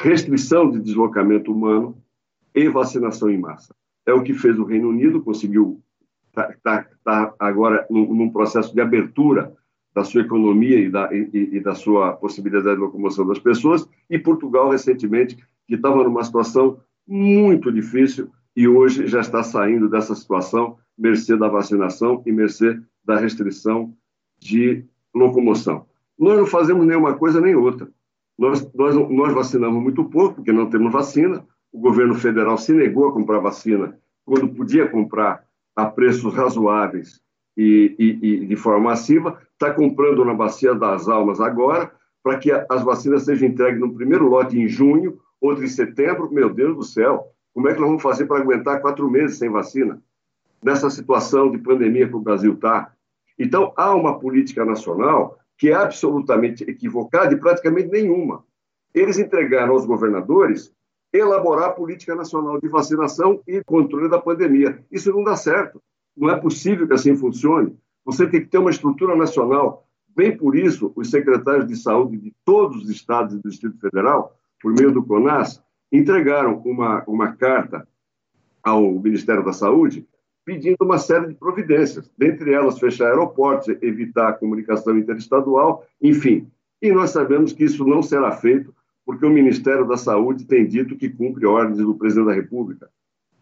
restrição de deslocamento humano e vacinação em massa. É o que fez o Reino Unido, conseguiu estar tá, tá, tá agora num, num, processo de abertura da sua economia e da, e, e da sua possibilidade de locomoção das pessoas, e Portugal, recentemente, que estava numa situação muito difícil e hoje já está saindo dessa situação, mercê da vacinação e mercê da restrição de locomoção. Nós não fazemos nenhuma coisa nem outra. Nós, nós, nós vacinamos muito pouco, porque não temos vacina. O governo federal se negou a comprar vacina quando podia comprar a preços razoáveis e, e, e de forma massiva. Está comprando na Bacia das Almas agora, para que as vacinas sejam entregues no primeiro lote em junho, outro em setembro. Meu Deus do céu, como é que nós vamos fazer para aguentar quatro meses sem vacina? Nessa situação de pandemia que o Brasil está. Então, há uma política nacional que é absolutamente equivocada e praticamente nenhuma. Eles entregaram aos governadores elaborar política nacional de vacinação e controle da pandemia. Isso não dá certo. Não é possível que assim funcione. Você tem que ter uma estrutura nacional. Bem por isso, os secretários de saúde de todos os estados e do Distrito Federal, por meio do CONAS, entregaram uma, uma carta ao Ministério da Saúde pedindo uma série de providências, dentre elas fechar aeroportos, evitar a comunicação interestadual, enfim. E nós sabemos que isso não será feito porque o Ministério da Saúde tem dito que cumpre ordens do presidente da República.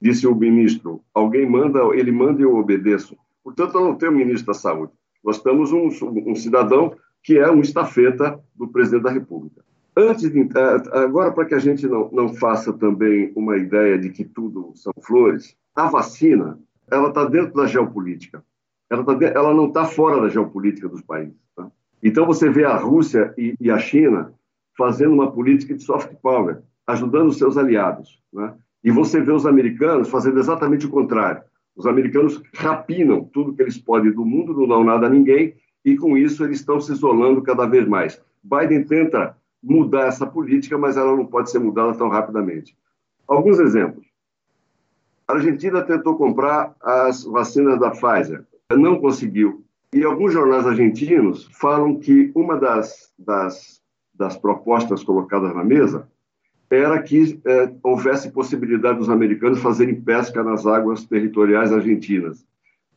Disse o ministro: alguém manda, ele manda e eu obedeço. Portanto, eu não tenho ministro da Saúde. Nós temos um, um cidadão que é um estafeta do presidente da República. Antes de, é, agora, para que a gente não, não faça também uma ideia de que tudo são flores, a vacina ela está dentro da geopolítica. Ela, tá ela não está fora da geopolítica dos países. Tá? Então, você vê a Rússia e, e, a China fazendo uma política de soft power, ajudando seus aliados. Né? E você vê os americanos fazendo exatamente o contrário. Os americanos rapinam tudo que eles podem do mundo, não dão nada a ninguém, e com isso eles estão se isolando cada vez mais. Biden tenta mudar essa política, mas ela não pode ser mudada tão rapidamente. Alguns exemplos. A Argentina tentou comprar as vacinas da Pfizer, não conseguiu. E alguns jornais argentinos falam que uma das, das, das propostas colocadas na mesa era que é, houvesse possibilidade dos americanos fazerem pesca nas águas territoriais argentinas.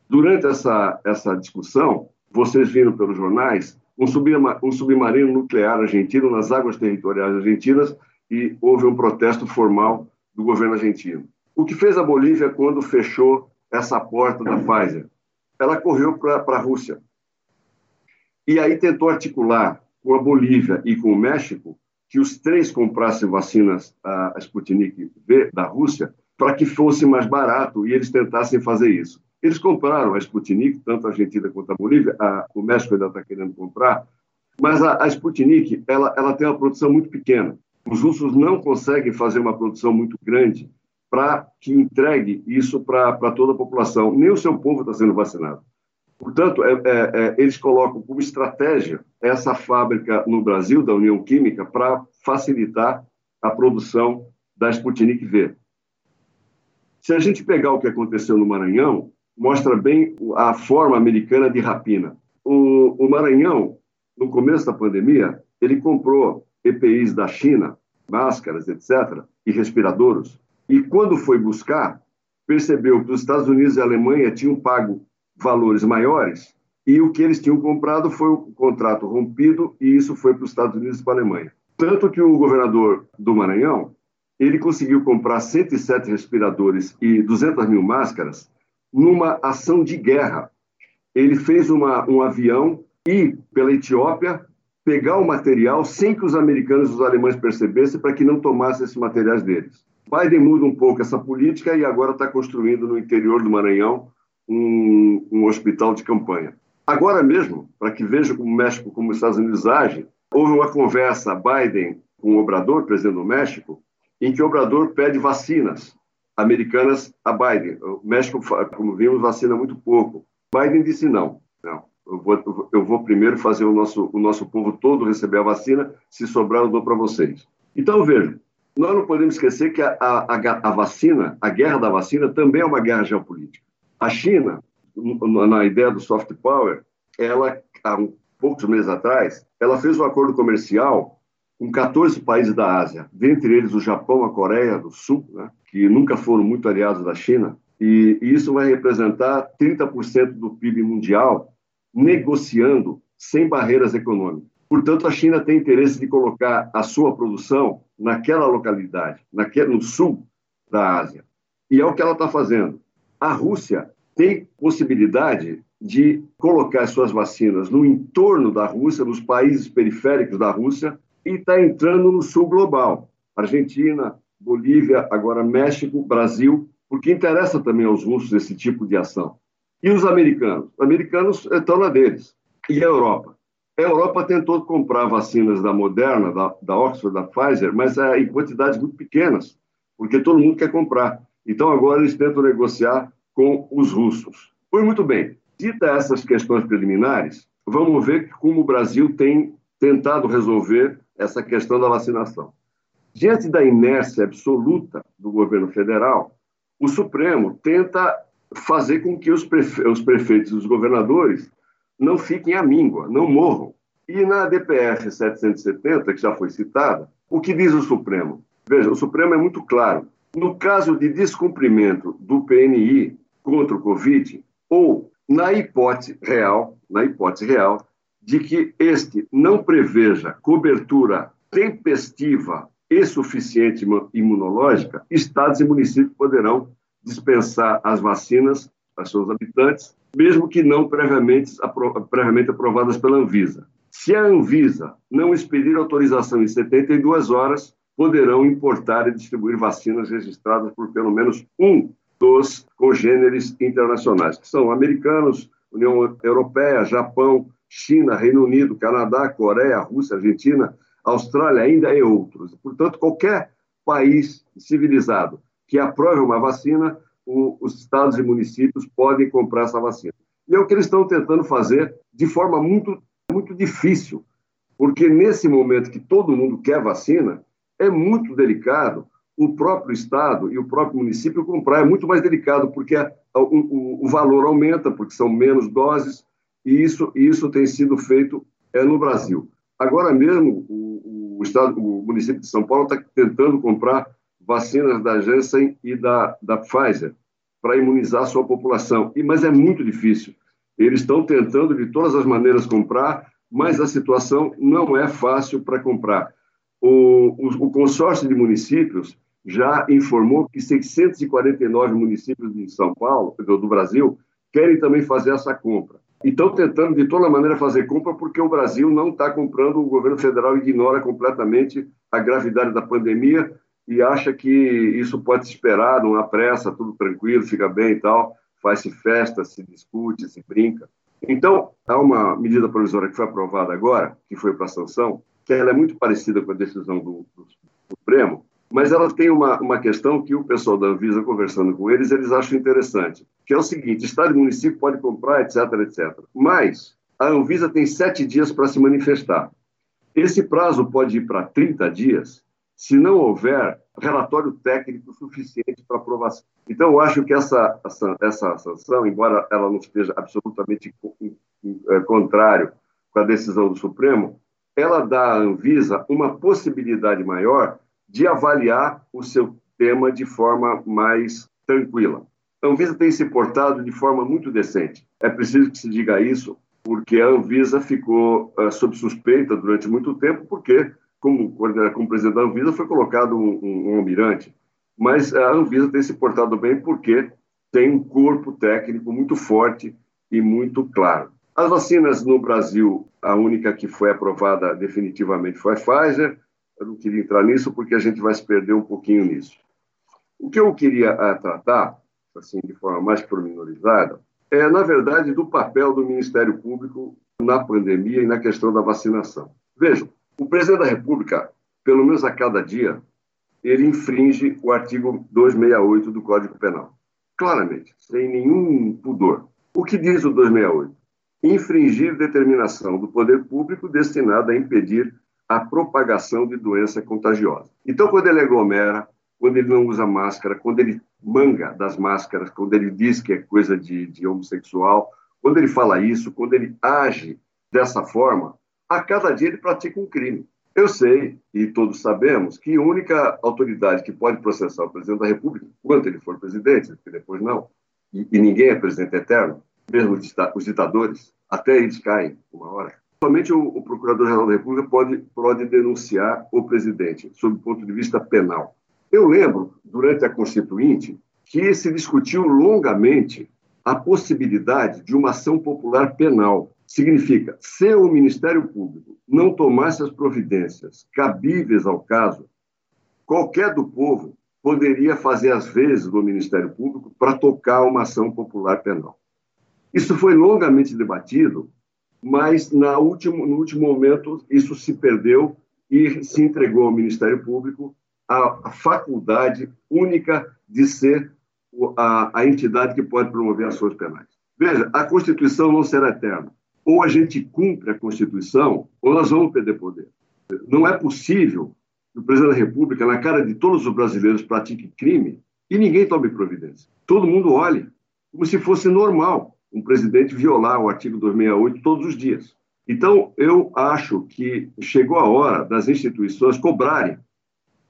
Durante essa, essa discussão, vocês viram pelos jornais um, um submarino nuclear argentino nas águas territoriais argentinas e houve um protesto formal do governo argentino. O que fez a Bolívia quando fechou essa porta da Pfizer? Ela correu para a Rússia. E aí tentou articular com a Bolívia e com o México que os três comprassem vacinas a Sputnik V da Rússia para que fosse mais barato e eles tentassem fazer isso. Eles compraram a Sputnik, tanto a Argentina quanto a Bolívia, a, o México ainda está querendo comprar, mas a, a Sputnik ela, ela tem uma produção muito pequena. Os russos não conseguem fazer uma produção muito grande para que entregue isso para toda a população. Nem o seu povo está sendo vacinado. Portanto, é, é, é, eles colocam como estratégia essa fábrica no Brasil, da União Química, para facilitar a produção da Sputnik V. Se a gente pegar o que aconteceu no Maranhão, mostra bem a forma americana de rapina. O, o Maranhão, no começo da pandemia, ele comprou EPIs da China, máscaras, etc., e respiradores, e quando foi buscar, percebeu que os Estados Unidos e a Alemanha tinham pago valores maiores e o que eles tinham comprado foi o contrato rompido e isso foi para os Estados Unidos e para a Alemanha. Tanto que o governador do Maranhão, ele conseguiu comprar 107 respiradores e 200 mil máscaras numa ação de guerra. Ele fez uma, um avião ir pela Etiópia, pegar o material sem que os americanos e os alemães percebessem para que não tomassem esses materiais deles. Biden muda um pouco essa política e agora está construindo no interior do Maranhão um, um hospital de campanha. Agora mesmo, para que veja como o México, como os Estados Unidos agem, houve uma conversa Biden com o Obrador, presidente do México, em que o Obrador pede vacinas americanas a Biden. O México, como vimos, vacina muito pouco. Biden disse não, não. Eu vou, eu vou primeiro fazer o nosso, o nosso povo todo receber a vacina, se sobrar eu dou para vocês. Então, veja, nós não podemos esquecer que a, a, a, vacina, a guerra da vacina, também é uma guerra geopolítica. A China, na ideia do soft power, ela, há poucos meses atrás, ela fez um acordo comercial com 14 países da Ásia, dentre eles o Japão, a Coreia do Sul, né, que nunca foram muito aliados da China, e isso vai representar 30% do PIB mundial negociando sem barreiras econômicas. Portanto, a China tem interesse de colocar a sua produção naquela localidade, naquele, no sul da Ásia. E é o que ela está fazendo. A Rússia tem possibilidade de colocar suas vacinas no entorno da Rússia, nos países periféricos da Rússia, e está entrando no sul global. Argentina, Bolívia, agora México, Brasil, porque interessa também aos russos esse tipo de ação. E os americanos? Os americanos estão na deles. E a Europa? A Europa tentou comprar vacinas da Moderna, da, da Oxford, da Pfizer, mas é, em quantidades muito pequenas, porque todo mundo quer comprar. Então agora eles tentam negociar com os russos. Foi muito bem. Dita essas questões preliminares, vamos ver como o Brasil tem tentado resolver essa questão da vacinação. Diante da inércia absoluta do governo federal, o Supremo tenta fazer com que os, prefe os prefeitos e os governadores não fiquem à míngua, não morram. E na DPR 770, que já foi citada, o que diz o Supremo? Veja, o Supremo é muito claro. No caso de descumprimento do PNI contra o Covid, ou na hipótese real, na hipótese real, de que este não preveja cobertura tempestiva e suficiente imunológica, estados e municípios poderão dispensar as vacinas aos seus habitantes, mesmo que não previamente, previamente aprovadas pela Anvisa. Se a Anvisa não expedir autorização em 72 horas, poderão importar e distribuir vacinas registradas por pelo menos um dos congêneres internacionais, que são americanos, União Europeia, Japão, China, Reino Unido, Canadá, Coreia, Rússia, Argentina, Austrália ainda e outros. Portanto, qualquer país civilizado que aprove uma vacina, o, os estados e municípios podem comprar essa vacina. E é o que eles estão tentando fazer de forma muito, muito difícil, porque nesse momento que todo mundo quer vacina, é muito delicado o próprio estado e o próprio município comprar. É muito mais delicado, porque o, o, valor aumenta, porque são menos doses, e isso, isso tem sido feito é, no Brasil. Agora mesmo, o, o, estado, o município de São Paulo está tentando comprar vacinas da Janssen e da, da Pfizer para imunizar sua população. E, mas é muito difícil. Eles estão tentando de todas as maneiras comprar, mas a situação não é fácil para comprar. O, o, o, consórcio de municípios já informou que 649 municípios de São Paulo, do, Brasil, querem também fazer essa compra. E estão tentando de toda maneira fazer compra porque o Brasil não está comprando, o governo federal ignora completamente a gravidade da pandemia e acha que isso pode se esperar, não há pressa, tudo tranquilo, fica bem e tal, faz-se festa, se discute, se brinca. Então, há uma medida provisória que foi aprovada agora, que foi para sanção, que ela é muito parecida com a decisão do, do Supremo, mas ela tem uma, uma questão que o pessoal da Anvisa, conversando com eles, eles acham interessante, que é o seguinte, Estado e município pode comprar, etc, etc. Mas a Anvisa tem sete dias para se manifestar. Esse prazo pode ir para 30 dias se não houver relatório técnico suficiente para aprovação. Então, eu acho que essa, essa, essa sanção, embora ela não esteja absolutamente é, contrário com a decisão do Supremo, ela dá à Anvisa uma possibilidade maior de avaliar o seu tema de forma mais tranquila. A Anvisa tem se portado de forma muito decente. É preciso que se diga isso, porque a Anvisa ficou uh, sob suspeita durante muito tempo, porque, como, como presidente da Anvisa, foi colocado um, um, um almirante. Mas a Anvisa tem se portado bem porque tem um corpo técnico muito forte e muito claro. As vacinas no Brasil, a única que foi aprovada definitivamente foi a Pfizer, eu não queria entrar nisso porque a gente vai se perder um pouquinho nisso. O que eu queria uh, tratar, assim, de forma mais pormenorizada, é, na verdade, do papel do Ministério Público na pandemia e na questão da vacinação. Vejam, o presidente da República, pelo menos a cada dia, ele infringe o artigo 268 do Código Penal. Claramente, sem nenhum pudor. O que diz o 268? Infringir determinação do poder público destinada a impedir a propagação de doença contagiosa. Então, quando ele aglomera, quando ele não usa máscara, quando ele manga das máscaras, quando ele diz que é coisa de, de homossexual, quando ele fala isso, quando ele age dessa forma, a cada dia ele pratica um crime. Eu sei, e todos sabemos, que a única autoridade que pode processar o presidente da República, quando ele for presidente, porque depois não, e, e ninguém é presidente eterno, mesmo os ditadores, até eles caem uma hora. Somente o, o Procurador-Geral da República pode, pode denunciar o presidente, sob o ponto de vista penal. Eu lembro, durante a Constituinte, que se discutiu longamente a possibilidade de uma ação popular penal. Significa, se o Ministério Público não tomasse as providências cabíveis ao caso, qualquer do povo poderia fazer as vezes do Ministério Público para tocar uma ação popular penal. Isso foi longamente debatido, mas na último, no último momento isso se perdeu e se entregou ao Ministério Público a, a faculdade única de ser a, a entidade que pode promover ações penais. Veja, a Constituição não será eterna. Ou a gente cumpre a Constituição, ou nós vamos perder poder. Não é possível que o presidente da República, na cara de todos os brasileiros, pratique crime e ninguém tome providência. Todo mundo olhe, como se fosse normal um presidente violar o artigo 268 todos os dias. Então, eu acho que chegou a hora das instituições cobrarem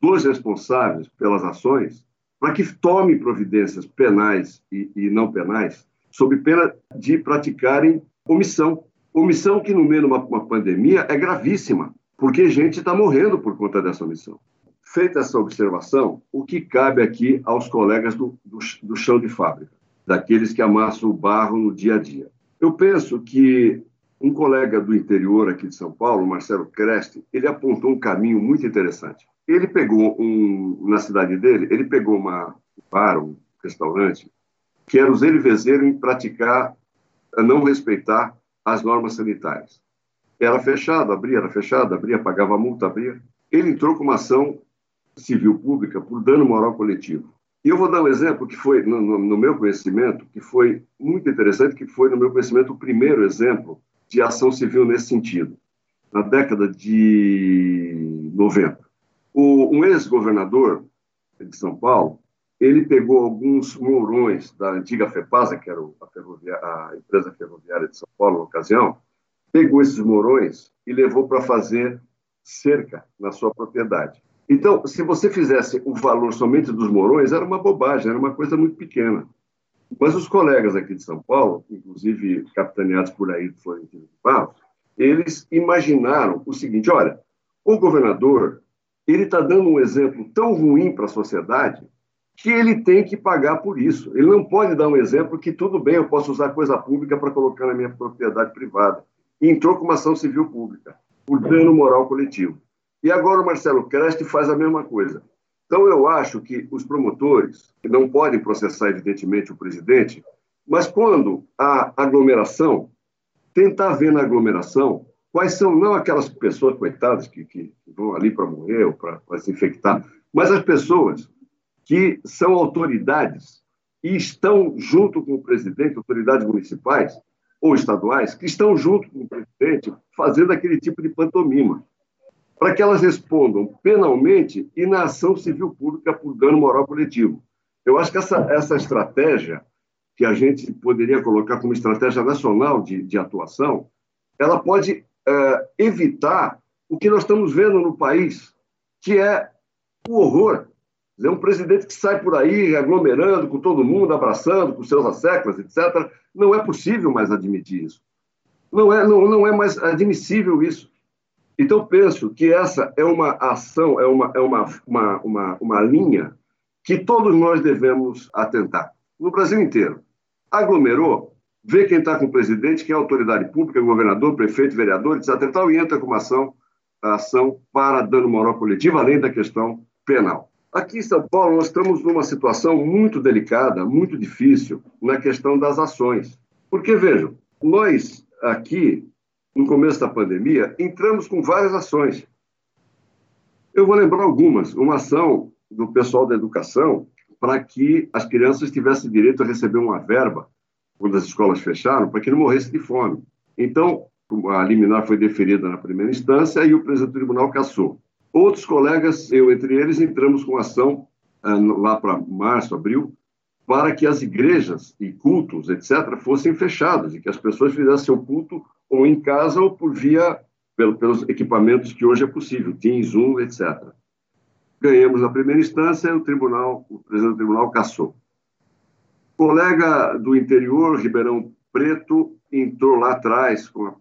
dos responsáveis pelas ações para que tome providências penais e, e não penais, sob pena de praticarem omissão. Omissão que, no meio de uma, uma pandemia, é gravíssima, porque gente está morrendo por conta dessa omissão. Feita essa observação, o que cabe aqui aos colegas do, do, do chão de fábrica? Daqueles que amassam o barro no dia a dia. Eu penso que um colega do interior aqui de São Paulo, Marcelo Creste, ele apontou um caminho muito interessante. Ele pegou um, na cidade dele, ele pegou uma um bar, um restaurante, que era os vezeiros em praticar, a não respeitar as normas sanitárias. Era fechado, abria, era fechado, abria, pagava multa, abria. Ele entrou com uma ação civil pública por dano moral coletivo. E eu vou dar um exemplo que foi, no, no, meu conhecimento, que foi muito interessante, que foi, no meu conhecimento, o primeiro exemplo de ação civil nesse sentido, na década de 90. O, um ex-governador de São Paulo, ele pegou alguns mourões da antiga FEPASA, que era a, a empresa ferroviária de São Paulo na ocasião, pegou esses mourões e levou para fazer cerca na sua propriedade. Então, se você fizesse o valor somente dos morões, era uma bobagem, era uma coisa muito pequena. Mas os colegas aqui de São Paulo, inclusive capitaneados por aí Florentino de eles imaginaram o seguinte: olha, o governador ele está dando um exemplo tão ruim para a sociedade que ele tem que pagar por isso. Ele não pode dar um exemplo que tudo bem, eu posso usar coisa pública para colocar na minha propriedade privada. E entrou com uma ação civil pública por dano moral coletivo. E agora o Marcelo Creste faz a mesma coisa. Então, eu acho que os promotores não podem processar, evidentemente, o presidente, mas quando há aglomeração, tentar ver na aglomeração quais são, não aquelas pessoas coitadas que, que vão ali para morrer ou para se infectar, mas as pessoas que são autoridades e estão junto com o presidente, autoridades municipais ou estaduais, que estão junto com o presidente fazendo aquele tipo de pantomima para que elas respondam penalmente e na ação civil pública por dano moral coletivo. Eu acho que essa, essa estratégia, que a gente poderia colocar como estratégia nacional de, de atuação, ela pode é, evitar o que nós estamos vendo no país, que é o horror. É um presidente que sai por aí aglomerando com todo mundo, abraçando com seus asseclas, etc. Não é possível mais admitir isso. Não é, não, não é mais admissível isso. Então, penso que essa é uma ação, é uma, é uma, uma, uma, uma linha que todos nós devemos atentar, no Brasil inteiro. Aglomerou, vê quem está com o presidente, quem é autoridade pública, governador, prefeito, vereador, etc. E, tal, e entra com uma ação, ação para dano moral coletivo, além da questão penal. Aqui em São Paulo, nós estamos numa situação muito delicada, muito difícil, na questão das ações. Porque, vejam, nós aqui no começo da pandemia, entramos com várias ações. Eu vou lembrar algumas. Uma ação do pessoal da educação para que as crianças tivessem direito a receber uma verba quando as escolas fecharam, para que não morressem de fome. Então, a liminar foi deferida na primeira instância e o presidente do tribunal cassou. Outros colegas, eu entre eles, entramos com ação ah, lá para março, abril, para que as igrejas e cultos, etc., fossem fechados e que as pessoas fizessem seu culto ou em casa ou por via pelos equipamentos que hoje é possível, Teams, Zoom, etc. Ganhamos na primeira instância e o tribunal, o presidente do tribunal cassou. Colega do interior, Ribeirão Preto, entrou lá atrás com a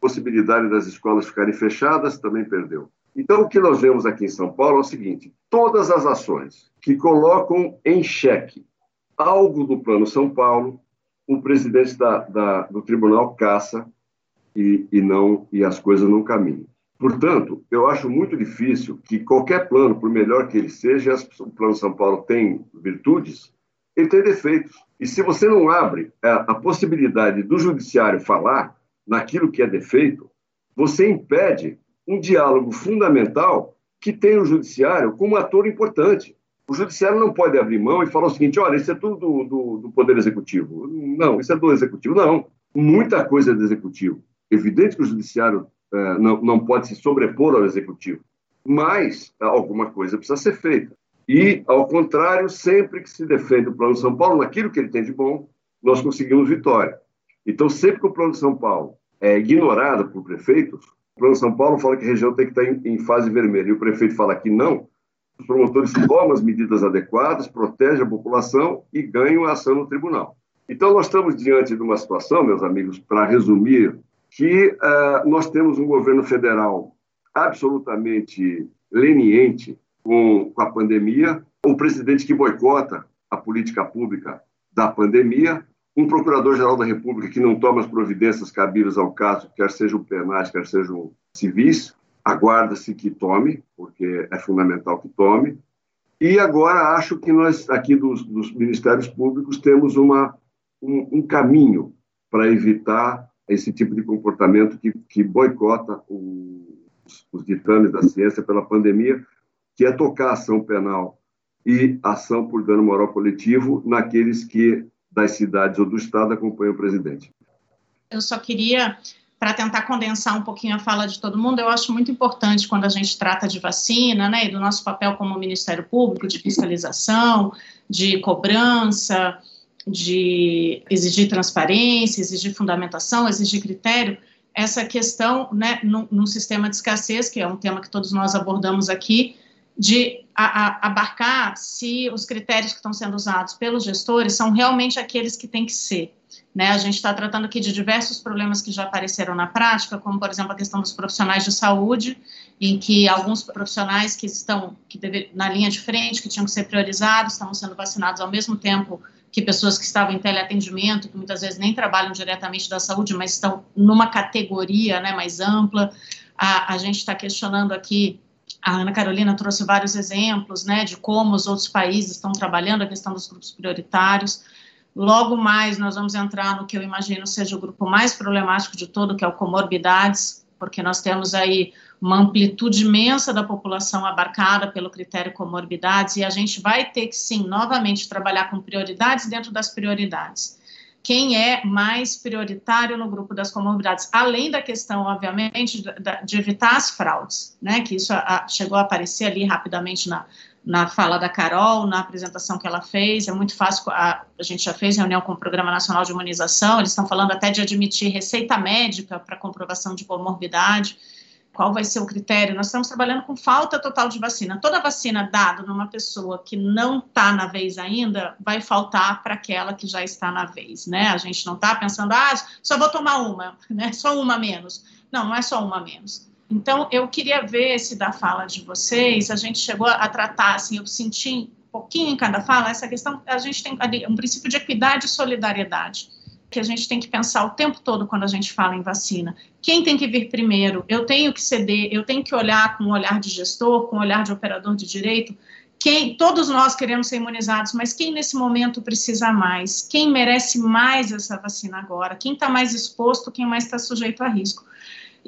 possibilidade das escolas ficarem fechadas, também perdeu. Então, o que nós vemos aqui em São Paulo é o seguinte: todas as ações que colocam em xeque algo do Plano São Paulo, o presidente da, da, do tribunal caça e, e, não e as coisas não caminham. Portanto, eu acho muito difícil que qualquer plano, por melhor que ele seja, o Plano São Paulo tem virtudes, ele tem defeitos. E se você não abre a, a possibilidade do judiciário falar naquilo que é defeito, você impede um diálogo fundamental que tem o judiciário como ator importante. O judiciário não pode abrir mão e falar o seguinte: olha, isso é tudo do, do, do Poder Executivo. Não, isso é do Executivo. Não, muita coisa é do Executivo. Evidente que o judiciário é, não, não pode se sobrepor ao Executivo, mas alguma coisa precisa ser feita. E, ao contrário, sempre que se defende o Plano de São Paulo, naquilo que ele tem de bom, nós conseguimos vitória. Então, sempre que o Plano de São Paulo é ignorado por prefeitos, o Plano de São Paulo fala que a região tem que estar em, em fase vermelha, e o prefeito fala que não, os promotores tomam as medidas adequadas, protegem a população e ganham a ação no tribunal. Então, nós estamos diante de uma situação, meus amigos, para resumir, que uh, nós temos um governo federal absolutamente leniente com, com a pandemia, o presidente que boicota a política pública da pandemia, um procurador-geral da República que não toma as providências cabíveis ao caso, quer sejam penais, quer sejam civis, aguarda-se que tome, porque é fundamental que tome. E agora acho que nós, aqui dos, dos ministérios públicos, temos uma, um, um caminho para evitar esse tipo de comportamento que, que boicota os, os ditames da ciência pela pandemia, que é tocar ação penal e ação por dano moral coletivo naqueles que das cidades ou do Estado acompanham o presidente. Eu só queria para tentar condensar um pouquinho a fala de todo mundo, eu acho muito importante quando a gente trata de vacina, né, e do nosso papel como Ministério Público, de fiscalização, de cobrança, de exigir transparência, exigir fundamentação, exigir critério, essa questão, né, num, num sistema de escassez, que é um tema que todos nós abordamos aqui, de a, a, abarcar se os critérios que estão sendo usados pelos gestores são realmente aqueles que têm que ser. Né? A gente está tratando aqui de diversos problemas que já apareceram na prática, como, por exemplo, a questão dos profissionais de saúde, em que alguns profissionais que estão que deve, na linha de frente, que tinham que ser priorizados, estão sendo vacinados ao mesmo tempo que pessoas que estavam em teleatendimento, que muitas vezes nem trabalham diretamente da saúde, mas estão numa categoria né, mais ampla. A, a gente está questionando aqui a Ana Carolina trouxe vários exemplos, né, de como os outros países estão trabalhando a questão dos grupos prioritários. Logo mais, nós vamos entrar no que eu imagino seja o grupo mais problemático de todo, que é o comorbidades, porque nós temos aí uma amplitude imensa da população abarcada pelo critério comorbidades, e a gente vai ter que, sim, novamente trabalhar com prioridades dentro das prioridades. Quem é mais prioritário no grupo das comorbidades, além da questão, obviamente, de, evitar as fraudes, né, que isso a, chegou a aparecer ali rapidamente na, na fala da Carol, na apresentação que ela fez, é muito fácil, a, a gente já fez reunião com o Programa Nacional de Imunização, eles estão falando até de admitir receita médica para comprovação de comorbidade, qual vai ser o critério? Nós estamos trabalhando com falta total de vacina. Toda vacina dada numa pessoa que não está na vez ainda, vai faltar para aquela que já está na vez, né? A gente não está pensando, ah, só vou tomar uma, [laughs] né? Só uma menos. Não, não é só uma menos. Então, eu queria ver se da fala de vocês, a gente chegou a tratar, assim, eu senti um pouquinho em cada fala, essa questão, a gente tem ali um princípio de equidade e solidariedade que a gente tem que pensar o tempo todo quando a gente fala em vacina. Quem tem que vir primeiro? Eu tenho que ceder, eu tenho que olhar com o olhar de gestor, com o olhar de operador de direito. Quem, todos nós queremos ser imunizados, mas quem nesse momento precisa mais? Quem merece mais essa vacina agora? Quem está mais exposto? Quem mais está sujeito a risco?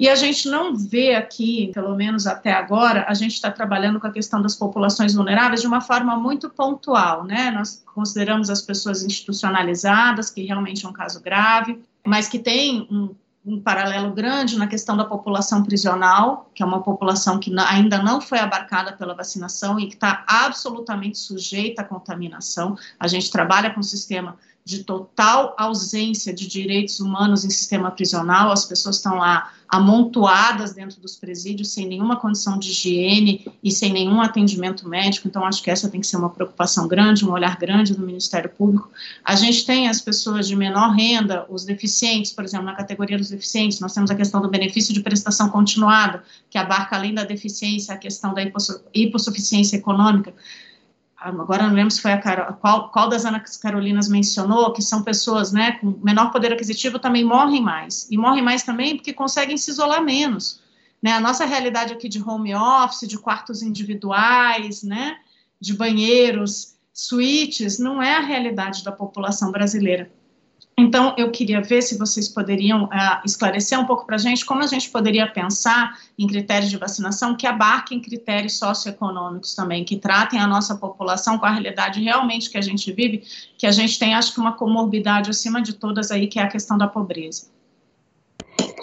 E a gente não vê aqui, pelo menos até agora, a gente está trabalhando com a questão das populações vulneráveis de uma forma muito pontual, né? Nós consideramos as pessoas institucionalizadas, que realmente é um caso grave, mas que tem um, um paralelo grande na questão da população prisional, que é uma população que ainda não foi abarcada pela vacinação e que está absolutamente sujeita à contaminação. A gente trabalha com um sistema de total ausência de direitos humanos em sistema prisional, as pessoas estão lá amontoadas dentro dos presídios sem nenhuma condição de higiene e sem nenhum atendimento médico, então acho que essa tem que ser uma preocupação grande, um olhar grande do Ministério Público. A gente tem as pessoas de menor renda, os deficientes, por exemplo, na categoria dos deficientes, nós temos a questão do benefício de prestação continuada, que abarca além da deficiência a questão da hipossuficiência econômica agora não lembro se foi a Carol, qual, qual das Ana Carolinas mencionou, que são pessoas né, com menor poder aquisitivo também morrem mais. E morrem mais também porque conseguem se isolar menos. Né? A nossa realidade aqui de home office, de quartos individuais, né, de banheiros, suítes, não é a realidade da população brasileira. Então, eu queria ver se vocês poderiam uh, esclarecer um pouco para a gente como a gente poderia pensar em critérios de vacinação que abarquem critérios socioeconômicos também, que tratem a nossa população com a realidade realmente que a gente vive, que a gente tem, acho que, uma comorbidade acima de todas aí, que é a questão da pobreza.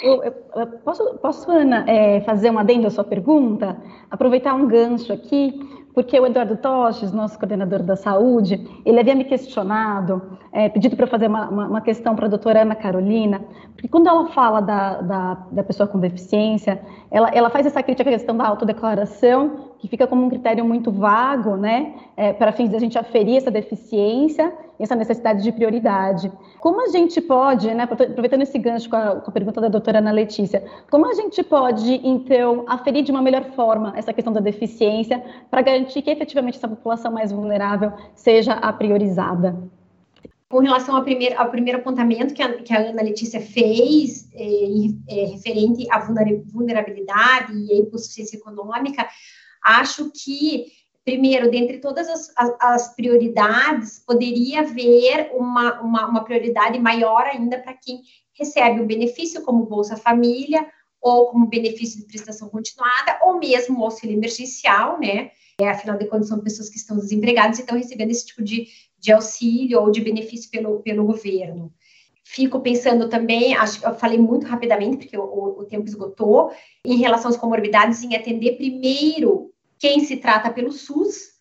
Eu, eu, posso, posso, Ana, é, fazer um adendo à sua pergunta? Aproveitar um gancho aqui porque o Eduardo Toches, nosso coordenador da saúde, ele havia me questionado, é, pedido para fazer uma, uma, uma questão para a doutora Ana Carolina, porque quando ela fala da, da, da pessoa com deficiência, ela, ela faz essa crítica à questão da autodeclaração, que fica como um critério muito vago, né, é, para fins de a gente aferir essa deficiência e essa necessidade de prioridade. Como a gente pode, né, aproveitando esse gancho com a, com a pergunta da doutora Ana Letícia, como a gente pode, então, aferir de uma melhor forma essa questão da deficiência para garantir que efetivamente essa população mais vulnerável seja a priorizada? Com relação ao primeiro, ao primeiro apontamento que a, que a Ana Letícia fez, é, é, referente à vulnerabilidade e à hipossuficiência econômica, acho que primeiro, dentre todas as, as, prioridades, poderia haver uma, uma, uma prioridade maior ainda para quem recebe o benefício como Bolsa Família, ou como benefício de prestação continuada, ou mesmo auxílio emergencial, né? É, afinal de contas, são pessoas que estão desempregadas e estão recebendo esse tipo de, de auxílio ou de benefício pelo, pelo governo. Fico pensando também, acho que eu falei muito rapidamente, porque o, o, o tempo esgotou, em relação às comorbidades, em atender primeiro quem se trata pelo SUS,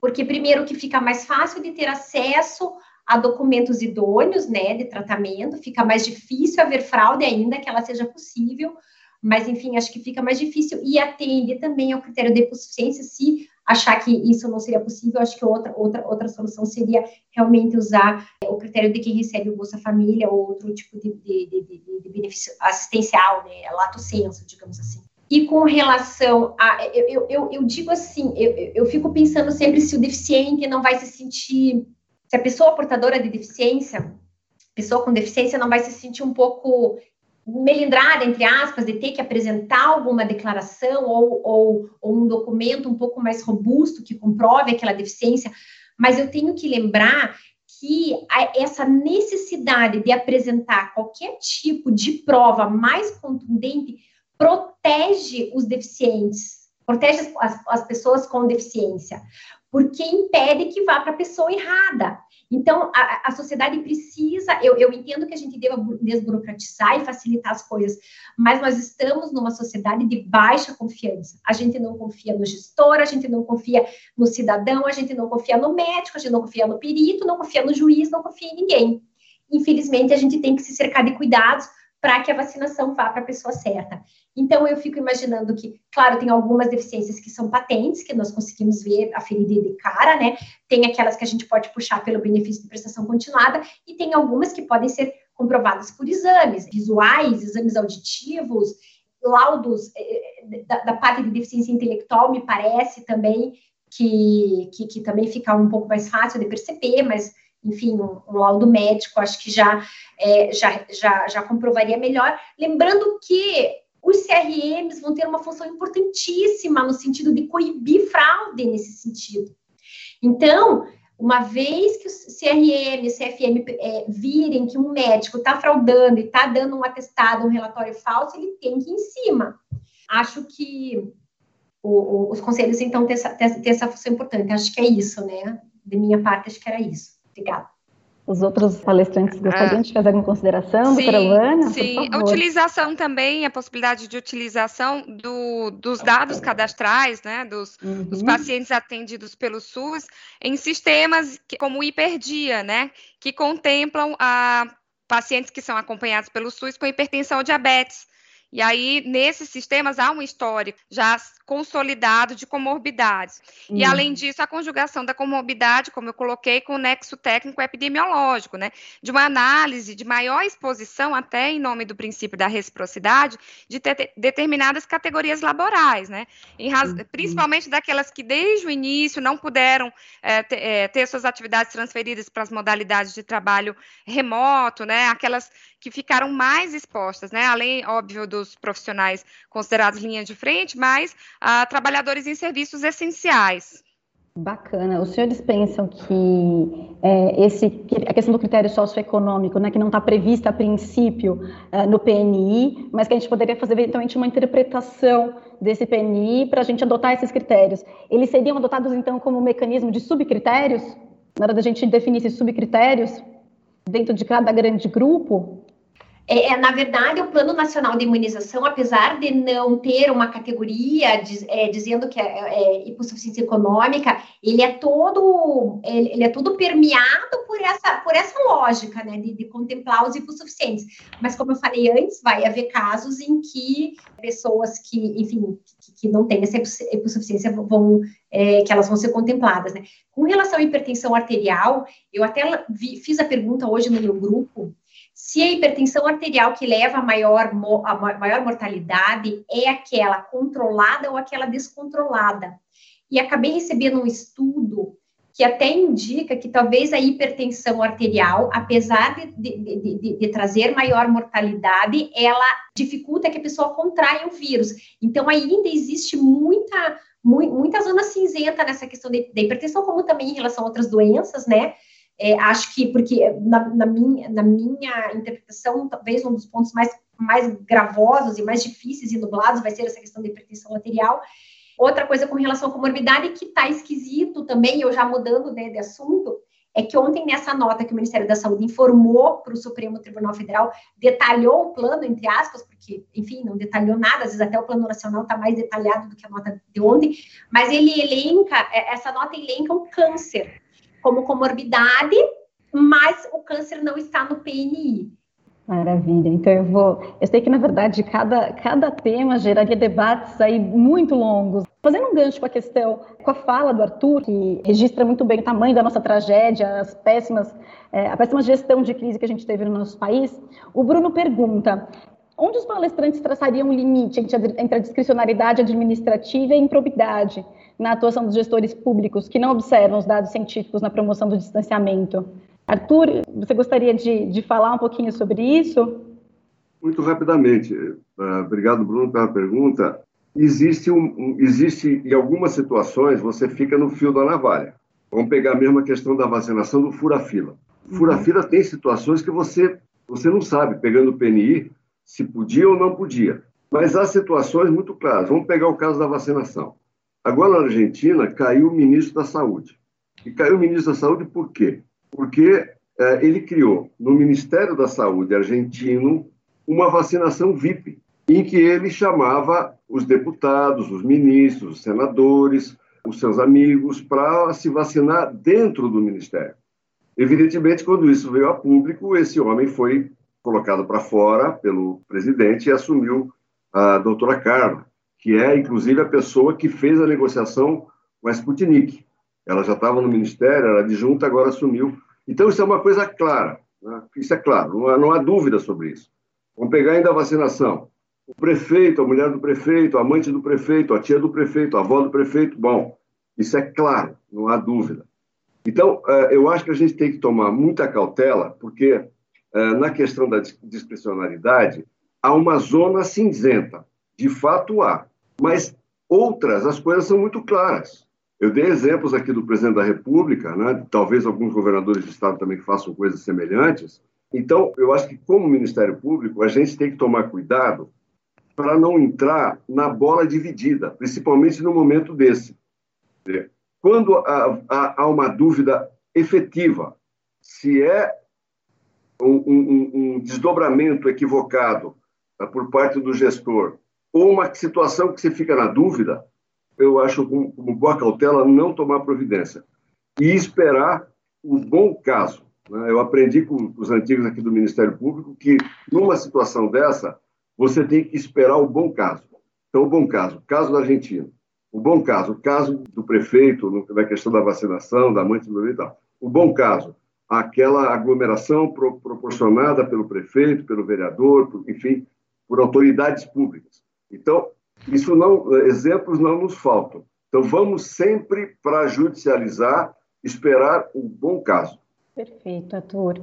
porque primeiro que fica mais fácil de ter acesso a documentos idôneos, né, de tratamento, fica mais difícil haver fraude ainda que ela seja possível, mas enfim, acho que fica mais difícil e atende também ao critério de hipossuficiência, se achar que isso não seria possível, acho que outra, outra, outra solução seria realmente usar o critério de quem recebe o Bolsa Família ou outro tipo de, de, de, de benefício assistencial, né, lato senso, digamos assim. E com relação a. Eu, eu, eu digo assim, eu, eu fico pensando sempre se o deficiente não vai se sentir. Se a pessoa portadora de deficiência, pessoa com deficiência, não vai se sentir um pouco melindrada, entre aspas, de ter que apresentar alguma declaração ou, ou, ou um documento um pouco mais robusto que comprove aquela deficiência. Mas eu tenho que lembrar que essa necessidade de apresentar qualquer tipo de prova mais contundente protege os deficientes, protege as, as pessoas com deficiência, porque impede que vá para a pessoa errada. Então, a, a sociedade precisa, eu, eu, entendo que a gente deva desburocratizar e facilitar as coisas, mas nós estamos numa sociedade de baixa confiança. A gente não confia no gestor, a gente não confia no cidadão, a gente não confia no médico, a gente não confia no perito, não confia no juiz, não confia em ninguém. Infelizmente, a gente tem que se cercar de cuidados para que a vacinação vá para a pessoa certa. Então, eu fico imaginando que, claro, tem algumas deficiências que são patentes, que nós conseguimos ver a ferida de cara, né? Tem aquelas que a gente pode puxar pelo benefício de prestação continuada, e tem algumas que podem ser comprovadas por exames visuais, exames auditivos, laudos eh, eh, da, da parte de deficiência intelectual, me parece também que, que, que também fica um pouco mais fácil de perceber, mas enfim, um, um, laudo médico, acho que já, é, já, já, já comprovaria melhor. Lembrando que os CRMs vão ter uma função importantíssima no sentido de coibir fraude nesse sentido. Então, uma vez que o CRM o CFM é, virem que um médico está fraudando e está dando um atestado, um relatório falso, ele tem que ir em cima. Acho que o, o, os conselhos, então, têm essa, têm essa função importante. Acho que é isso, né? De minha parte, acho que era isso. Obrigada. Os outros palestrantes gostariam ah, de fazer alguma consideração, sim, doutora Luana? Sim, a utilização também, a possibilidade de utilização do, dos dados cadastrais, né, dos, uhum. dos, pacientes atendidos pelo SUS, em sistemas que, como o Hiperdia, né, que contemplam a pacientes que são acompanhados pelo SUS com hipertensão ou diabetes. E aí, nesses sistemas, há um histórico já consolidado de comorbidades. E, além disso, a conjugação da comorbidade, como eu coloquei, com o nexo técnico epidemiológico, né? De uma análise de maior exposição, até em nome do princípio da reciprocidade, de determinadas categorias laborais, né? Uhum. Principalmente daquelas que, desde o início, não puderam é, ter, é, ter suas atividades transferidas para as modalidades de trabalho remoto, né? Aquelas que ficaram mais expostas, né? Além, óbvio, dos profissionais considerados linha de frente, mas a trabalhadores em serviços essenciais. Bacana. Os senhores pensam que é, esse, a questão do critério socioeconômico, né, que não está prevista a princípio é, no PNI, mas que a gente poderia fazer eventualmente uma interpretação desse PNI para a gente adotar esses critérios, eles seriam adotados então como um mecanismo de subcritérios? Na hora da gente definir esses subcritérios dentro de cada grande grupo? É, é, na verdade, o Plano Nacional de Imunização, apesar de não ter uma categoria é, dizendo que é, é, hipossuficiência econômica, ele é todo ele, ele, é todo permeado por essa, por essa lógica, né, de, de, contemplar os hipossuficientes. Mas, como eu falei antes, vai haver casos em que pessoas que, enfim, que, que não têm essa hipossuficiência vão, é, que elas vão ser contempladas, né. Com relação à hipertensão arterial, eu até vi, fiz a pergunta hoje no meu grupo, se a hipertensão arterial que leva a maior, a maior mortalidade é aquela controlada ou aquela descontrolada. E acabei recebendo um estudo que até indica que talvez a hipertensão arterial, apesar de, de, de, de, trazer maior mortalidade, ela dificulta que a pessoa contraia o vírus. Então, ainda existe muita, muita zona cinzenta nessa questão da hipertensão, como também em relação a outras doenças, né? É, acho que, porque na, na, minha, na minha interpretação, talvez um dos pontos mais, mais gravosos e mais difíceis e nublados vai ser essa questão da hipertensão arterial. Outra coisa com relação à comorbidade que está esquisito também, eu já mudando né, de assunto, é que ontem, nessa nota que o Ministério da Saúde informou para o Supremo Tribunal Federal, detalhou o plano, entre aspas, porque, enfim, não detalhou nada, às vezes até o plano nacional está mais detalhado do que a nota de ontem, mas ele elenca, é, essa nota elenca o câncer como comorbidade, mas o câncer não está no PNI. Maravilha. Então eu vou. Eu sei que na verdade cada, cada tema geraria debates aí muito longos. Fazendo um gancho com a questão, com a fala do Arthur, que registra muito bem o tamanho da nossa tragédia, as péssimas, é, a péssima gestão de crise que a gente teve no nosso país, o Bruno pergunta: onde os palestrantes traçariam um limite entre a discricionariedade administrativa e a improbidade? Na atuação dos gestores públicos que não observam os dados científicos na promoção do distanciamento. Arthur, você gostaria de, de falar um pouquinho sobre isso? Muito rapidamente. Uh, obrigado, Bruno, pela pergunta. Existe, um, existe, em algumas situações, você fica no fio da navalha. Vamos pegar mesmo a questão da vacinação do fura-fila. Fura-fila uhum. tem situações que você, você não sabe, pegando o PNI, se podia ou não podia. Mas há situações muito claras. Vamos pegar o caso da vacinação. Agora, na Argentina, caiu o ministro da Saúde. E caiu o ministro da Saúde por quê? Porque é, ele criou no Ministério da Saúde argentino uma vacinação VIP, em que ele chamava os deputados, os ministros, os senadores, os seus amigos, para se vacinar dentro do ministério. Evidentemente, quando isso veio a público, esse homem foi colocado para fora pelo presidente e assumiu a doutora Carla, que é, inclusive, a pessoa que fez a negociação com a Sputnik. Ela já estava no ministério, era adjunta, agora assumiu. Então, isso é uma coisa clara. Né? Isso é claro, não há, não há dúvida sobre isso. Vamos pegar ainda a vacinação. O prefeito, a mulher do prefeito, a amante do prefeito, a tia do prefeito, a avó do prefeito, bom, isso é claro, não há dúvida. Então, eh, eu acho que a gente tem que tomar muita cautela, porque eh, na questão da discricionalidade, há uma zona cinzenta. De fato, há. Mas outras, as coisas são muito claras. Eu dei exemplos aqui do presidente da República, né? talvez alguns governadores de estado também façam coisas semelhantes. Então, eu acho que, como Ministério Público, a gente tem que tomar cuidado para não entrar na bola dividida, principalmente no momento desse. Quando há, uma dúvida efetiva se é um, um, desdobramento equivocado tá, por parte do gestor uma situação que você fica na dúvida, eu acho, como, boa cautela, não tomar providência e esperar o bom caso. Né? Eu aprendi com os antigos aqui do Ministério Público que, numa situação dessa, você tem que esperar o bom caso. Então, o bom caso, caso da Argentina. O bom caso, o caso do prefeito, na questão da vacinação, da mãe e tal. O bom caso, aquela aglomeração pro, proporcionada pelo prefeito, pelo vereador, por, enfim, por autoridades públicas. Então, isso não, exemplos não nos faltam. Então, vamos sempre para judicializar, esperar o bom caso. Perfeito, Arthur.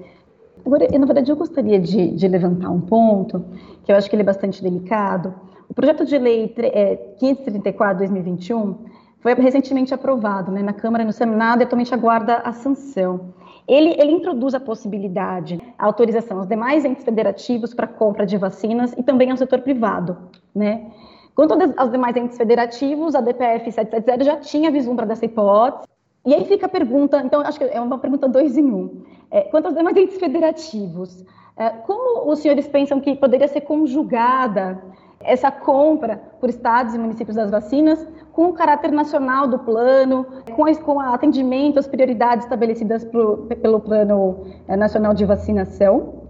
Agora, na verdade, eu gostaria de, de, levantar um ponto, que eu acho que ele é bastante delicado. O projeto de lei é, 534-2021 foi recentemente aprovado né, na Câmara e no Senado e atualmente aguarda a sanção. Ele, ele, introduz a possibilidade, a autorização aos demais entes federativos para compra de vacinas e também ao setor privado, né? Quanto aos demais entes federativos, a DPF 770 já tinha vislumbrado dessa hipótese. E aí fica a pergunta, então acho que é uma pergunta dois em um. É, quanto aos demais entes federativos, é, como os senhores pensam que poderia ser conjugada essa compra por estados e municípios das vacinas com o caráter nacional do plano, com, com atendimento às prioridades estabelecidas pro, pelo Plano é, Nacional de Vacinação.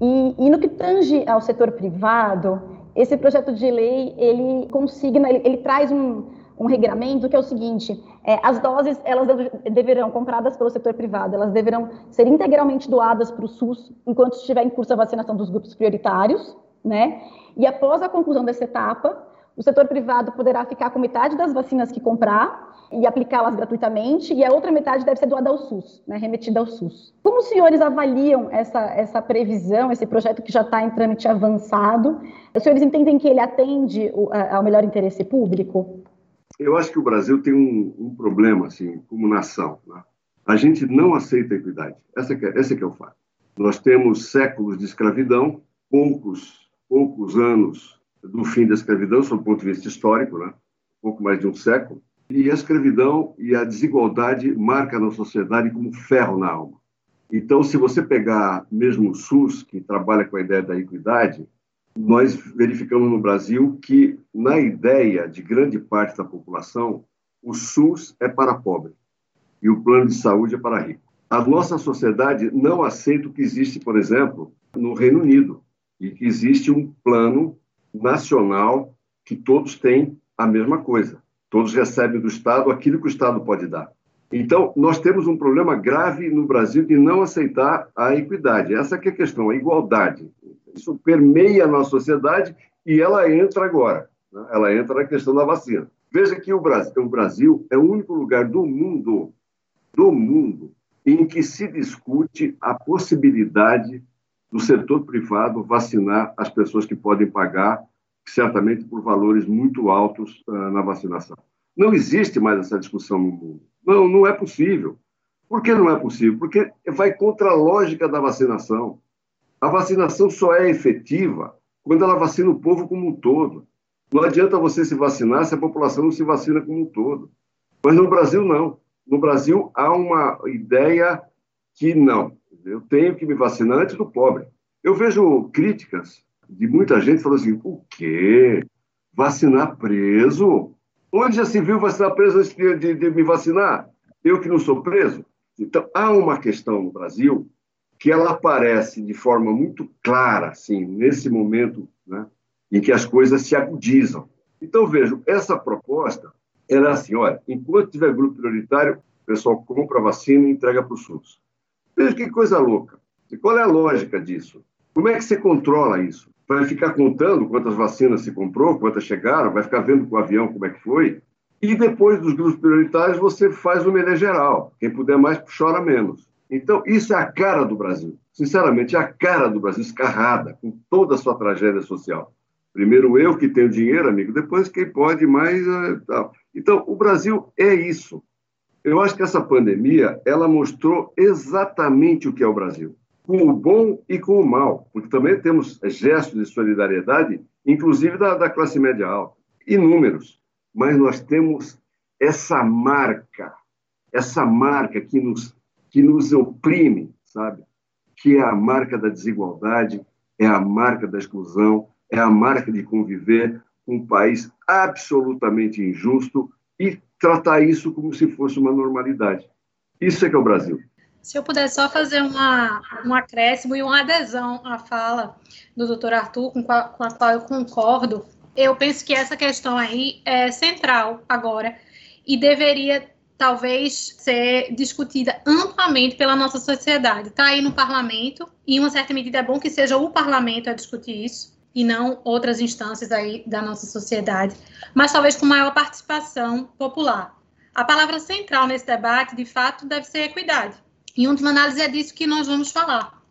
E, e, no que tange ao setor privado, esse projeto de lei ele consigna, ele, ele traz um, um regramento que é o seguinte: é, as doses elas deverão compradas pelo setor privado, elas deverão ser integralmente doadas para o SUS enquanto estiver em curso a vacinação dos grupos prioritários, né? E após a conclusão dessa etapa, o setor privado poderá ficar com metade das vacinas que comprar e aplicá-las gratuitamente, e a outra metade deve ser doada ao SUS, né, remetida ao SUS. Como os senhores avaliam essa, essa previsão, esse projeto que já está em trâmite avançado? Os senhores entendem que ele atende ao melhor interesse público? Eu acho que o Brasil tem um, um problema, assim, como nação. Né? A gente não aceita a equidade. Essa é, esse é que é o fato. Nós temos séculos de escravidão, poucos, poucos anos do fim da escravidão, sob o ponto de vista histórico, né? pouco mais de um século, e a escravidão e a desigualdade marcam na sociedade como ferro na alma. Então, se você pegar mesmo o SUS, que trabalha com a ideia da equidade, nós verificamos no Brasil que, na ideia de grande parte da população, o SUS é para pobre e o plano de saúde é para rico. A nossa sociedade não aceita o que existe, por exemplo, no Reino Unido, e que existe um plano nacional que todos têm a mesma coisa. Todos recebem do Estado aquilo que o Estado pode dar. Então, nós temos um problema grave no Brasil de não aceitar a equidade. Essa é a questão, a igualdade. Isso permeia a nossa sociedade e ela entra agora. Né? Ela entra na questão da vacina. Veja que o Brasil, o Brasil é o único lugar do mundo, do mundo, em que se discute a possibilidade do setor privado vacinar as pessoas que podem pagar certamente por valores muito altos uh, na vacinação. Não existe mais essa discussão no mundo. Não, não é possível. Por que não é possível? Porque vai contra a lógica da vacinação. A vacinação só é efetiva quando ela vacina o povo como um todo. Não adianta você se vacinar se a população não se vacina como um todo. Mas no Brasil, não. No Brasil, há uma ideia que não. Eu tenho que me vacinar antes do pobre. Eu vejo críticas de muita gente falou assim: o quê? Vacinar preso? Onde já se viu vacinar preso antes de, de, de me vacinar? Eu que não sou preso? Então, há uma questão no Brasil que ela aparece de forma muito clara, assim, nesse momento né, em que as coisas se agudizam. Então, vejo, essa proposta era assim, olha, enquanto tiver grupo prioritário, o pessoal compra a vacina e entrega para o SUS. Veja que coisa louca. E qual é a lógica disso? Como é que você controla isso? vai ficar contando quantas vacinas se comprou, quantas chegaram, vai ficar vendo com o avião como é que foi. E depois dos grupos prioritários, você faz o melé geral. Quem puder mais, chora menos. Então, isso é a cara do Brasil. Sinceramente, é a cara do Brasil escarrada, com toda a sua tragédia social. Primeiro eu que tenho dinheiro, amigo, depois quem pode mais. É. Então, o Brasil é isso. Eu acho que essa pandemia, ela mostrou exatamente o que é o Brasil. Com o bom e com o mal, porque também temos gestos de solidariedade, inclusive da, da classe média alta, inúmeros, mas nós temos essa marca, essa marca que nos que nos oprime, sabe? Que é a marca da desigualdade, é a marca da exclusão, é a marca de conviver com um país absolutamente injusto e tratar isso como se fosse uma normalidade. Isso é que é o Brasil. Se eu puder só fazer uma, um acréscimo e uma adesão à fala do doutor Arthur, com, a, com a qual eu concordo, eu penso que essa questão aí é central agora e deveria talvez ser discutida amplamente pela nossa sociedade. Está aí no parlamento, e em uma certa medida é bom que seja o parlamento a discutir isso, e não outras instâncias aí da nossa sociedade, mas talvez com maior participação popular. A palavra central nesse debate, de fato, deve ser equidade. Em última análise, é disso que nós vamos falar.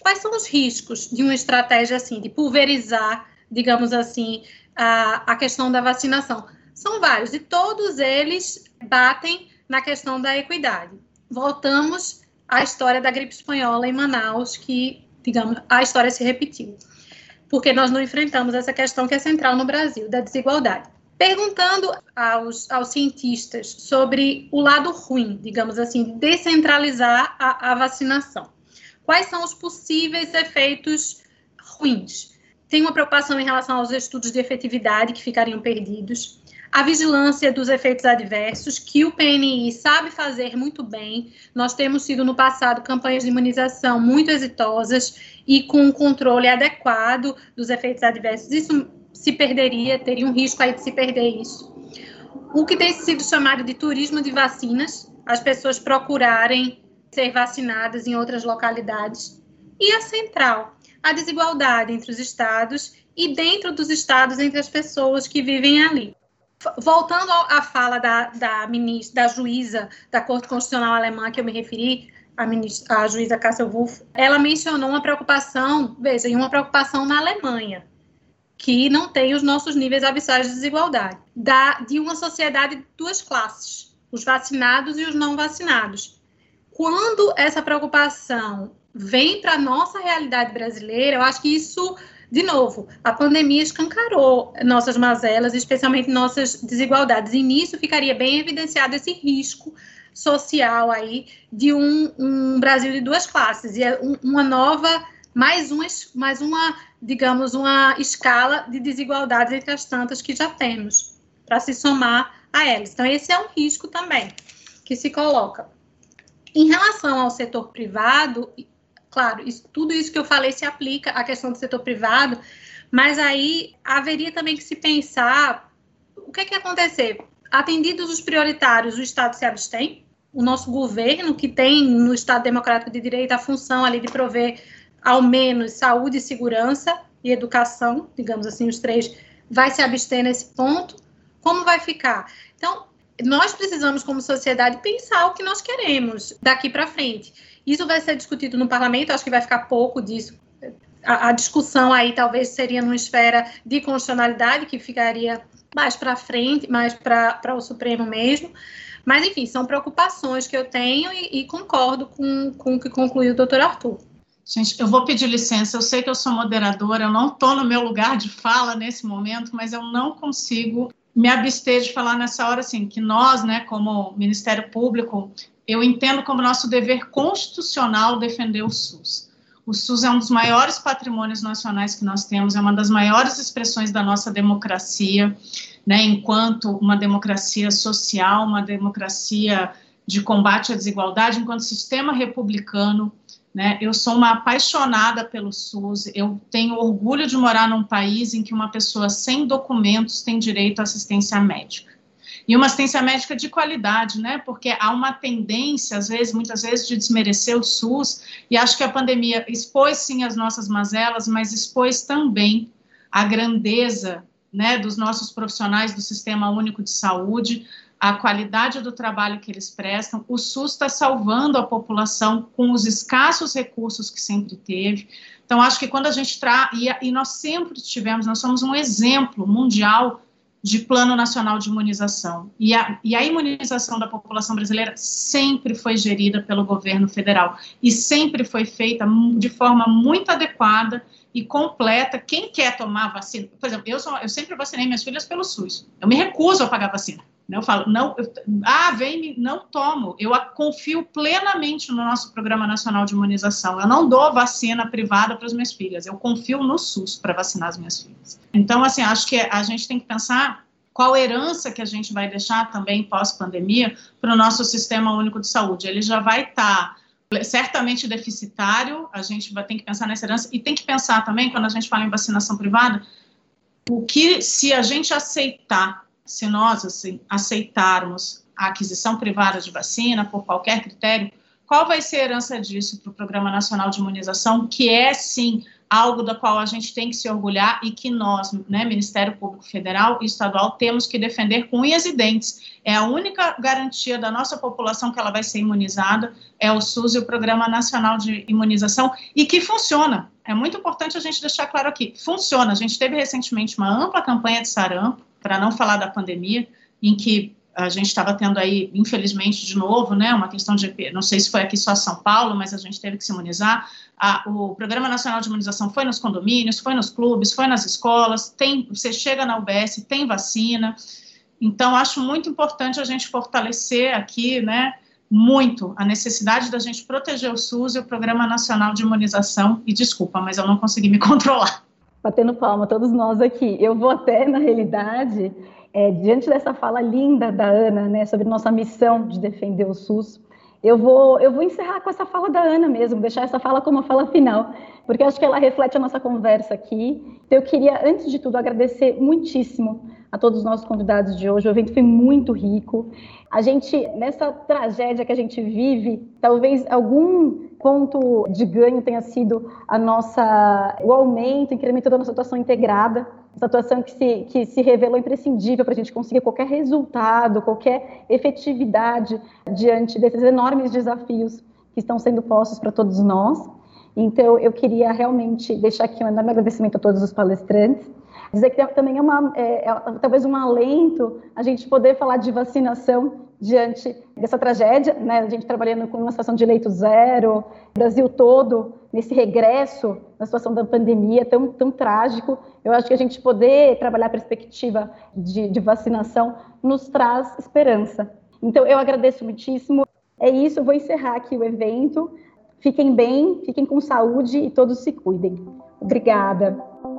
Quais são os riscos de uma estratégia assim, de pulverizar, digamos assim, a, a questão da vacinação? São vários, e todos eles batem na questão da equidade. Voltamos à história da gripe espanhola em Manaus, que, digamos, a história se repetiu. Porque nós não enfrentamos essa questão que é central no Brasil, da desigualdade. Perguntando aos, aos cientistas sobre o lado ruim, digamos assim, descentralizar a, a vacinação. Quais são os possíveis efeitos ruins? Tem uma preocupação em relação aos estudos de efetividade que ficariam perdidos a vigilância dos efeitos adversos, que o PNI sabe fazer muito bem. Nós temos tido no passado campanhas de imunização muito exitosas e com um controle adequado dos efeitos adversos. Isso se perderia, teria um risco aí de se perder isso. O que tem sido chamado de turismo de vacinas, as pessoas procurarem ser vacinadas em outras localidades. E a central, a desigualdade entre os estados e dentro dos estados entre as pessoas que vivem ali voltando à fala da, da, ministra, da juíza da Corte Constitucional Alemã que eu me referi, a, ministra, a juíza Cássia Wolff, ela mencionou uma preocupação, veja, uma preocupação na Alemanha, que não tem os nossos níveis abissais de desigualdade, da, de uma sociedade de duas classes, os vacinados e os não vacinados. Quando essa preocupação vem para a nossa realidade brasileira, eu acho que isso de novo, a pandemia escancarou nossas mazelas, especialmente nossas desigualdades, e nisso ficaria bem evidenciado esse risco social aí de um, um Brasil de duas classes, e é um, uma nova, mais uma, mais uma, digamos, uma escala de desigualdades entre as tantas que já temos, para se somar a elas. Então, esse é um risco também que se coloca. Em relação ao setor privado, Claro, isso, tudo isso que eu falei se aplica à questão do setor privado, mas aí haveria também que se pensar o que é que ia acontecer. Atendidos os prioritários, o Estado se abstém, o nosso governo, que tem no Estado Democrático de Direito a função ali de prover ao menos saúde, segurança e educação, digamos assim, os três, vai se abster nesse ponto. Como vai ficar? Então, nós precisamos, como sociedade, pensar o que nós queremos daqui para frente. Isso vai ser discutido no parlamento, acho que vai ficar pouco disso. A, a discussão aí talvez seria numa esfera de constitucionalidade, que ficaria mais para frente, mais para o Supremo mesmo. Mas, enfim, são preocupações que eu tenho e, e concordo com, com o que concluiu o doutor Arthur. Gente, eu vou pedir licença. Eu sei que eu sou moderadora, eu não estou no meu lugar de fala nesse momento, mas eu não consigo me abster de falar nessa hora, assim, que nós, né, como Ministério Público, eu entendo como nosso dever constitucional defender o SUS. O SUS é um dos maiores patrimônios nacionais que nós temos, é uma das maiores expressões da nossa democracia, né, enquanto uma democracia social, uma democracia de combate à desigualdade, enquanto sistema republicano. Né, eu sou uma apaixonada pelo SUS, eu tenho orgulho de morar num país em que uma pessoa sem documentos tem direito à assistência médica. E uma assistência médica de qualidade, né? Porque há uma tendência, às vezes, muitas vezes, de desmerecer o SUS, e acho que a pandemia expôs sim as nossas mazelas, mas expôs também a grandeza né, dos nossos profissionais do Sistema Único de Saúde, a qualidade do trabalho que eles prestam. O SUS está salvando a população com os escassos recursos que sempre teve. Então, acho que quando a gente traz, e, nós sempre tivemos, nós somos um exemplo mundial de Plano Nacional de Imunização. E a, e a imunização da população brasileira sempre foi gerida pelo governo federal e sempre foi feita de forma muito adequada e completa. Quem quer tomar vacina, por exemplo, eu, sou, eu sempre vacinei minhas filhas pelo SUS. Eu me recuso a pagar vacina. Eu falo, não, eu, ah, vem, não tomo. Eu confio plenamente no nosso Programa Nacional de Imunização. Eu não dou vacina privada para as minhas filhas. Eu confio no SUS para vacinar as minhas filhas. Então, assim, acho que a gente tem que pensar qual herança que a gente vai deixar também pós-pandemia para o nosso Sistema Único de Saúde. Ele já vai estar tá certamente deficitário, a gente vai ter que pensar nessa herança e tem que pensar também, quando a gente fala em vacinação privada, o que se a gente aceitar se nós assim, aceitarmos a aquisição privada de vacina por qualquer critério, qual vai ser a herança disso para o Programa Nacional de Imunização, que é sim algo da qual a gente tem que se orgulhar e que nós, né, Ministério Público Federal e Estadual, temos que defender com unhas e dentes. É a única garantia da nossa população que ela vai ser imunizada, é o SUS e o Programa Nacional de Imunização, e que funciona. É muito importante a gente deixar claro aqui, funciona. A gente teve recentemente uma ampla campanha de sarampo, para não falar da pandemia, em que a gente estava tendo aí, infelizmente, de novo, né, uma questão de, não sei se foi aqui só São Paulo, mas a gente teve que se imunizar. A, o Programa Nacional de Imunização foi nos condomínios, foi nos clubes, foi nas escolas, tem, você chega na UBS, tem vacina. Então, acho muito importante a gente fortalecer aqui, né, muito a necessidade da gente proteger o SUS e o Programa Nacional de Imunização. E desculpa, mas eu não consegui me [laughs] controlar batendo palma, todos nós aqui. Eu vou até, na realidade, é, diante dessa fala linda da Ana, né, sobre nossa missão de defender o SUS, eu vou, eu vou encerrar com essa fala da Ana mesmo, deixar essa fala como a fala final, porque acho que ela reflete a nossa conversa aqui. Então, eu queria, antes de tudo, agradecer muitíssimo a todos os nossos convidados de hoje. O evento foi muito rico. A gente, nessa tragédia que a gente vive, talvez algum ponto de ganho tenha sido a nossa, o aumento, o incremento da nossa atuação integrada, essa atuação que se, que se revelou imprescindível para a gente conseguir qualquer resultado, qualquer efetividade diante desses enormes desafios que estão sendo postos para todos nós. Então, eu queria realmente deixar aqui um enorme agradecimento a todos os palestrantes dizer que também é, uma, é, é, talvez um alento a gente poder falar de vacinação diante dessa tragédia, né? A gente trabalhando com uma situação de leito zero, Brasil todo nesse regresso na situação da pandemia tão, tão trágico. Eu acho que a gente poder trabalhar a perspectiva de, de vacinação nos traz esperança. Então, eu agradeço muitíssimo. É isso, vou encerrar aqui o evento. Fiquem bem, fiquem com saúde e todos se cuidem. Obrigada.